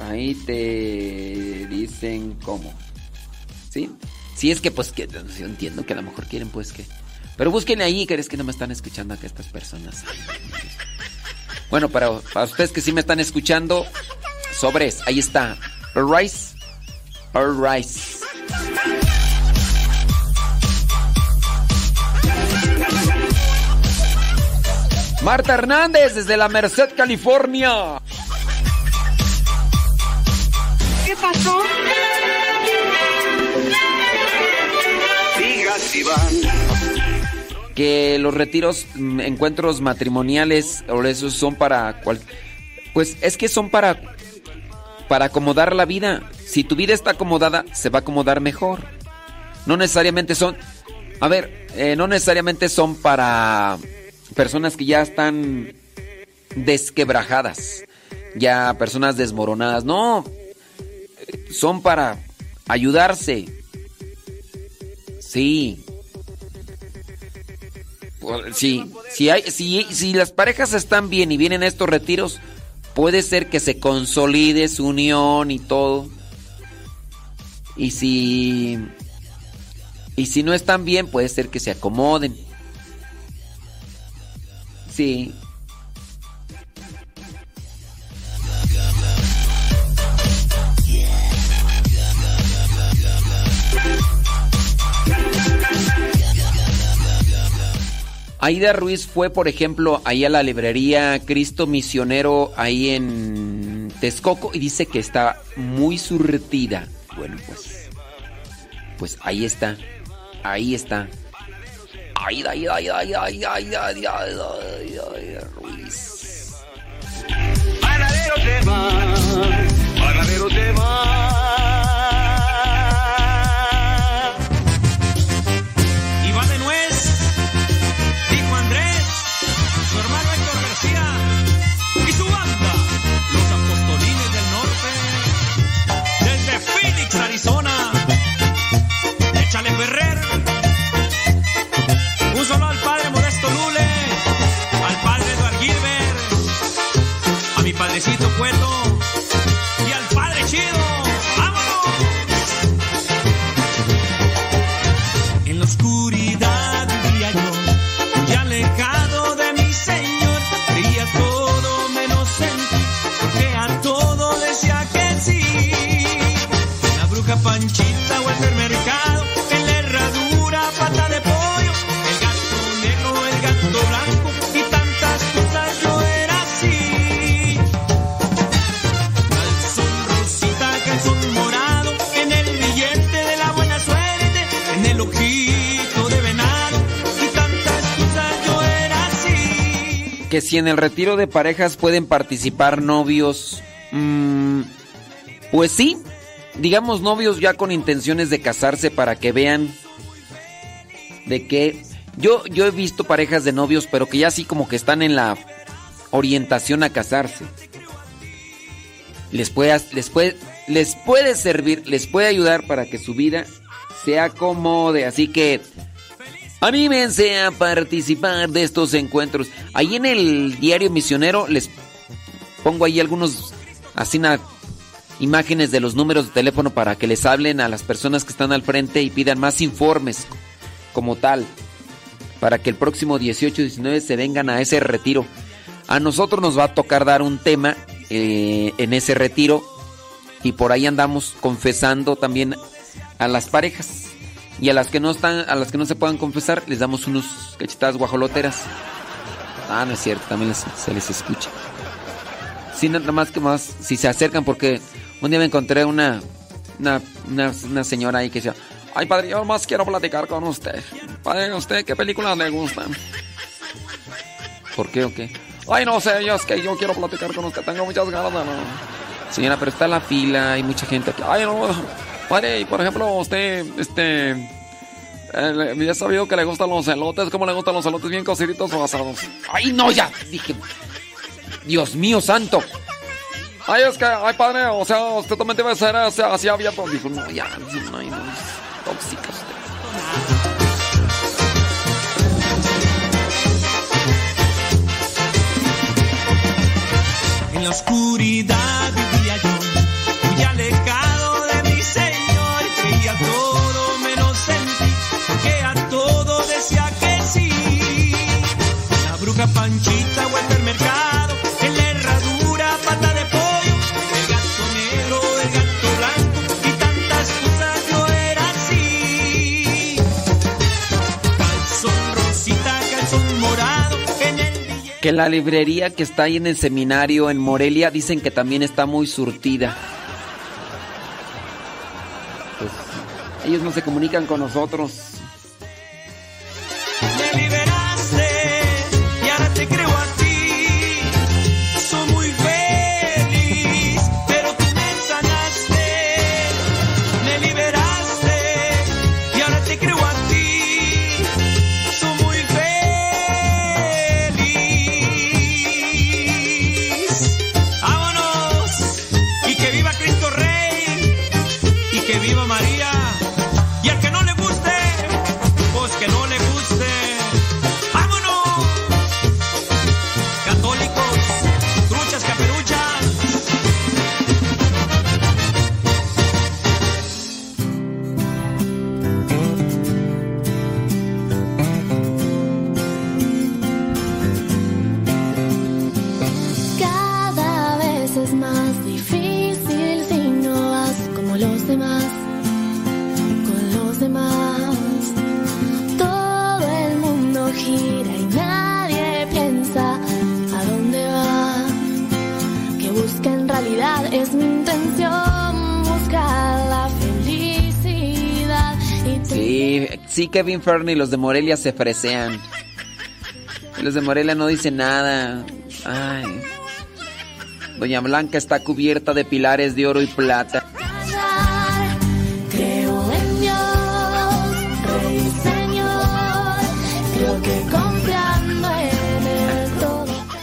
Ahí te dicen cómo. ¿Sí? Sí, es que pues que yo entiendo que a lo mejor quieren pues que... Pero búsquenle ahí, que es que no me están escuchando acá estas personas. Bueno, para, para ustedes que sí me están escuchando, sobres, ahí está. Alright. Alright. Marta Hernández desde la Merced, California. ¿Qué pasó? Digas Iván. Que los retiros, mm, encuentros matrimoniales o esos son para cual pues es que son para para acomodar la vida. Si tu vida está acomodada, se va a acomodar mejor. No necesariamente son a ver, eh, no necesariamente son para personas que ya están desquebrajadas, ya personas desmoronadas, no. Son para ayudarse. Sí, Sí, si, hay, si, si las parejas están bien y vienen a estos retiros, puede ser que se consolide su unión y todo. Y si. Y si no están bien, puede ser que se acomoden. Sí. Aida Ruiz fue, por ejemplo, ahí a la librería Cristo Misionero, ahí en Texcoco, y dice que está muy surtida. Bueno, pues. Pues ahí está. Ahí está. Aida, Aida, Aida, Aida, Aida, Aida, Aida, Aida, Aida, Ruiz. Que si en el retiro de parejas pueden participar novios. mm, pues sí, digamos novios ya con intenciones de casarse para que vean de que yo yo he visto parejas de novios pero que ya así como que están en la orientación a casarse. Les puede les puede les puede servir, les puede ayudar para que su vida se acomode, así que anímense a participar de estos encuentros. Ahí en el diario misionero les pongo ahí algunos así na- imágenes de los números de teléfono para que les hablen a las personas que están al frente y pidan más informes como tal para que el próximo 18 y 19 se vengan a ese retiro. A nosotros nos va a tocar dar un tema eh, en ese retiro y por ahí andamos confesando también a las parejas y a las que no están, a las que no se puedan confesar les damos unos cachetadas guajoloteras. Ah, no es cierto, también se les escucha. Sí, nada más que más, si se acercan, porque un día me encontré una, una, una, señora ahí que decía, ay padre, yo más quiero platicar con usted. Padre, ¿usted qué películas le gustan? ¿Por qué o qué? Ay, no sé, yo es que yo quiero platicar con usted, tengo muchas ganas de... Señora, pero está la fila, hay mucha gente aquí. Ay, no, padre, y por ejemplo, usted, este... eh, le- ya he sabido que le gustan los elotes, ¿cómo le gustan los elotes? ¿Bien cociditos o asados? Ay, no, ya, dije... Dios mío santo. Ay, es que, ay, padre, o sea, usted también debe ser así, así abierto. Dijo, no, ya, no, no, no, es tóxica usted. En la oscuridad vivía yo, muy alejado Que la librería que está ahí en el seminario en Morelia dicen que también está muy surtida. Pues, ellos no se comunican con nosotros. Kevin Fern y los de Morelia se fresean. Los de Morelia no dicen nada. Ay. Doña Blanca está cubierta de pilares de oro y plata.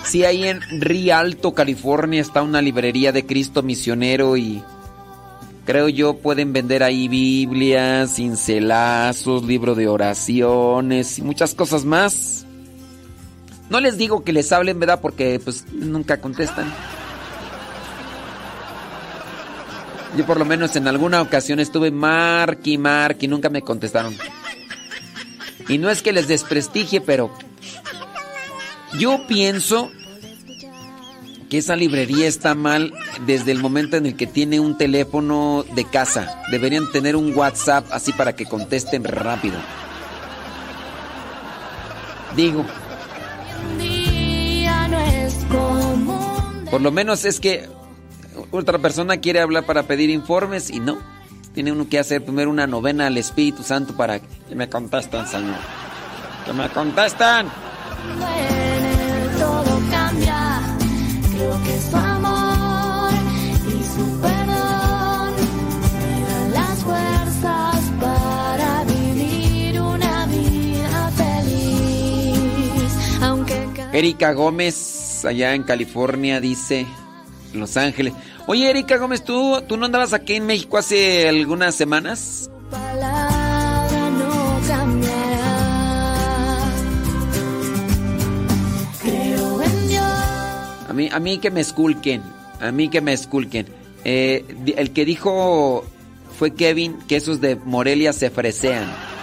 Sí, ahí en Rialto, California está una librería de Cristo misionero y creo yo pueden vender ahí Biblias, cincelazos, libro de oraciones y muchas cosas más. No les digo que les hablen, ¿verdad? Porque pues nunca contestan. Yo por lo menos en alguna ocasión estuve mark y nunca me contestaron. Y no es que les desprestigie, pero yo pienso esa librería está mal desde el momento en el que tiene un teléfono de casa. Deberían tener un WhatsApp así para que contesten rápido. Digo, por lo menos es que otra persona quiere hablar para pedir informes y no. Tiene uno que hacer primero una novena al Espíritu Santo para que me contesten, Señor. Que me contestan. Erika Gómez, allá en California, dice, Los Ángeles. Oye, Erika Gómez, ¿tú, ¿tú no andabas aquí en México hace algunas semanas? Mí, a mí que me esculquen, a mí que me esculquen. Eh, el que dijo fue Kevin que esos de Morelia se fresean.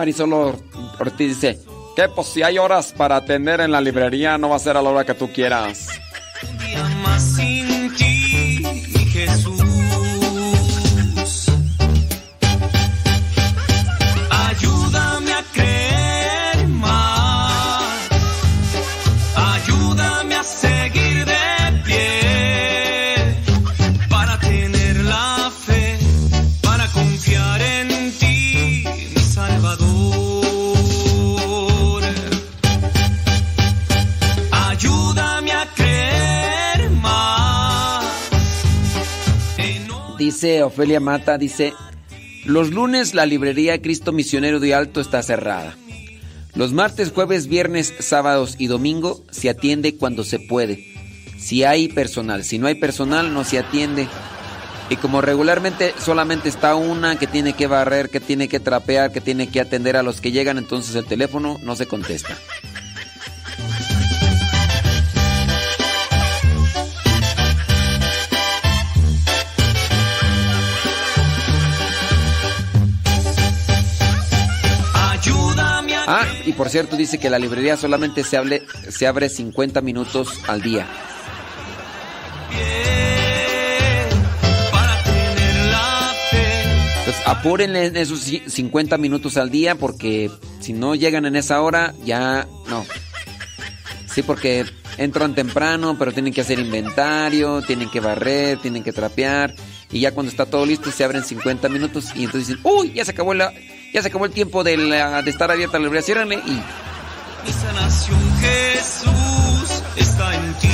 Marisol Or- Ortiz, dice, que pues si hay horas para atender en la librería, no va a ser a la hora que tú quieras. Dice Ofelia Mata, dice, los lunes la librería Cristo Misionero de Alto está cerrada. Los martes, jueves, viernes, sábados y domingo se atiende cuando se puede. Si hay personal, si no hay personal no se atiende. Y como regularmente solamente está una que tiene que barrer, que tiene que trapear, que tiene que atender a los que llegan, entonces el teléfono no se contesta. Y por cierto dice que la librería solamente se, se abre 50 minutos al día. Entonces apúrenle en esos ci- 50 minutos al día porque si no llegan en esa hora ya no. Sí, porque entran temprano, pero tienen que hacer inventario, tienen que barrer, tienen que trapear y ya cuando está todo listo se abren 50 minutos y entonces dicen, "Uy, ya se acabó la ya se acabó el tiempo de, la- de estar abierta la librería, ciérrenle y Mi sanación, Jesús, está en ti.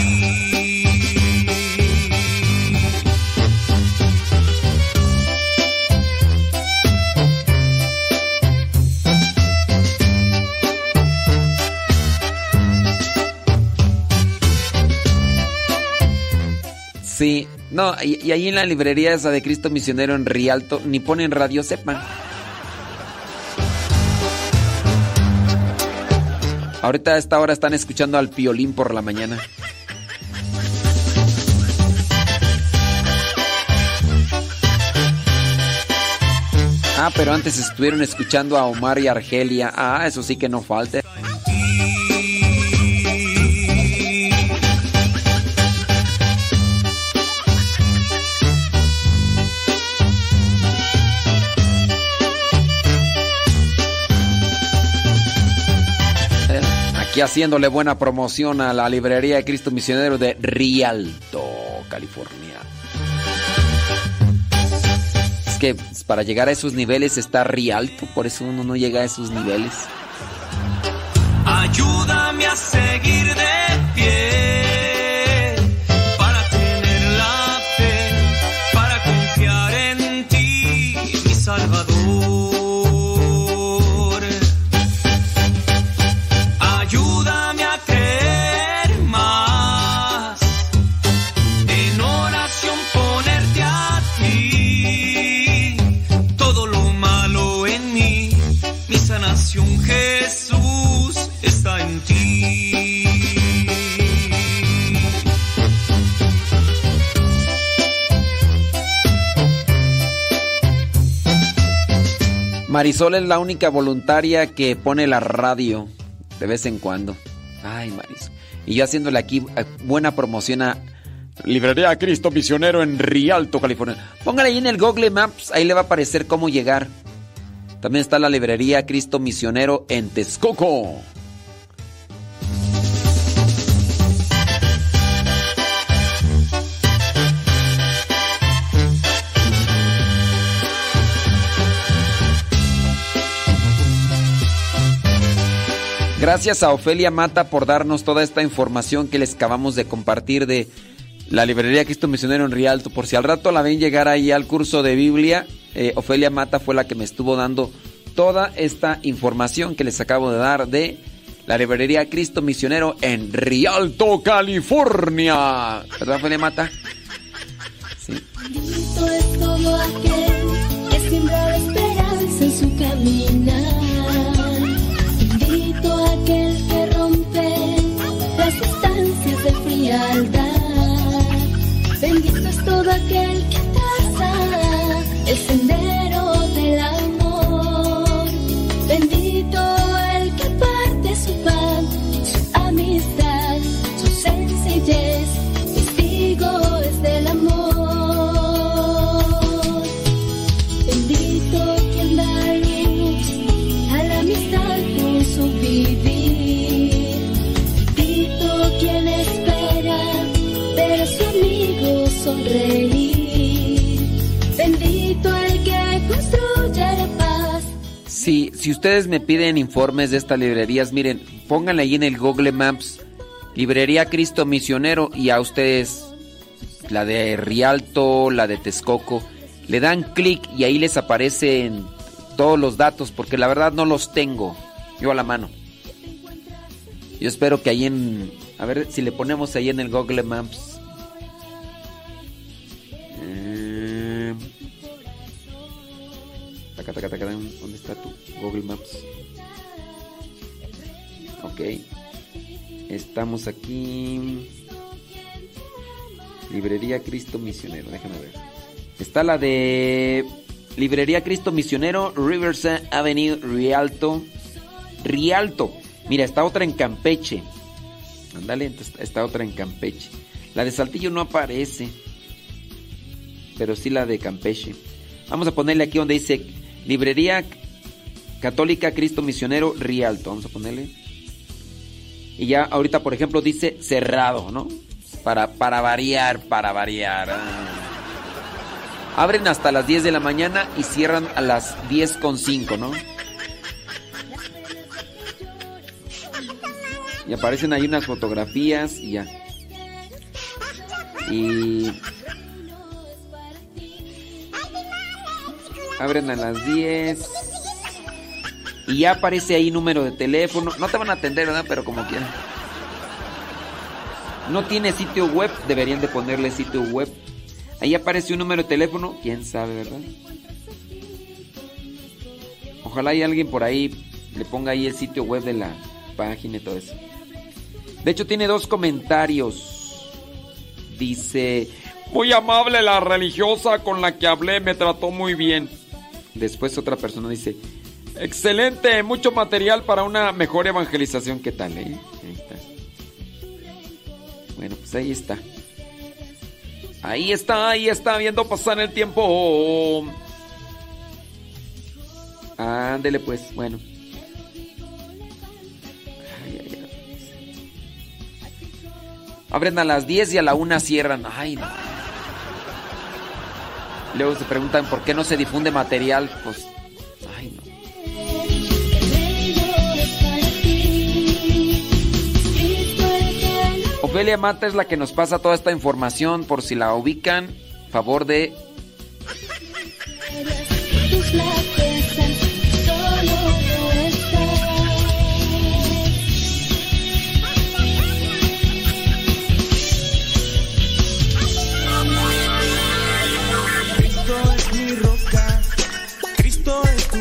Sí, no, y, y ahí en la librería esa de Cristo Misionero en Rialto, ni ponen Radio Sepa. Ahorita a esta hora están escuchando al Piolín por la mañana. Ah, pero antes estuvieron escuchando a Omar y Argelia. Ah, eso sí que no falte. Aquí haciéndole buena promoción a la librería de Cristo Misionero de Rialto, California. Es que para llegar a esos niveles está Rialto, por eso uno no llega a esos niveles. Ayúdame a seguir Marisol es la única voluntaria que pone la radio de vez en cuando. Ay, Marisol. Y yo haciéndole aquí eh, buena promoción a Librería Cristo Misionero en Rialto, California. Póngale ahí en el Google Maps, ahí le va a aparecer cómo llegar. También está la librería Cristo Misionero en Texcoco. Gracias a Ofelia Mata por darnos toda esta información que les acabamos de compartir de la librería Cristo Misionero en Rialto. Por si al rato la ven llegar ahí al curso de Biblia, eh, Ofelia Mata fue la que me estuvo dando toda esta información que les acabo de dar de la librería Cristo Misionero en Rialto, California. ¿Verdad, Ofelia Mata? Sí. Todo aquel que esperanza en su. Aquel que rompe las distancias de frialdad. Bendito es todo aquel que traza el sendero Si, si ustedes me piden informes de estas librerías, miren, pónganle ahí en el Google Maps Librería Cristo Misionero y a ustedes la de Rialto, la de Texcoco, le dan clic y ahí les aparecen todos los datos porque la verdad no los tengo yo a la mano. Yo espero que ahí en a ver si le ponemos ahí en el Google Maps. ¿Dónde está tu Google Maps? Ok. Estamos aquí. Librería Cristo Misionero, déjame ver. Está la de Librería Cristo Misionero, Riverside Avenue, Rialto. Rialto. Mira, está otra en Campeche. Ándale, está- está otra en Campeche. La de Saltillo no aparece. Pero sí la de Campeche. Vamos a ponerle aquí donde dice Librería Católica Cristo Misionero Rialto. Vamos a ponerle. Y ya ahorita, por ejemplo, dice cerrado, ¿no? Para, para variar, para variar. Ah. Abren hasta las 10 de la mañana y cierran a las 10 con 5, ¿no? Y aparecen ahí unas fotografías y ya. Y... Abren a las 10. Y ya aparece ahí número de teléfono. No te van a atender, ¿verdad? Pero como quieran. No tiene sitio web. Deberían de ponerle sitio web. Ahí aparece un número de teléfono. Quién sabe, ¿verdad? Ojalá hay alguien por ahí le ponga ahí el sitio web de la página y todo eso. De hecho, tiene dos comentarios. Dice, muy amable la religiosa con la que hablé, me trató muy bien. Después otra persona dice, excelente, mucho material para una mejor evangelización. ¿Qué tal, eh? Ahí está. Bueno, pues ahí está. Ahí está, ahí está, viendo pasar el tiempo. Ándele pues, bueno. Ay, ay, ay. Abren a las 10 y a la 1 cierran. Ay, no. Luego se preguntan por qué no se difunde material. Pues, ay, no. Ofelia Mata es la que nos pasa toda esta información. Por si la ubican, favor de [LAUGHS]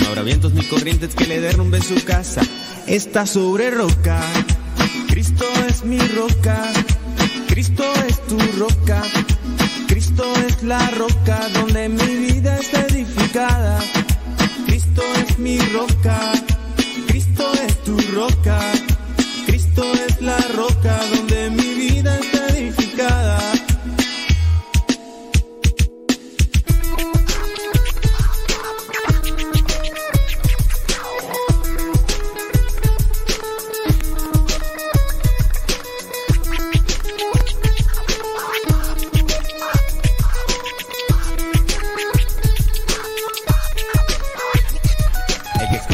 No habrá vientos ni corrientes que le derrumben su casa. Está sobre roca. Cristo es mi roca. Cristo es tu roca. Cristo es la roca donde mi vida está edificada. Cristo es mi roca. Cristo es tu roca. Cristo es la roca donde mi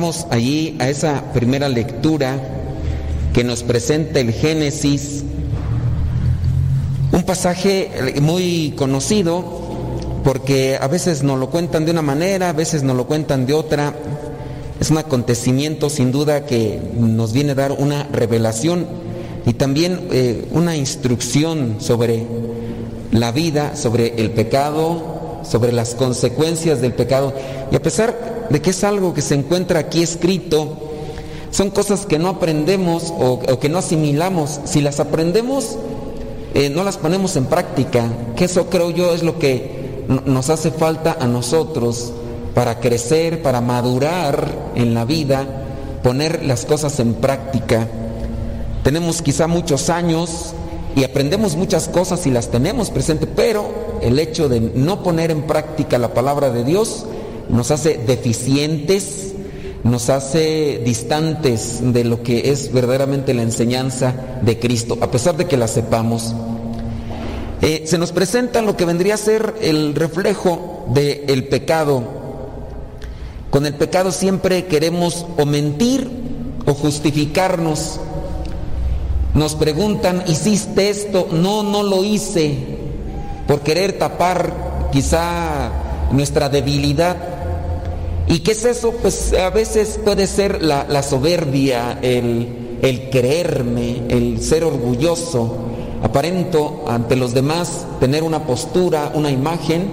Vamos allí a esa primera lectura que nos presenta el Génesis, un pasaje muy conocido porque a veces nos lo cuentan de una manera, a veces nos lo cuentan de otra. Es un acontecimiento sin duda que nos viene a dar una revelación y también eh, una instrucción sobre la vida, sobre el pecado, sobre las consecuencias del pecado. Y a pesar de que es algo que se encuentra aquí escrito, son cosas que no aprendemos o, que no asimilamos. Si las aprendemos, eh, no las ponemos en práctica, que eso creo yo es lo que no- nos hace falta a nosotros para crecer, para madurar en la vida, poner las cosas en práctica. Tenemos quizá muchos años y aprendemos muchas cosas y las tenemos presente, pero el hecho de no poner en práctica la palabra de Dios nos hace deficientes, nos hace distantes de lo que es verdaderamente la enseñanza de Cristo, a pesar de que la sepamos. Eh, se nos presenta lo que vendría a ser el reflejo del pecado. Con el pecado siempre queremos o mentir o justificarnos. Nos preguntan, ¿hiciste esto? No, no lo hice. Por querer tapar quizá nuestra debilidad. ¿Y qué es eso? Pues a veces puede ser la, soberbia, el creerme, el ser orgulloso. Aparento ante los demás tener una postura, una imagen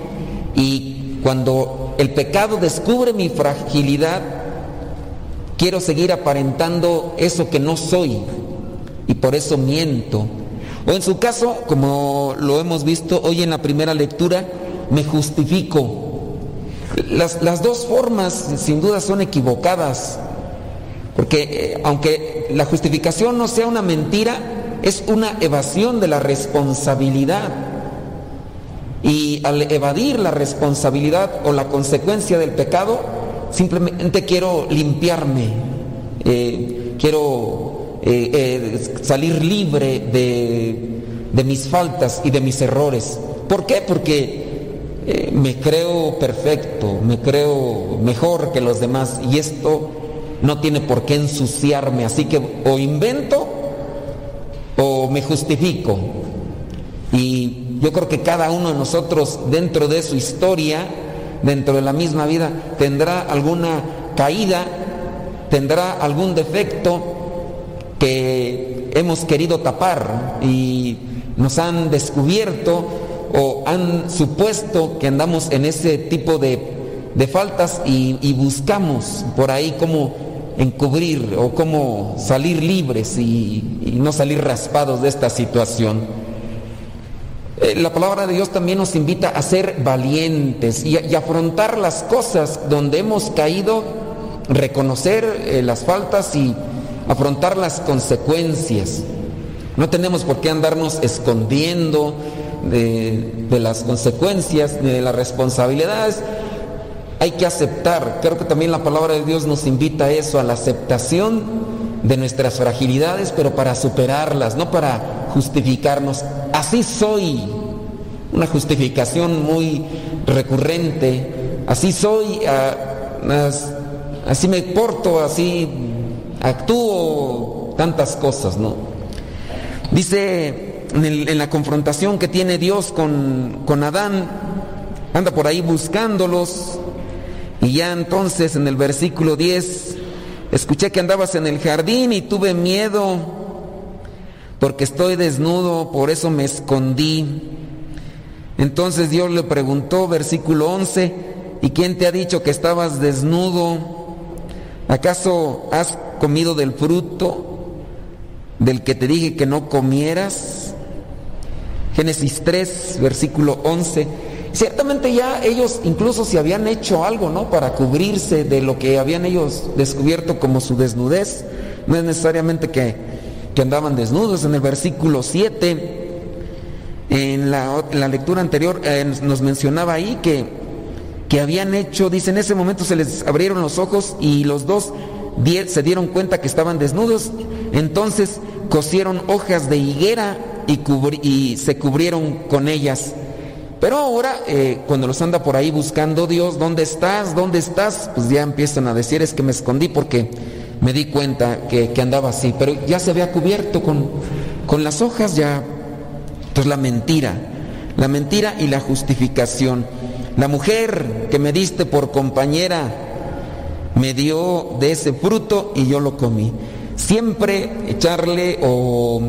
y cuando el pecado descubre mi fragilidad, quiero seguir aparentando eso que no soy y por eso miento. O en su caso, como lo hemos visto hoy en la primera lectura, me justifico. Las, las dos formas sin duda son equivocadas, porque eh, aunque la justificación no sea una mentira, es una evasión de la responsabilidad. Y al evadir la responsabilidad o la consecuencia del pecado, simplemente quiero limpiarme, eh, quiero eh, salir libre de, de, mis faltas y de mis errores. ¿Por qué? Porque me creo perfecto, me creo mejor que los demás y esto no tiene por qué ensuciarme, así que o invento o me justifico. Y yo creo que cada uno de nosotros dentro de su historia, dentro de la misma vida, tendrá alguna caída, tendrá algún defecto que hemos querido tapar y nos han descubierto o han supuesto que andamos en ese tipo de, de faltas y, buscamos por ahí como encubrir o cómo salir libres y, no salir raspados de esta situación. Eh, la palabra de Dios también nos invita a ser valientes y, y afrontar las cosas donde hemos caído, reconocer eh, las faltas y afrontar las consecuencias. No tenemos por qué andarnos escondiendo de, las consecuencias ni de las responsabilidades hay que aceptar. Creo que también la palabra de Dios nos invita a eso, a la aceptación de nuestras fragilidades, pero para superarlas, no para justificarnos. Así soy. Una justificación muy recurrente. Así soy, así me porto, así actúo, tantas cosas, ¿no? Dice en, la confrontación que tiene Dios con, con Adán, anda por ahí buscándolos, y ya entonces en el versículo 10, escuché que andabas en el jardín y tuve miedo porque estoy desnudo, por eso me escondí. Entonces Dios le preguntó, versículo 11, ¿y quién te ha dicho que estabas desnudo? ¿Acaso has comido del fruto del que te dije que no comieras? Génesis 3, versículo 11. Ciertamente ya ellos incluso se habían hecho algo, ¿no? Para cubrirse de lo que habían ellos descubierto como su desnudez. No es necesariamente que, que andaban desnudos. En el versículo 7, en la, la lectura anterior, eh, nos mencionaba ahí que, que habían hecho, dice, en ese momento se les abrieron los ojos y los dos se dieron cuenta que estaban desnudos. Entonces cosieron hojas de higuera y, y se cubrieron con ellas. Pero ahora, eh, cuando los anda por ahí buscando Dios, ¿dónde estás? ¿Dónde estás? Pues ya empiezan a decir, es que me escondí porque me di cuenta que, que andaba así. Pero ya se había cubierto con, con las hojas, ya. Entonces la mentira, la mentira y la justificación. La mujer que me diste por compañera me dio de ese fruto y yo lo comí. Siempre echarle o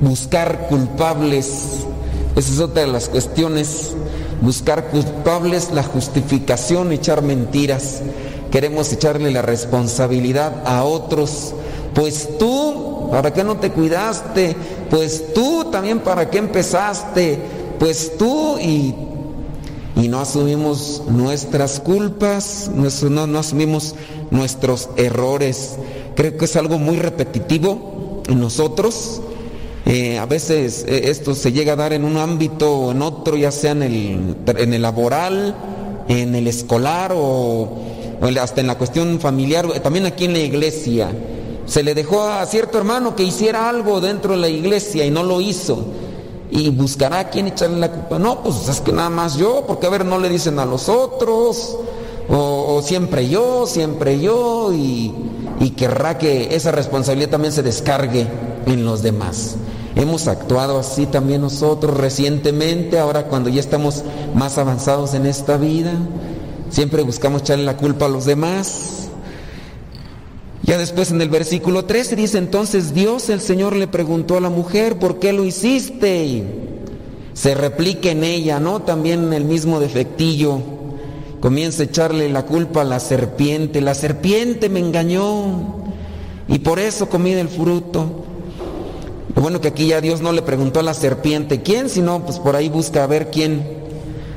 buscar culpables esa es otra de las cuestiones. Buscar culpables, la justificación, echar mentiras. Queremos echarle la responsabilidad a otros. Pues tú, ¿para qué no te cuidaste? Pues tú también, ¿para qué empezaste? Pues tú y, y no asumimos nuestras culpas, no, no asumimos nuestros errores. Creo que es algo muy repetitivo en nosotros eh, a veces eh, esto se llega a dar en un ámbito o en otro, ya sea en el, laboral, en el escolar o, hasta en la cuestión familiar, también aquí en la iglesia. Se le dejó a cierto hermano que hiciera algo dentro de la iglesia y no lo hizo. Y buscará a quién echarle la culpa. No, pues es que nada más yo, porque a ver, no le dicen a los otros, o, siempre yo, siempre yo, y querrá que esa responsabilidad también se descargue en los demás. Hemos actuado así también nosotros recientemente, ahora cuando ya estamos más avanzados en esta vida, siempre buscamos echarle la culpa a los demás. Ya después en el versículo 13 dice entonces Dios el Señor le preguntó a la mujer, ¿por qué lo hiciste? Se replica en ella, ¿no? También el mismo defectillo. Comienza a echarle la culpa a la serpiente. La serpiente me engañó y por eso comí del fruto. Lo bueno que aquí ya Dios no le preguntó a la serpiente quién, sino pues por ahí busca a ver quién,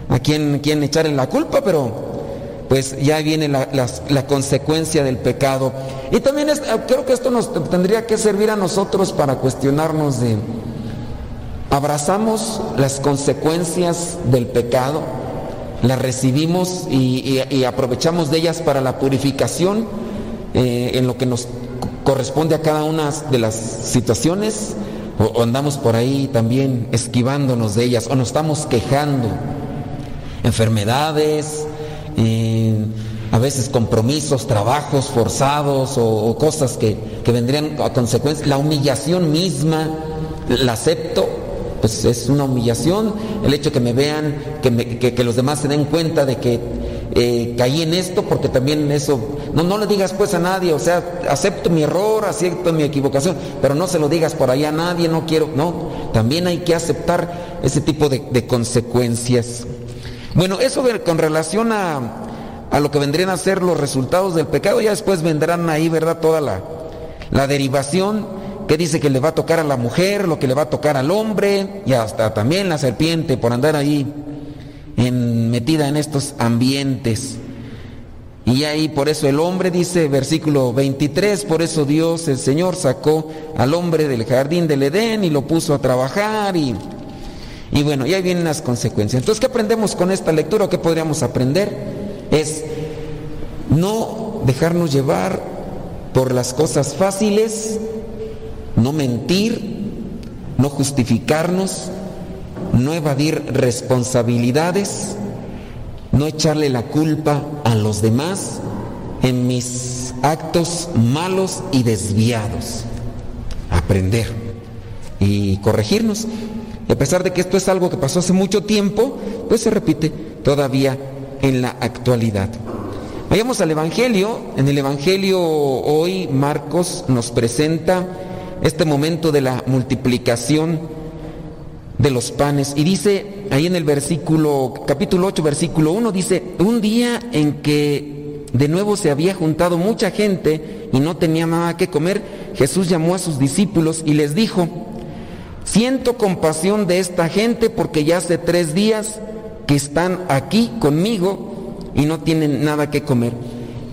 a quién, quién echarle la culpa, pero pues ya viene la, la consecuencia del pecado. Y también es- creo que esto nos tendría que servir a nosotros para cuestionarnos de, abrazamos las consecuencias del pecado, las recibimos y, y- aprovechamos de ellas para la purificación eh, en lo que nos corresponde a cada una de las situaciones o, andamos por ahí también esquivándonos de ellas o nos estamos quejando. Enfermedades, eh, a veces compromisos, trabajos forzados o, cosas que, que vendrían a consecuencia, la humillación misma, la acepto, pues es una humillación, el hecho que me vean, que- que los demás se den cuenta de que eh, caí en esto, porque también eso, no, no le digas pues a nadie, o sea, acepto mi error, acepto mi equivocación, pero no se lo digas por ahí a nadie, no quiero, no, también hay que aceptar ese tipo de, consecuencias. Bueno, eso con relación a, a lo que vendrían a ser los resultados del pecado, ya después vendrán ahí, ¿verdad? Toda la, la derivación que dice que le va a tocar a la mujer, lo que le va a tocar al hombre, y hasta también la serpiente por andar ahí en- metida en estos ambientes. Y ahí por eso el hombre dice, versículo 23, por eso Dios, el Señor, sacó al hombre del jardín del Edén y lo puso a trabajar y, y bueno, y ahí vienen las consecuencias. Entonces, ¿qué aprendemos con esta lectura? ¿Qué podríamos aprender? Es no dejarnos llevar por las cosas fáciles, no mentir, no justificarnos, no evadir responsabilidades, no echarle la culpa a los demás en mis actos malos y desviados. Aprender y corregirnos. Y a pesar de que esto es algo que pasó hace mucho tiempo, pues se repite todavía en la actualidad. Vayamos al Evangelio. En el Evangelio hoy Marcos nos presenta este momento de la multiplicación de los panes. Y dice ahí en el versículo, capítulo 8, versículo 1, dice, un día en que de nuevo se había juntado mucha gente y no tenía nada que comer, Jesús llamó a sus discípulos y les dijo, siento compasión de esta gente porque ya hace tres días que están aquí conmigo y no tienen nada que comer.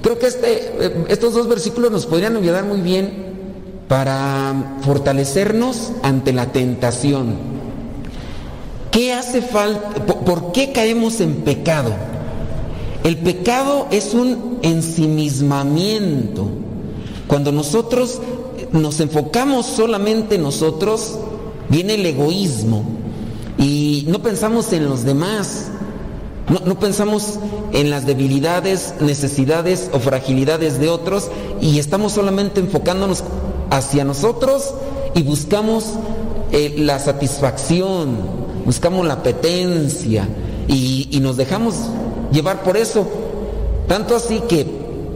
Creo que este, eh, estos dos versículos nos podrían ayudar muy bien para fortalecernos ante la tentación. ¿Qué hace falta? ¿Por, qué caemos en pecado? El pecado es un ensimismamiento. Cuando nosotros nos enfocamos solamente en nosotros, viene el egoísmo y no pensamos en los demás. No, no pensamos en las debilidades, necesidades o fragilidades de otros y estamos solamente enfocándonos hacia nosotros y buscamos eh, la satisfacción, buscamos la apetencia y, y nos dejamos llevar por eso. Tanto así que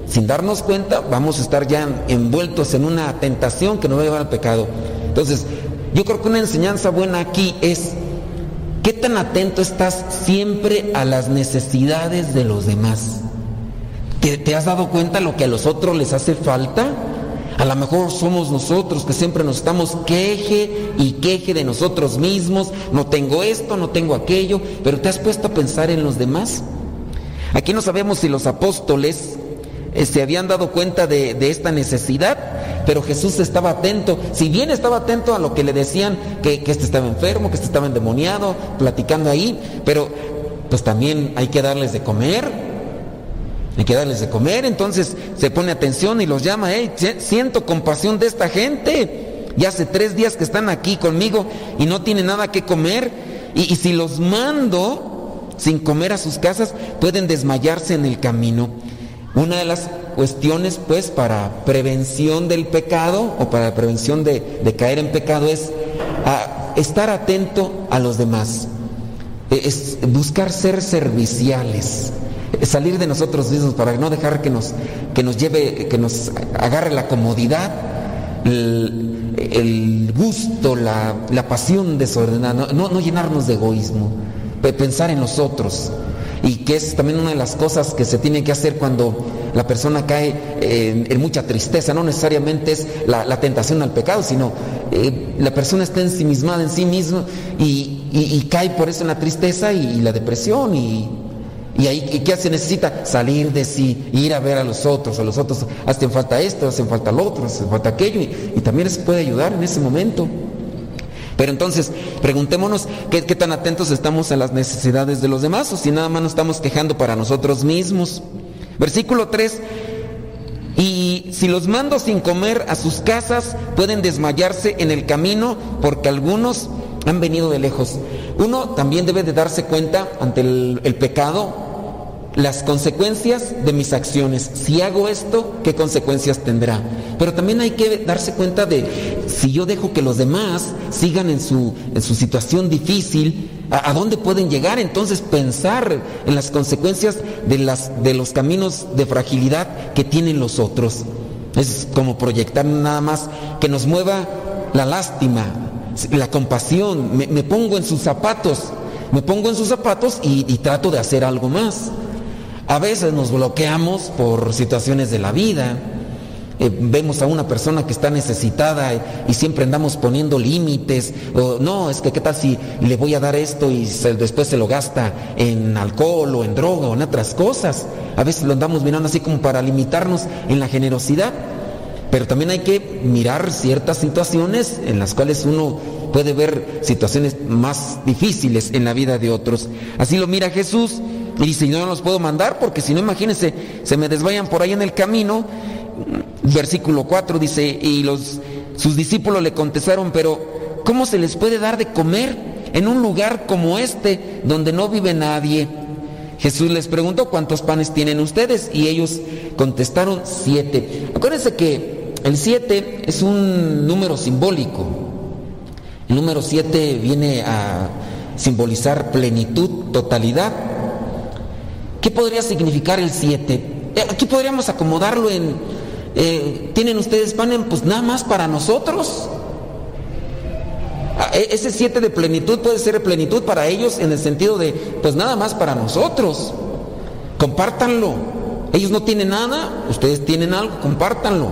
sin darnos cuenta vamos a estar ya envueltos en una tentación que nos va a llevar al pecado. Entonces, yo creo que una enseñanza buena aquí es ¿Qué tan atento estás siempre a las necesidades de los demás? ¿Te, te has dado cuenta lo que a los otros les hace falta? A lo mejor somos nosotros que siempre nos estamos queje y queje de nosotros mismos. No tengo esto, no tengo aquello, pero ¿te has puesto a pensar en los demás? Aquí no sabemos si los apóstoles eh, se habían dado cuenta de, esta necesidad, pero Jesús estaba atento. Si bien estaba atento a lo que le decían, que, que este estaba enfermo, que este estaba endemoniado, platicando ahí, pero pues también hay que darles de comer. Hay que darles de comer, entonces se pone atención y los llama, hey, siento compasión de esta gente. Ya hace tres días que están aquí conmigo y no tienen nada que comer. Y, y si los mando sin comer a sus casas, pueden desmayarse en el camino. Una de las cuestiones, pues, para prevención del pecado o para prevención de, de caer en pecado es estar atento a los demás, es buscar ser serviciales, salir de nosotros mismos para no dejar que nos, que nos lleve, que nos agarre la comodidad, el, gusto, la, la, pasión desordenada, no, no llenarnos de egoísmo, pensar en los otros. Y que es también una de las cosas que se tiene que hacer cuando la persona cae en, mucha tristeza, no necesariamente es la, la, tentación al pecado, sino eh, la persona está ensimismada en sí misma y, y- y cae por eso en la tristeza y, y la depresión y, y ahí ¿y ¿qué se necesita? Salir de sí, ir a ver a los otros, a los otros hacen falta esto, hacen falta lo otro, hacen falta aquello y, también les puede ayudar en ese momento. Pero entonces, preguntémonos qué, qué tan atentos estamos a las necesidades de los demás o si nada más nos estamos quejando para nosotros mismos. Versículo 3. Y si los mando sin comer a sus casas, pueden desmayarse en el camino porque algunos han venido de lejos. Uno también debe de darse cuenta ante el pecado las consecuencias de mis acciones. Si hago esto, ¿qué consecuencias tendrá? Pero también hay que darse cuenta de si yo dejo que los demás sigan en su, en su situación difícil, ¿a, dónde pueden llegar? Entonces pensar en las consecuencias de, las, de los caminos de fragilidad que tienen los otros. Es como proyectar nada más que nos mueva la lástima, la compasión. Me, pongo en sus zapatos, me pongo en sus zapatos y trato de hacer algo más. A veces nos bloqueamos por situaciones de la vida. Eh, vemos a una persona que está necesitada y, siempre andamos poniendo límites. O, no, es que qué tal si le voy a dar esto y después se lo gasta en alcohol o en droga o en otras cosas. A veces lo andamos mirando así como para limitarnos en la generosidad. Pero también hay que mirar ciertas situaciones en las cuales uno puede ver situaciones más difíciles en la vida de otros. Así lo mira Jesús y yo no los puedo mandar porque si no, imagínense, se me desvayan por ahí en el camino. Versículo 4 dice, y los, sus discípulos le contestaron, pero ¿cómo se les puede dar de comer en un lugar como este donde no vive nadie? Jesús les preguntó cuántos panes tienen ustedes y ellos contestaron siete. Acuérdense que el siete es un número simbólico. El número siete viene a simbolizar plenitud, totalidad. ¿Qué podría significar el siete? Eh, Aquí podríamos acomodarlo en, eh, ¿tienen ustedes panes? Pues nada más para nosotros. Ah, e- Ese siete de plenitud puede ser plenitud para ellos en el sentido de, pues nada más para nosotros. Compártanlo. Ellos no tienen nada, ustedes tienen algo, compártanlo.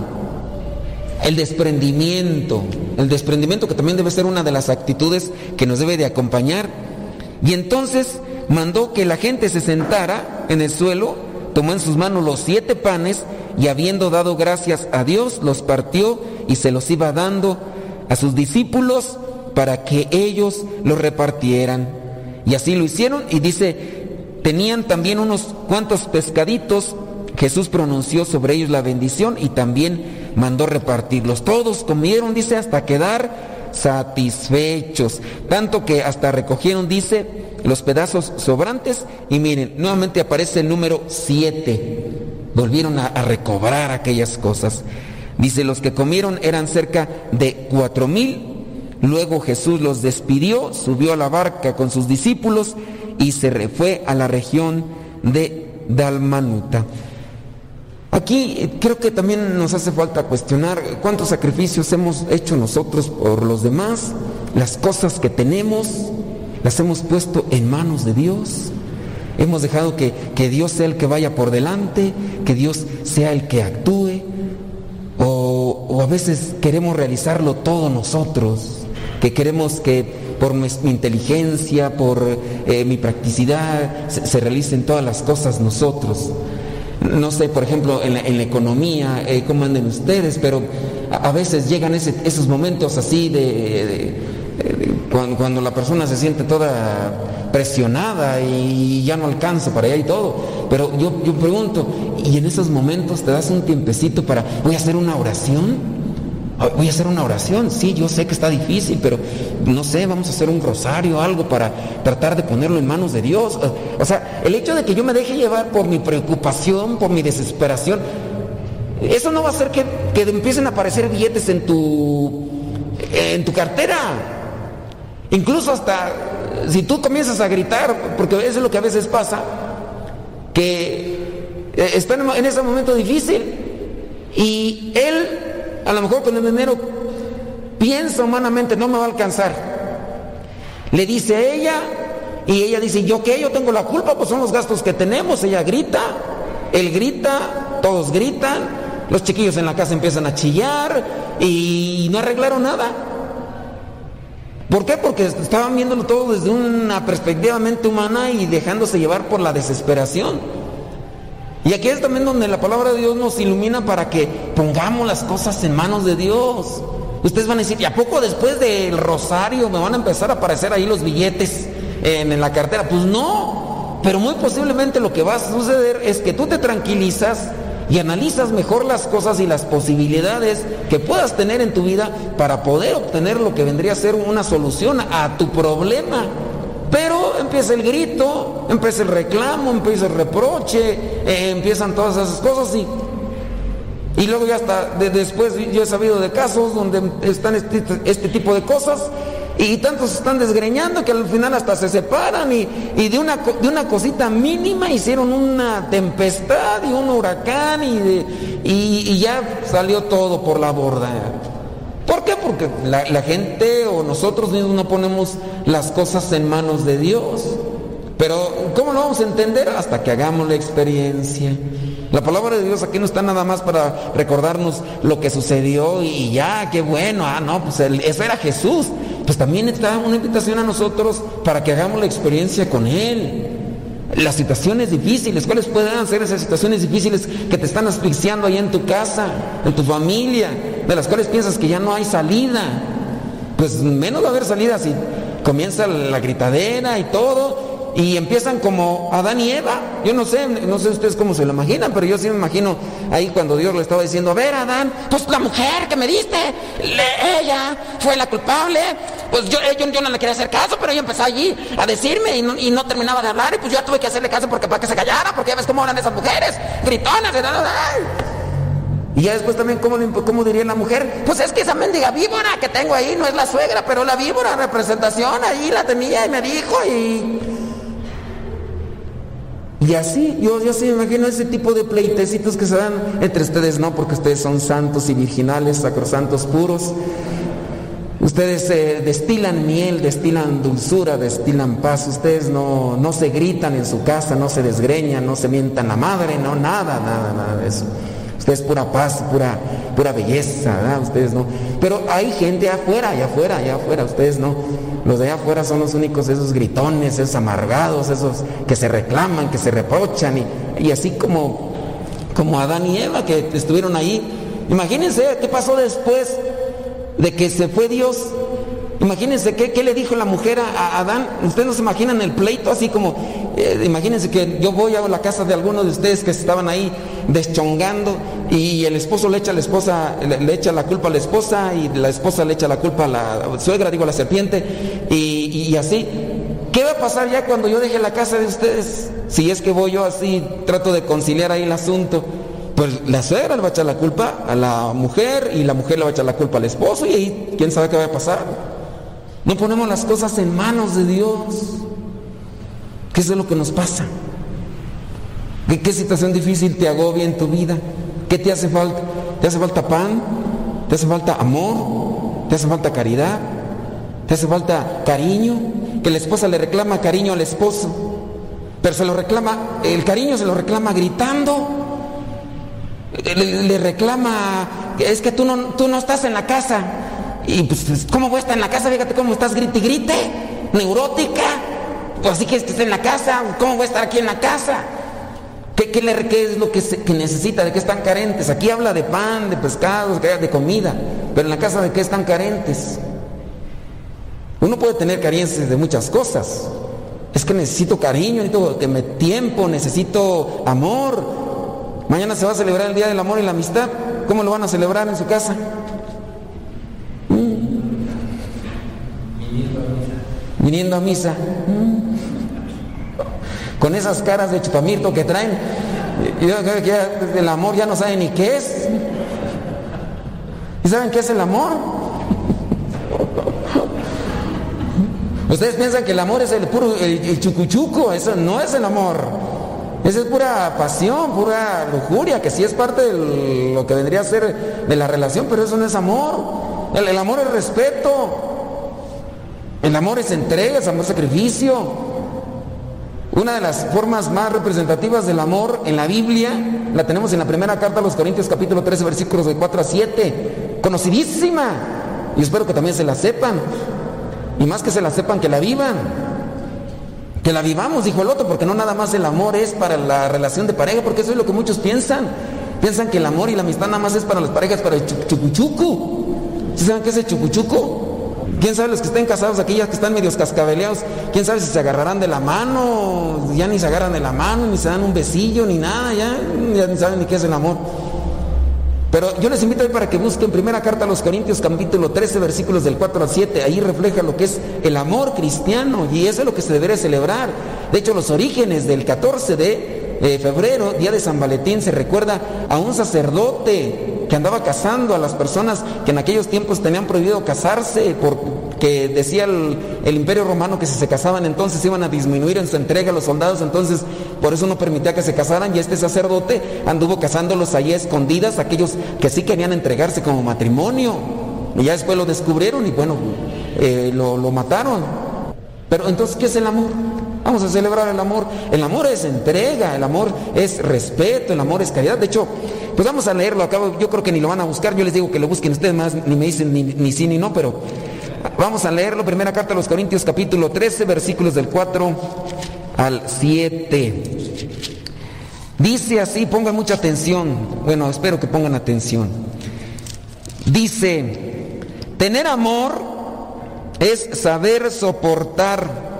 El desprendimiento, el desprendimiento que también debe ser una de las actitudes que nos debe de acompañar. Y entonces mandó que la gente se sentara en el suelo, tomó en sus manos los siete panes y habiendo dado gracias a Dios, los partió y se los iba dando a sus discípulos para que ellos los repartieran. Y así lo hicieron y dice, tenían también unos cuantos pescaditos, Jesús pronunció sobre ellos la bendición y también mandó repartirlos. Todos comieron, dice, hasta quedar satisfechos, tanto que hasta recogieron, dice, los pedazos sobrantes y miren, nuevamente aparece el número 7. Volvieron a, a recobrar aquellas cosas. Dice, los que comieron eran cerca de cuatro mil. Luego Jesús los despidió, subió a la barca con sus discípulos y se fue a la región de Dalmanuta. Aquí eh, creo que también nos hace falta cuestionar cuántos sacrificios hemos hecho nosotros por los demás, las cosas que tenemos, las hemos puesto en manos de Dios. Hemos dejado que, que Dios sea el que vaya por delante, que Dios sea el que actúe, o, o a veces queremos realizarlo todo nosotros, que queremos que por mi inteligencia, por eh, mi practicidad, se, realicen todas las cosas nosotros. No sé, por ejemplo, en la, economía, eh, cómo anden ustedes, pero a, veces llegan esos momentos así de- cuando, la persona se siente toda presionada y ya no alcanza para allá y todo. Pero yo, yo pregunto, ¿y en esos momentos te das un tiempecito para, voy a hacer una oración? Ah, Voy a hacer una oración, sí, yo sé que está difícil, pero no sé, vamos a hacer un rosario, algo para tratar de ponerlo en manos de Dios. O- O sea, el hecho de que yo me deje llevar por mi preocupación, por mi desesperación, eso no va a hacer que, que empiecen a aparecer billetes en tu, en tu cartera. Incluso hasta si tú comienzas a gritar, porque eso es lo que a veces pasa, que eh, están en en ese momento difícil y él, a lo mejor con el dinero, piensa humanamente, no me va a alcanzar. Le dice a ella y ella dice, ¿yo qué? Yo tengo la culpa, pues son los gastos que tenemos. Ella grita, él grita, todos gritan, los chiquillos en la casa empiezan a chillar y no arreglaron nada. ¿Por qué? Porque estaban viéndolo todo desde una perspectiva mente humana y dejándose llevar por la desesperación. Y aquí es también donde la palabra de Dios nos ilumina para que pongamos las cosas en manos de Dios. Ustedes van a decir, ¿y a poco después del rosario me van a empezar a aparecer ahí los billetes en, la cartera? Pues no, pero muy posiblemente lo que va a suceder es que tú te tranquilizas y analizas mejor las cosas y las posibilidades que puedas tener en tu vida para poder obtener lo que vendría a ser una solución a tu problema. Pero empieza el grito, empieza el reclamo, empieza el reproche, eh, empiezan todas esas cosas y, y luego ya hasta de- después yo he sabido de casos donde están este, este tipo de cosas y tantos están desgreñando que al final hasta se separan y, y de, una, de una cosita mínima hicieron una tempestad y un huracán y, de- y- ya salió todo por la borda. ¿Por qué? Porque la, gente o nosotros mismos no ponemos las cosas en manos de Dios. Pero ¿cómo lo vamos a entender? Hasta que hagamos la experiencia. La palabra de Dios aquí no está nada más para recordarnos lo que sucedió y ya, qué bueno, ah, no, pues eso era Jesús. Pues también está una invitación a nosotros para que hagamos la experiencia con Él. Las situaciones difíciles, ¿cuáles pueden ser esas situaciones difíciles que te están asfixiando ahí en tu casa, en tu familia, de las cuales piensas que ya no hay salida? Pues menos va a haber salida si comienza la gritadera y todo, y empiezan como Adán y Eva. Yo no sé, no sé ustedes cómo se lo imaginan, pero yo sí me imagino ahí cuando Dios le estaba diciendo, a ver Adán, pues la mujer que me diste, ella fue la culpable. Pues yo, yo, yo no le quería hacer caso, pero ella empezó allí a decirme y no, terminaba de hablar y pues yo tuve que hacerle caso porque para que se callara, porque ya ves cómo eran esas mujeres, gritonas. da, da. Y ya después también, ¿cómo, cómo diría la mujer? Pues es que esa mendiga víbora que tengo ahí no es la suegra, pero la víbora representación ahí la tenía y me dijo y... Y así, yo, yo sí me imagino ese tipo de pleitecitos que se dan entre ustedes, no, porque ustedes son santos y virginales, sacrosantos puros. Ustedes eh, destilan miel, destilan dulzura, destilan paz. Ustedes no, no se gritan en su casa, no se desgreñan, no se mientan la madre, no, nada, nada, nada de eso. Ustedes pura paz, pura, pura belleza, ¿verdad? Ustedes no. Pero hay gente afuera, allá afuera, allá afuera, ustedes no. Los de allá afuera son los únicos, esos gritones, esos amargados, esos que se reclaman, que se reprochan y, así como, como Adán y Eva que estuvieron ahí. Imagínense qué pasó después de que se fue Dios. Imagínense qué, le dijo la mujer a, Adán. Ustedes no se imaginan el pleito así como, eh, imagínense que yo voy a la casa de algunos de ustedes que estaban ahí deschongando y el esposo le echa a la esposa, le, echa la culpa a la esposa y la esposa le echa la culpa a la suegra, digo a la serpiente y, y- y así. ¿Qué va a pasar ya cuando yo deje la casa de ustedes? Si es que voy yo así, trato de conciliar ahí el asunto. Pues la suegra le va a echar la culpa a la mujer y la mujer le va a echar la culpa al esposo y ahí quién sabe qué va a pasar. No ponemos las cosas en manos de Dios. ¿Qué es lo que nos pasa? ¿Qué, qué situación difícil te agobia en tu vida? ¿Qué te hace falta? ¿Te hace falta pan? ¿Te hace falta amor? ¿Te hace falta caridad? ¿Te hace falta cariño? Que la esposa le reclama cariño al esposo, pero se lo reclama, el cariño se lo reclama gritando, le, le reclama, es que tú no, tú no estás en la casa. Y pues, ¿cómo voy a estar en la casa? Fíjate cómo estás grite y grite, neurótica. Pues así que estés en la casa, ¿cómo voy a estar aquí en la casa? ¿Qué, qué le- qué es lo que, se- que necesita? ¿De qué están carentes? Aquí habla de pan, de pescados, de comida, pero en la casa de qué están carentes. Uno puede tener carencias de muchas cosas. Es que necesito cariño, necesito que me tiempo, necesito amor. Mañana se va a celebrar el Día del Amor y la Amistad. ¿Cómo lo van a celebrar en su casa? Viniendo a misa. Mm. Con esas caras de chupamirto que traen. yo creo que ya el amor ya no sabe ni qué es. ¿Y saben qué es el amor? Ustedes piensan que el amor es el puro, el, chucuchuco, eso no es el amor. Eso es pura pasión, pura lujuria, que sí es parte de lo que vendría a ser de la relación, pero eso no es amor. El amor es respeto. El amor es entrega, es amor sacrificio. Una de las formas más representativas del amor en la Biblia la tenemos en la primera carta a los Corintios capítulo 13 versículos de 4 a 7. Conocidísima. Y espero que también se la sepan. Y más que se la sepan, que la vivan. Que la vivamos, dijo el otro, porque no nada más el amor es para la relación de pareja, porque eso es lo que muchos piensan. Piensan que el amor y la amistad nada más es para las parejas, para el chucuchucu. ¿Sí saben qué es el chucuchucu? ¿Quién sabe los que estén casados aquí, que están medios cascabeleados? ¿Quién sabe si se agarrarán de la mano? Ya ni se agarran de la mano, ni se dan un besillo, ni nada, ya, ya ni saben ni qué es el amor. Pero yo les invito hoy para que busquen primera carta a los Corintios, capítulo 13, versículos del 4 al 7. Ahí refleja lo que es el amor cristiano y eso es lo que se debería celebrar. De hecho, los orígenes del 14 de eh, febrero, día de San Valentín, se recuerda a un sacerdote que andaba casando a las personas que en aquellos tiempos tenían prohibido casarse porque decía el, imperio romano que si se casaban entonces iban a disminuir en su entrega a los soldados, entonces por eso no permitía que se casaran y este sacerdote anduvo casándolos allí escondidas, aquellos que sí querían entregarse como matrimonio. Y ya después lo descubrieron y bueno, eh, lo, lo mataron. Pero entonces, ¿qué es el amor? Vamos a celebrar el amor. El amor es entrega, el amor es respeto, el amor es caridad. De hecho, pues vamos a leerlo. Acabo, yo creo que ni lo van a buscar. Yo les digo que lo busquen ustedes más, ni me dicen ni, sí ni no, pero vamos a leerlo. Primera carta a los Corintios, capítulo 13, versículos del 4 al 7. Dice así, pongan mucha atención. Bueno, espero que pongan atención. Dice, tener amor es saber soportar,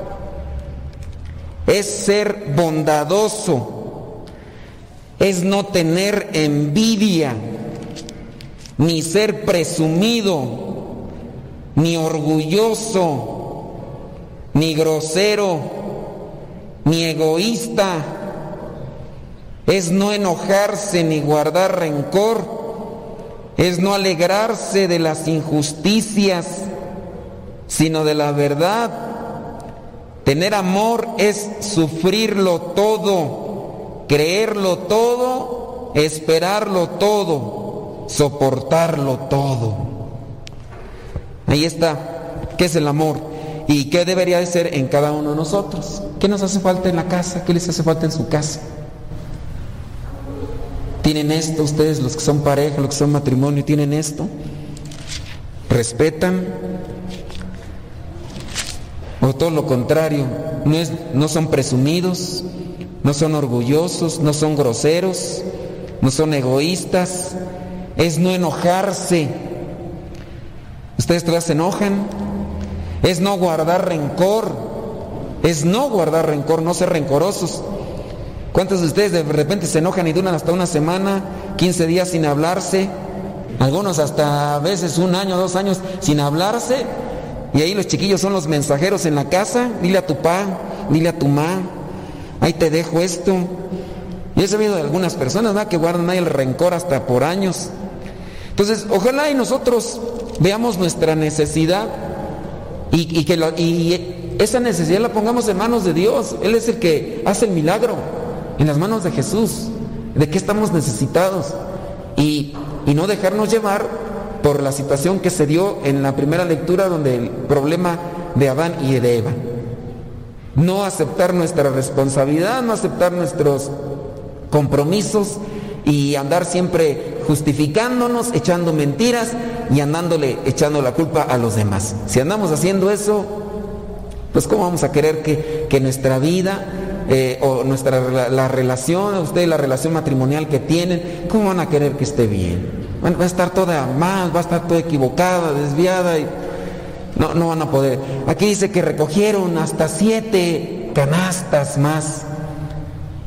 es ser bondadoso, es no tener envidia, ni ser presumido, ni orgulloso, ni grosero, ni egoísta, es no enojarse ni guardar rencor, es no alegrarse de las injusticias, sino de la verdad. Tener amor es sufrirlo todo, creerlo todo, esperarlo todo, soportarlo todo. Ahí está, ¿qué es el amor? ¿Y qué debería de ser en cada uno de nosotros? ¿Qué nos hace falta en la casa? ¿Qué les hace falta en su casa? ¿Tienen esto ustedes, los que son pareja, los que son matrimonio, tienen esto? ¿Respetan? O todo lo contrario, no, es, no son presumidos, no son orgullosos, no son groseros, no son egoístas, es no enojarse. ¿Ustedes todavía se enojan? Es no guardar rencor, es no guardar rencor, no ser rencorosos. ¿Cuántos de ustedes de repente se enojan y duran hasta una semana, 15 días sin hablarse? Algunos hasta a veces un año, dos años sin hablarse. Y ahí los chiquillos son los mensajeros en la casa. Dile a tu pa, dile a tu ma, ahí te dejo esto. Y he sabido de algunas personas ¿verdad? que guardan ahí el rencor hasta por años. Entonces, ojalá y nosotros veamos nuestra necesidad y, y que lo, y esa necesidad la pongamos en manos de Dios. Él es el que hace el milagro en las manos de Jesús, de qué estamos necesitados y, y, no dejarnos llevar por la situación que se dio en la primera lectura donde el problema de Adán y de Eva. No aceptar nuestra responsabilidad, no aceptar nuestros compromisos y andar siempre justificándonos, echando mentiras y andándole echando la culpa a los demás. Si andamos haciendo eso, pues ¿cómo vamos a querer que, que nuestra vida eh, o nuestra la, la relación, ustedes la relación matrimonial que tienen, ¿cómo van a querer que esté bien? Va a estar toda mal, va a estar toda equivocada, desviada y no, no van a poder. Aquí dice que recogieron hasta siete canastas más.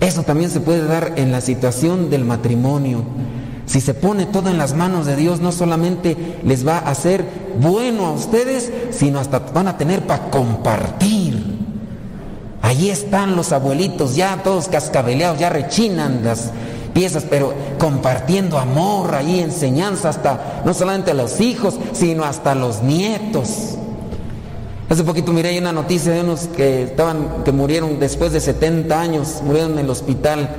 Eso también se puede dar en la situación del matrimonio. Si se pone todo en las manos de Dios, no solamente les va a hacer bueno a ustedes, sino hasta van a tener para compartir. Allí están los abuelitos, ya todos cascabeleados, ya rechinan las piezas, pero compartiendo amor, ahí enseñanza hasta no solamente a los hijos, sino hasta los nietos. Hace poquito miré una noticia de unos que estaban, que murieron después de 70 años, murieron en el hospital.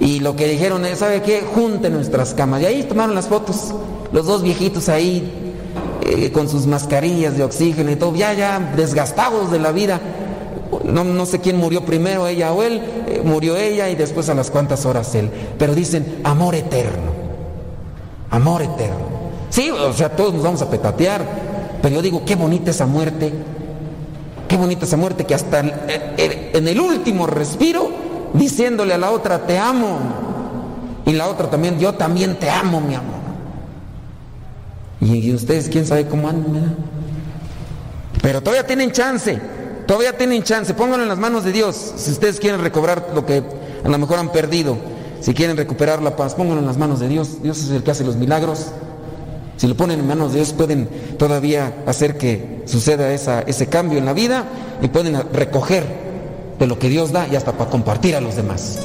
Y lo que dijeron es, ¿sabe qué? Junten nuestras camas. Y ahí tomaron las fotos, los dos viejitos ahí, eh, con sus mascarillas de oxígeno y todo, ya, ya desgastados de la vida no, no, sé quién murió primero, ella o él, eh, murió ella y después a las cuantas horas él. Pero dicen amor eterno, amor eterno. Sí, o sea, todos nos vamos a petatear, pero yo digo, qué bonita esa muerte Qué bonita esa muerte que hasta en el último respiro, diciéndole a la otra, te amo. Y la otra también, yo también te amo, mi amor. Y, ustedes, quién sabe cómo andan, Pero todavía tienen chance, todavía tienen chance. Pónganlo en las manos de Dios. Si ustedes quieren recobrar lo que a lo mejor han perdido, si quieren recuperar la paz, pónganlo en las manos de Dios. Dios es el que hace los milagros. Si lo ponen en manos de Dios, pueden todavía hacer que suceda esa, ese cambio en la vida y pueden recoger de lo que Dios da y hasta para compartir a los demás.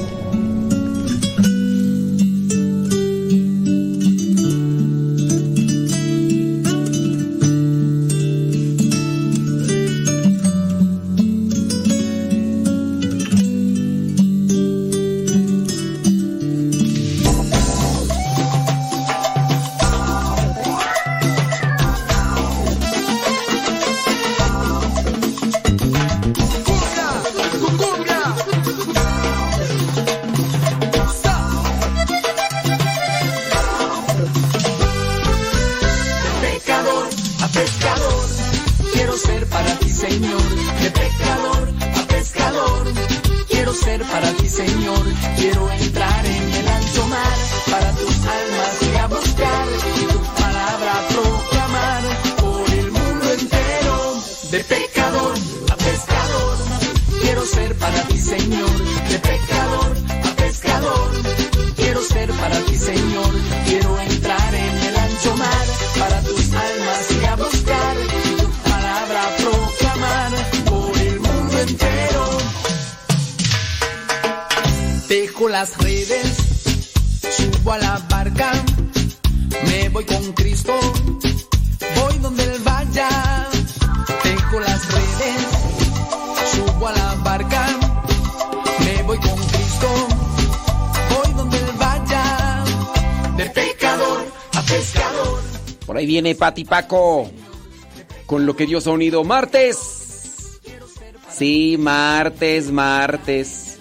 Paco con lo que Dios ha unido. Martes. Sí, martes, martes.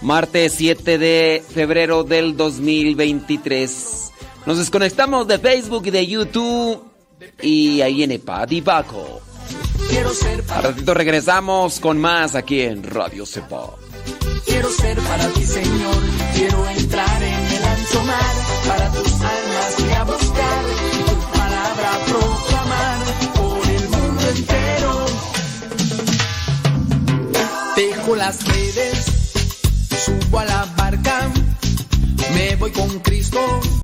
Martes 7 de febrero del 2023. Nos desconectamos de Facebook y de YouTube. Y ahí viene Pati Paco. A ratito regresamos con más aquí en Radio Cepa. Quiero ser para ti, Señor. Quiero entrar en el ancho mar para tus Dejo las redes, subo a la barca, me voy con Cristo.